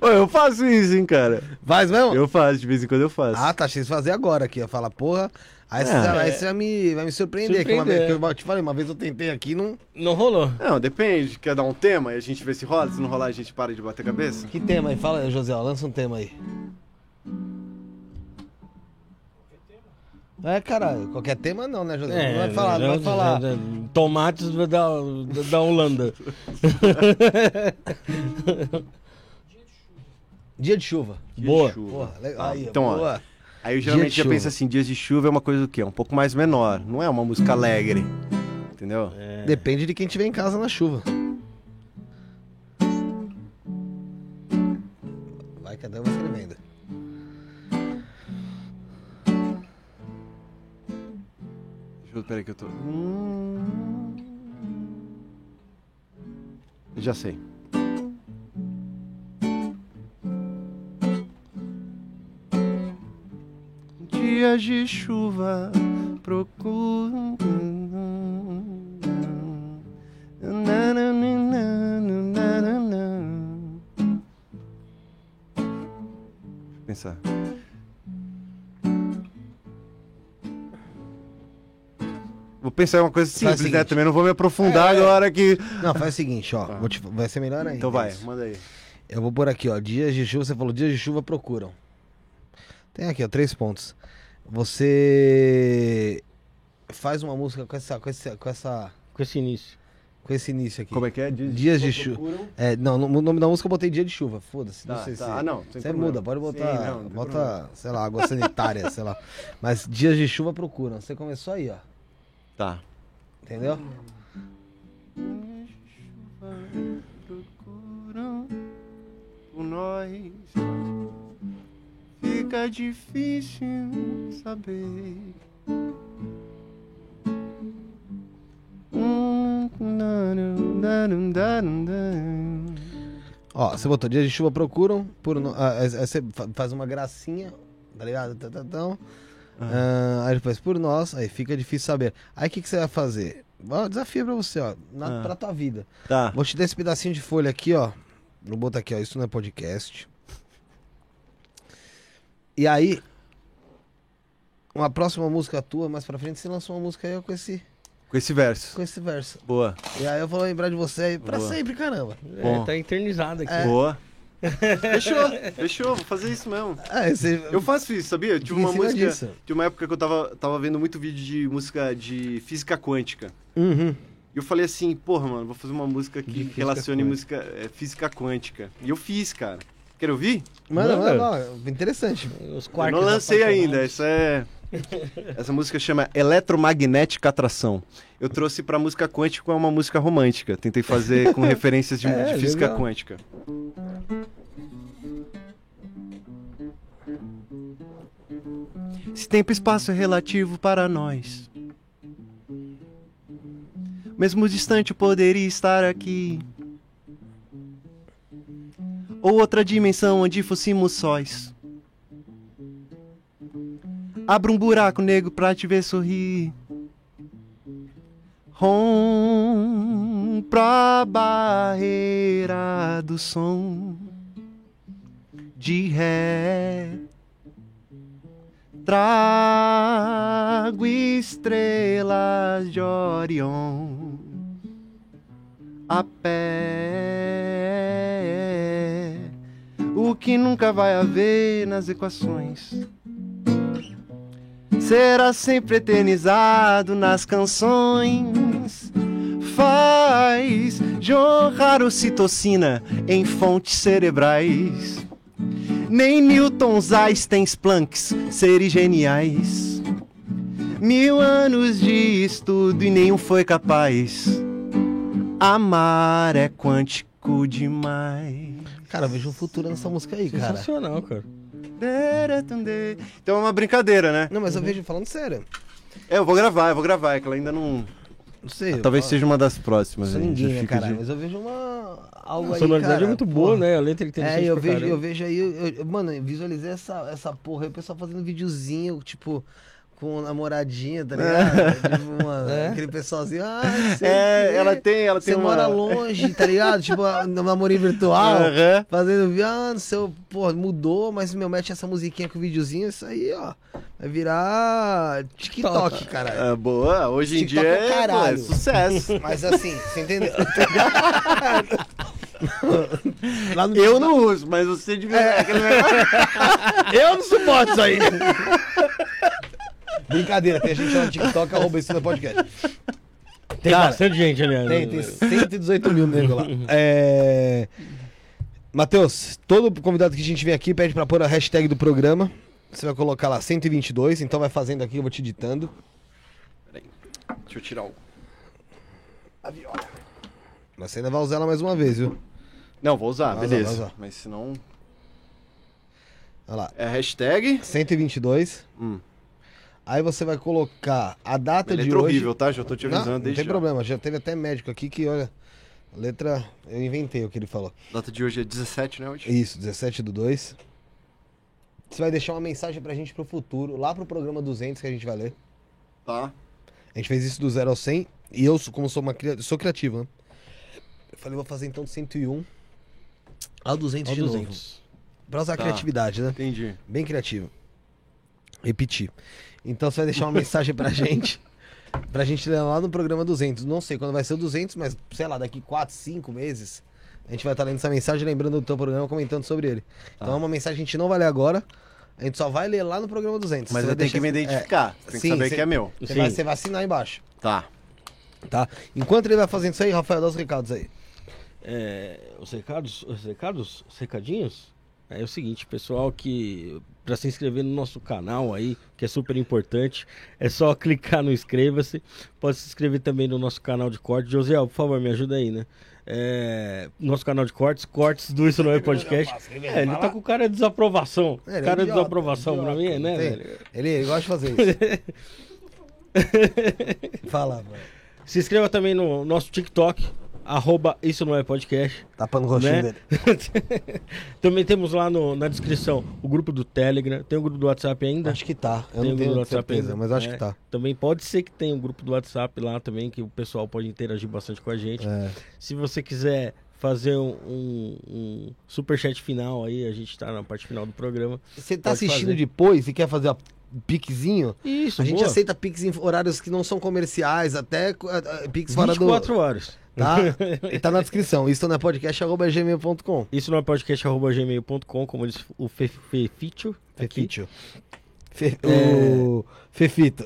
Ô, eu faço isso, hein, cara. Faz mesmo? Eu faço, de vez em quando eu faço. Ah, tá, achei de fazer agora aqui. Eu falo, porra. Aí você, É. já- aí você vai, me, vai me surpreender. Que uma vez, que eu te falei, uma vez eu tentei aqui, não. Não rolou. Não, depende. Quer dar um tema e a gente vê se rola? Se não rolar, a gente para de bater cabeça? Que tema aí? Fala aí, José, ó, lança um tema aí. É, caralho, qualquer tema não, né, José? não vai falar, não vai não- falar. não- não- Tomates da, da, da Holanda. Dia de chuva. Dia de Boa. chuva. Porra, legal. Ah, Aí, então, ó, boa. Aí eu geralmente de já chuva. penso assim, dias de chuva é uma coisa do quê? Um pouco mais menor. Não é uma música alegre. Entendeu? É. Depende de quem tiver em casa na chuva. Peraí que eu tô... Hum. Já sei. Dias de chuva procuro. Pensar. Vou pensar em uma coisa simples, né? Também não vou me aprofundar É. agora que. Não, faz o seguinte, ó. vou te- vai ser melhor ainda. Então vai, isso. manda aí. Eu vou pôr aqui, ó. Dias de chuva, você falou dias de chuva procuram. Tem aqui, ó, três pontos. Você faz uma música com essa, com essa, com essa, Com esse início. com esse início aqui. Como é que é? Dias, Dias de chuva. É, não, no no nome da música eu botei dia de chuva. Foda-se, não Tá, sei tá. se. Ah, não. Você problema. muda, pode botar. Sim, não, não bota, problema. sei lá, água sanitária, sei lá. Mas dias de chuva procuram. Você começou aí, ó. Tá. Entendeu? Procuram por nós. Fica difícil saber. Ó, você botou dias de chuva procuram. Por no... ah, aí aí você fa- faz uma gracinha, tá ligado? Tá, Ah, aí depois por nós, aí fica difícil saber. Aí o que, que você vai fazer? Ó, desafio pra você, ó. Na, Ah. Pra tua vida. Tá. Vou te dar esse pedacinho de folha aqui, ó. Vou botar aqui, ó. Isso não é podcast. E aí, uma próxima música tua, mais pra frente, você lança uma música aí com esse, Com esse verso. com esse verso. Boa. E aí eu vou lembrar de você aí pra Boa. sempre, caramba. Bom. É, tá eternizado aqui. Boa. Fechou, fechou, vou fazer isso mesmo. É, você... Eu faço isso, sabia? Eu tive uma música. disso. Tinha uma época que eu tava, tava vendo muito vídeo de música de física quântica. Uhum. E eu falei assim, porra, mano, vou fazer uma música que física relacione quântica. música, é, física quântica. E eu fiz, cara. Quer ouvir? Mano, Manda. interessante. Os Eu quartos não lancei ainda, isso é. Essa música chama Eletromagnética Atração. Eu trouxe pra música quântica é uma música romântica. Tentei fazer com referências de, É, de física legal. quântica. Se tempo e espaço é relativo para nós. Mesmo distante eu poderia estar aqui. Ou outra dimensão onde fôssemos sóis. Abra um buraco negro pra te ver sorrir. Rompra a barreira do som de ré. Trago estrelas de Orion a pé. O que nunca vai haver nas equações será sempre eternizado nas canções. Faz jorrar ocitocina em fontes cerebrais. Nem Newtons, Einsteins, Plancks serem geniais. Mil anos de estudo e nenhum foi capaz. Amar é quântico demais. Cara, vejo um futuro nessa música aí, cara. Sensacional, cara. Então é uma brincadeira, né? Não, mas eu vejo falando sério. É, eu vou gravar, eu vou gravar, é que ela ainda não. Não sei. Talvez eu, seja uma das próximas. Não já ninguém, né, cara? de- Mas eu vejo uma. Algo A aí, sonoridade cara, é muito boa, né? A letra é interessante É, eu vejo, caramba. eu vejo aí, eu- eu- mano, eu visualizei essa, essa porra aí, o pessoal fazendo videozinho, tipo, com namoradinha, tá ligado? tipo, mano, É? aquele pessoalzinho, ah, sei É, ela tem, ela Você tem uma. mora longe, tá ligado? tipo, no namorinho virtual, Aham. fazendo, ah, no seu, pô, mudou, mas meu mete essa musiquinha com o videozinho, isso aí, ó, vai virar TikTok, cara. Ah, boa, hoje em TikTok dia é é, caralho. pô, é sucesso. Mas assim, você entendeu? No Eu não uso, mas você devia. É. Eu não suporto isso aí. Brincadeira, tem gente lá no TikTok, arroba isso no podcast. Tem Cara, bastante gente, aliás. Tem, tem 118 mil nego lá. É... Matheus, todo convidado que a gente vem aqui pede pra pôr a hashtag do programa. Você vai colocar lá 122, então vai fazendo aqui, eu vou te ditando. Deixa eu tirar o. Mas você ainda vai usar ela mais uma vez, viu? Não, vou usar, Vai usar, beleza. vai usar. Mas se não. Olha lá, É hashtag. 122. Hum. Aí você vai colocar a data Letra de hoje. horrível, tá? Já tô te Não, avisando não desde tem já. problema, já teve até médico aqui que, olha, a letra. Eu inventei o que ele falou. Data de hoje é 17, né? Hoje? Isso, 17 do 2. Você vai deixar uma mensagem pra gente pro futuro, lá pro programa 200 que a gente vai ler. Tá. A gente fez isso do 0 ao 100 e eu, como sou uma sou criativo, né? Eu falei, vou fazer então do 101 ao 200 Ao de 200. novo. Pra usar a Tá. criatividade, né? Entendi. Bem criativo. Repetir. Então você vai deixar uma mensagem pra gente. Pra gente ler lá no programa 200. Não sei quando vai ser o 200, mas sei lá, daqui 4, 5 meses. A gente vai estar lendo essa mensagem, lembrando do teu programa, comentando sobre ele. Tá. Então é uma mensagem que a gente não vai ler agora. A gente só vai ler lá no programa 200. Mas Você eu tenho que me deixar- identificar. Tem que Sim, saber cê- que é meu. Você Sim. vai, você vai assinar embaixo, Tá. tá? Enquanto ele vai fazendo isso aí, Rafael, dá os recados aí. É, os recados, os recados, os recadinhos, é o seguinte, pessoal, que para se inscrever no nosso canal aí, que é super importante, é só clicar no inscreva-se. Pode se inscrever também no nosso canal de cortes. Josiel, por favor, me ajuda aí, né? É, nosso canal de cortes, cortes do Isso Não É Podcast. É, ele tá com cara de desaprovação. É, ele é cara de idiota, desaprovação pra mim, idiota, né, velho? Ele, ele gosta de fazer isso. Fala, mano. Se inscreva também no nosso TikTok, arroba Isso Não É Podcast. Tapando o rostinho Né? dele. Também temos lá no- na descrição o grupo do Telegram. Tem o grupo do WhatsApp ainda? Acho que tá. Eu Tem não o tenho certeza, ainda. mas acho É. que tá. Também pode ser que tenha um grupo do WhatsApp lá também, que o pessoal pode interagir bastante com a gente. É. Se você quiser fazer um, um, um superchat final aí, a gente tá na parte final do programa. Você tá Pode assistindo fazer. depois e quer fazer a piquezinho? Isso, A gente boa. aceita pix em horários que não são comerciais, até pix fora do. 24 horas. Tá? E tá na descrição. Isso não é podcast.gmail.com. Isso não é podcast.gmail.com, como disse o Fe- Fefito. aqui. Fefito. Fe... É. O Fefito.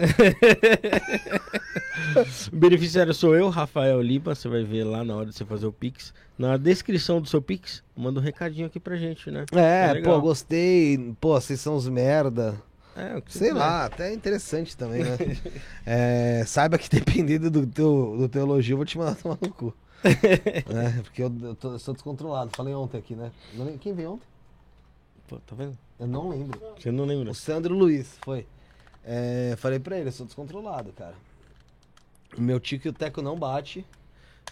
O beneficiário sou eu, Rafael Lima. Você vai ver lá na hora de você fazer o Pix. Na descrição do seu Pix, manda um recadinho aqui pra gente, né? É, É pô, gostei. Pô, vocês são os merda. É, que Sei quiser. lá, até é interessante também, né? É, saiba que dependendo do teu, do teu elogio, eu vou te mandar tomar no cu. É, porque eu, eu, tô, eu sou descontrolado. Falei ontem aqui, né? Quem veio ontem? Pô, tá vendo? Eu não lembro. Você não lembra? O Sandro Luiz, foi. É, falei pra ele, eu sou descontrolado, cara. Meu tico e o teco não bate.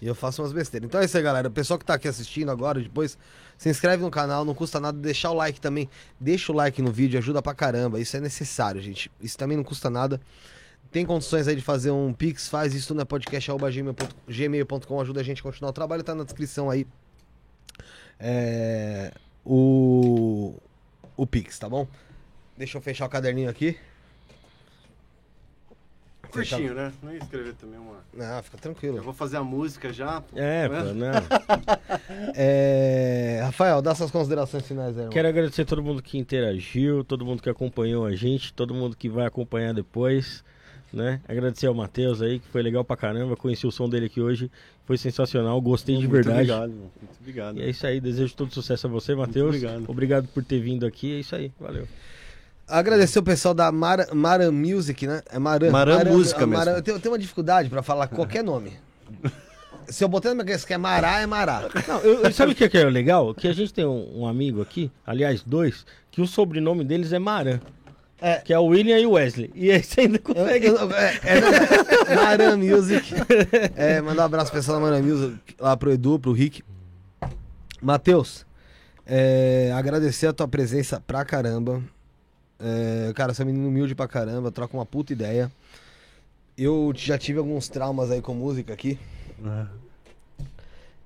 E eu faço umas besteiras. Então é isso aí, galera. O pessoal que tá aqui assistindo agora, depois, se inscreve no canal, não custa nada deixar o like também. Deixa o like no vídeo, ajuda pra caramba. Isso é necessário, gente. Isso também não custa nada. Tem condições aí de fazer um Pix, faz isso no podcast.gmail.com, ajuda a gente a continuar o trabalho, tá na descrição aí. É, o, o Pix, tá bom? Deixa eu fechar o caderninho aqui. Curtinho, né? Não ia escrever também uma. Não, fica Eu tranquilo. vou fazer a música já. pô. É, Né? pô, não. É, Rafael, dá suas considerações finais aí, irmão. Quero agradecer a todo mundo que interagiu, todo mundo que acompanhou a gente, todo mundo que vai acompanhar depois, né? Agradecer ao Matheus aí, que foi legal pra caramba. Conheci o som dele aqui hoje, foi sensacional, gostei de Muito verdade. Obrigado, irmão. Muito obrigado. E é isso aí, desejo todo sucesso a você, Matheus. obrigado. Obrigado por ter vindo aqui, é isso aí, valeu. Agradecer o pessoal da Mara, Mara Music, né? É Maran. Maran Música mesmo. Eu tenho, eu tenho uma dificuldade pra falar qualquer nome. Se eu botar na minha cabeça que é Mará, é Mará. Não, eu, eu- sabe o que é, que é legal? Que a gente tem um, um amigo aqui, aliás, dois, que o sobrenome deles é Maran. É. Que é o William e o Wesley. E aí você ainda Eu- consegue. eu- é, é, Maran Music. É, mandar um abraço pro pessoal da Maran Music, lá pro Edu, pro Rick. Matheus, é, agradecer a tua presença pra caramba. É, cara, você é um menino humilde pra caramba, troca uma puta ideia. Eu já tive alguns traumas aí com música aqui.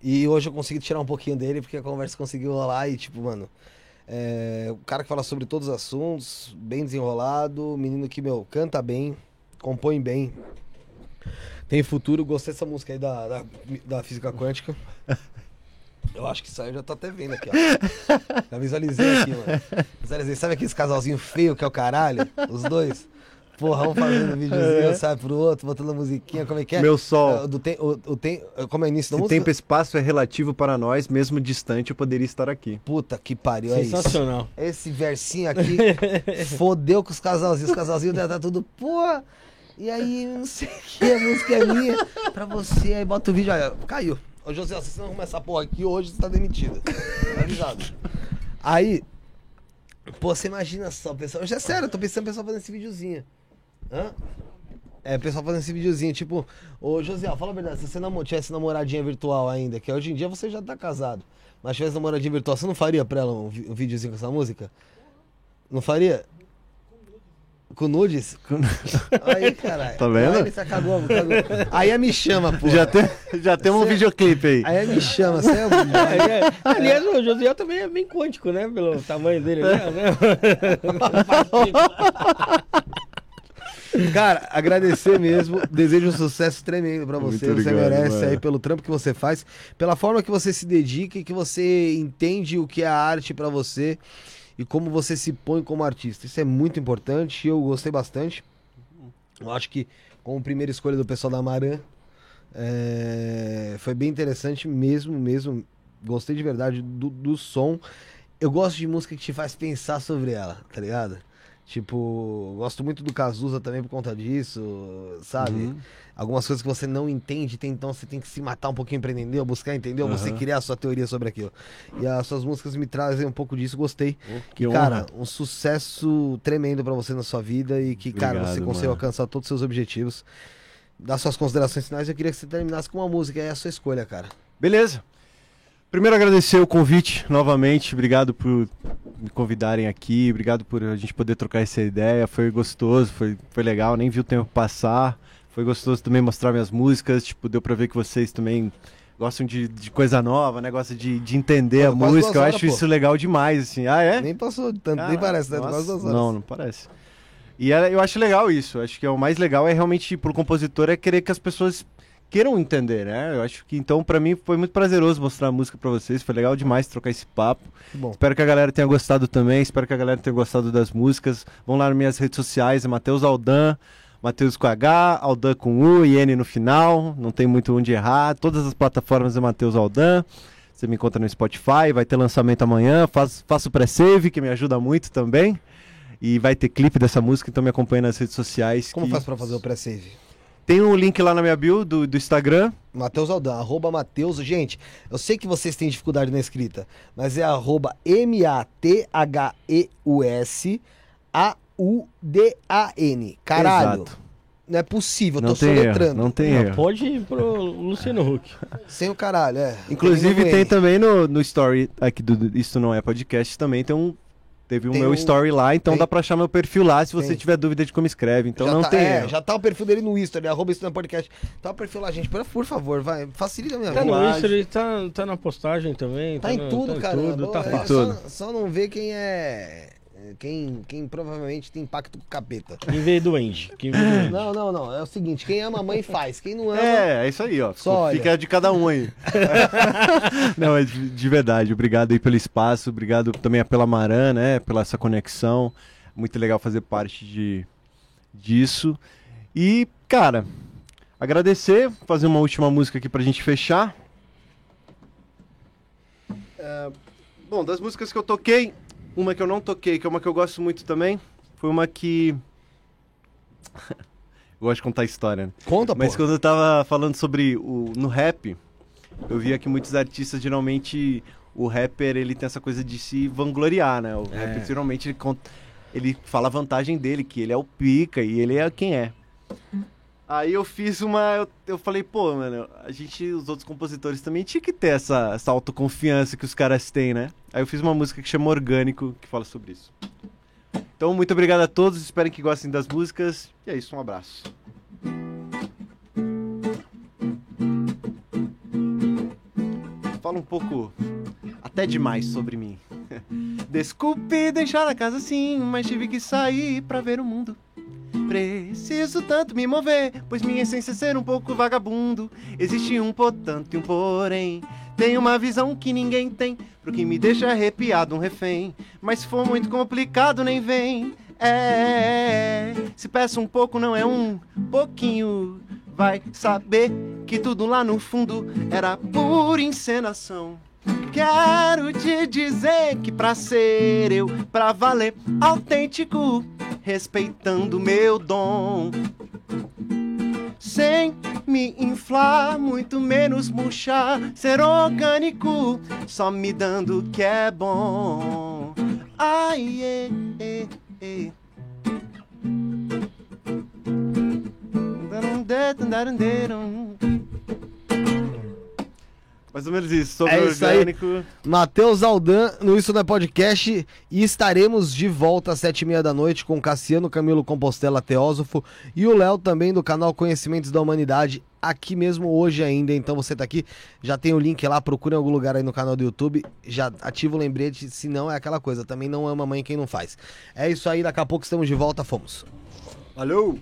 E hoje eu consegui tirar um pouquinho dele, porque a conversa conseguiu rolar e, tipo, mano. É, o cara que fala sobre todos os assuntos, bem desenrolado, menino que, meu, canta bem, compõe bem. Tem futuro, gostei dessa música aí da, da, da física quântica. Eu acho que isso aí eu já tô até vendo aqui, ó. Já visualizei aqui, mano. Visualizei. Sabe aqueles casalzinho feio que é o caralho? Os dois? Porra, um fazendo videozinho, sabe, pro outro, botando musiquinha, como é que é? Meu sol. É, do tem, o, o tem, como é o início da Se música? tempo e espaço é relativo para nós, mesmo distante, eu poderia estar aqui. Puta que pariu, é isso. Sensacional. Esse versinho aqui fodeu com os casalzinhos. Os casalzinhos tá tudo, pô. E aí, não sei o que, a música é minha. Pra você, aí bota o vídeo, olha, caiu. Ô José, se você não arrumar essa porra aqui hoje, você tá demitido. Tá avisado. Aí, pô, você imagina só, pessoal. Já é sério, eu tô pensando em pessoal fazendo esse videozinho. Hã? É, o pessoal fazendo esse videozinho, tipo, ô José, fala a verdade, se você namo- tivesse namoradinha virtual ainda, que hoje em dia você já tá casado, mas tivesse namoradinha virtual, você não faria pra ela um, um videozinho com essa música? Não faria? Com nudes? Aí, caralho. Tá vendo? Aí cagou, cagou. Aí a me chama, pô. Já, tem, já temos um Cê- videoclipe aí. Aí a me chama, você é um... É, é. Aliás, o Josiel também é bem quântico, né? Pelo tamanho dele, né? Cara, agradecer mesmo. Desejo um sucesso tremendo pra você. Muito você obrigado, merece mano. aí pelo trampo que você faz, pela forma que você se dedica e que você entende o que é a arte pra você e como você se põe como artista. Isso é muito importante eu gostei bastante. Eu acho que como primeira escolha do pessoal da Maran é, foi bem interessante mesmo, mesmo. Gostei de verdade do, do som. Eu gosto de música que te faz pensar sobre ela, tá ligado? Tipo, gosto muito do Cazuza também por conta disso, sabe? Uhum. Algumas coisas que você não entende, então você tem que se matar um pouquinho pra entender, buscar entender, ou você criar a sua teoria sobre aquilo. E as suas músicas me trazem um pouco disso, gostei. Que E, honra. cara, um sucesso tremendo pra você na sua vida e que, cara, Obrigado, você consiga mano. alcançar todos os seus objetivos. Das suas considerações finais, eu queria que você terminasse com uma música, é a sua escolha, cara. Beleza. Primeiro agradecer o convite novamente. Obrigado por me convidarem aqui. Obrigado por a gente poder trocar essa ideia. Foi gostoso, foi, foi legal. Nem vi o tempo passar. Foi gostoso também mostrar minhas músicas. Tipo, deu pra ver que vocês também gostam de, de coisa nova, né? Gostam de, de entender Pô, a música. Eu horas, acho pô. isso legal demais, assim. Ah, é? Nem passou tanto, nem parece, né? nossa, horas. Não, não parece. E é- eu acho legal isso. Acho que é o mais legal é realmente pro compositor é querer que as pessoas queiram entender, né? Eu acho que então pra mim foi muito prazeroso mostrar a música pra vocês. Foi legal demais trocar esse papo. Bom. Espero que a galera tenha gostado também. Espero que a galera tenha gostado das músicas. Vão lá nas minhas redes sociais, é Matheus Aldan, Matheus com H, Aldan com U e N no final. Não tem muito onde errar. Todas as plataformas é Matheus Aldan. Você me encontra no Spotify, vai ter lançamento amanhã. Faço o pré-save, que me ajuda muito também. E vai ter clipe dessa música, então me acompanha nas redes sociais. Como que- faz pra fazer o pré-save? Tem um link lá na minha bio do, do Instagram. Matheus Aldan, arroba Matheus. Gente, eu sei que vocês têm dificuldade na escrita, mas é arroba M-A-T-H-E-U-S A-U-D-A-N. Caralho, Exato. não é possível, eu Não tô tem erro, soletrando. não tem Não, erro. pode ir pro Luciano Huck. Sem o caralho, é. Inclusive tem N. também no, no story aqui do Isso Não É Podcast, também tem um... Teve o meu um- story lá, então tem. dá pra achar meu perfil lá se você Tem. tiver dúvida de como escreve. Então já não tá, tem é, já tá o perfil dele no Insta, ele arroba isso no podcast. Tá o perfil lá, gente. Por, favor, vai. Facilita a minha Tá vida. no lá. Insta, ele tá, tá na postagem também. Tá em no- tudo, tá em cara. Tudo, tá é, fácil. só, Tudo. só não vê quem é. Quem, quem provavelmente tem pacto com o capeta. Quem veio do Andy. Quem veio do Andy. Não, não, não. É o seguinte: quem ama a mãe faz. Quem não ama. É, é isso aí, ó. Só olha. Fica de cada um aí. Não, mas de de verdade, obrigado aí pelo espaço, obrigado também pela Maran, né? Pela essa conexão. Muito legal fazer parte de, disso. E, cara, agradecer, fazer uma última música aqui pra gente fechar. É, bom, das músicas que eu toquei, uma que eu não toquei, que é uma que eu gosto muito também, foi uma que. eu gosto de contar história, né? Conta, pô. Mas quando eu tava falando sobre o no rap, eu via que muitos artistas geralmente o rapper ele tem essa coisa de se vangloriar, né? O É. rapper geralmente ele, conta- ele fala a vantagem dele, que ele é o pica e ele é quem é. Aí eu fiz uma. Eu, eu falei, pô, mano, a gente, os outros compositores também tinha que ter essa, essa autoconfiança que os caras têm, né? Aí eu fiz uma música que chama Orgânico, que fala sobre isso. Então, muito obrigado a todos, espero que gostem das músicas. E é isso, um abraço. Fala um pouco, até demais sobre mim. Desculpe deixar a casa assim, mas tive que sair pra ver o mundo. Preciso tanto me mover, pois minha essência é ser um pouco vagabundo. Existe um portanto e um porém. Tem uma visão que ninguém tem, pro que me deixa arrepiado um refém. Mas se for muito complicado, nem vem. É, se peço um pouco, não é um pouquinho. Vai saber que tudo lá no fundo era pura encenação. Quero te dizer que pra ser eu, pra valer, autêntico, respeitando meu dom. Sem me inflar, muito menos murchar, ser orgânico, só me dando o que é bom. Ai, é, é, é. Mais ou menos isso, sobre É isso aí. orgânico. Matheus Aldan no Isso Não é Podcast e estaremos de volta às sete e meia da noite com Cassiano Camilo Compostela Teósofo e o Léo também do canal Conhecimentos da Humanidade aqui mesmo hoje ainda, então você tá aqui, já tem o link lá, procura em algum lugar aí no canal do YouTube, já ativa o lembrete, se não é aquela coisa, também não ama mãe quem não faz. É isso aí, daqui a pouco estamos de volta, fomos. Valeu!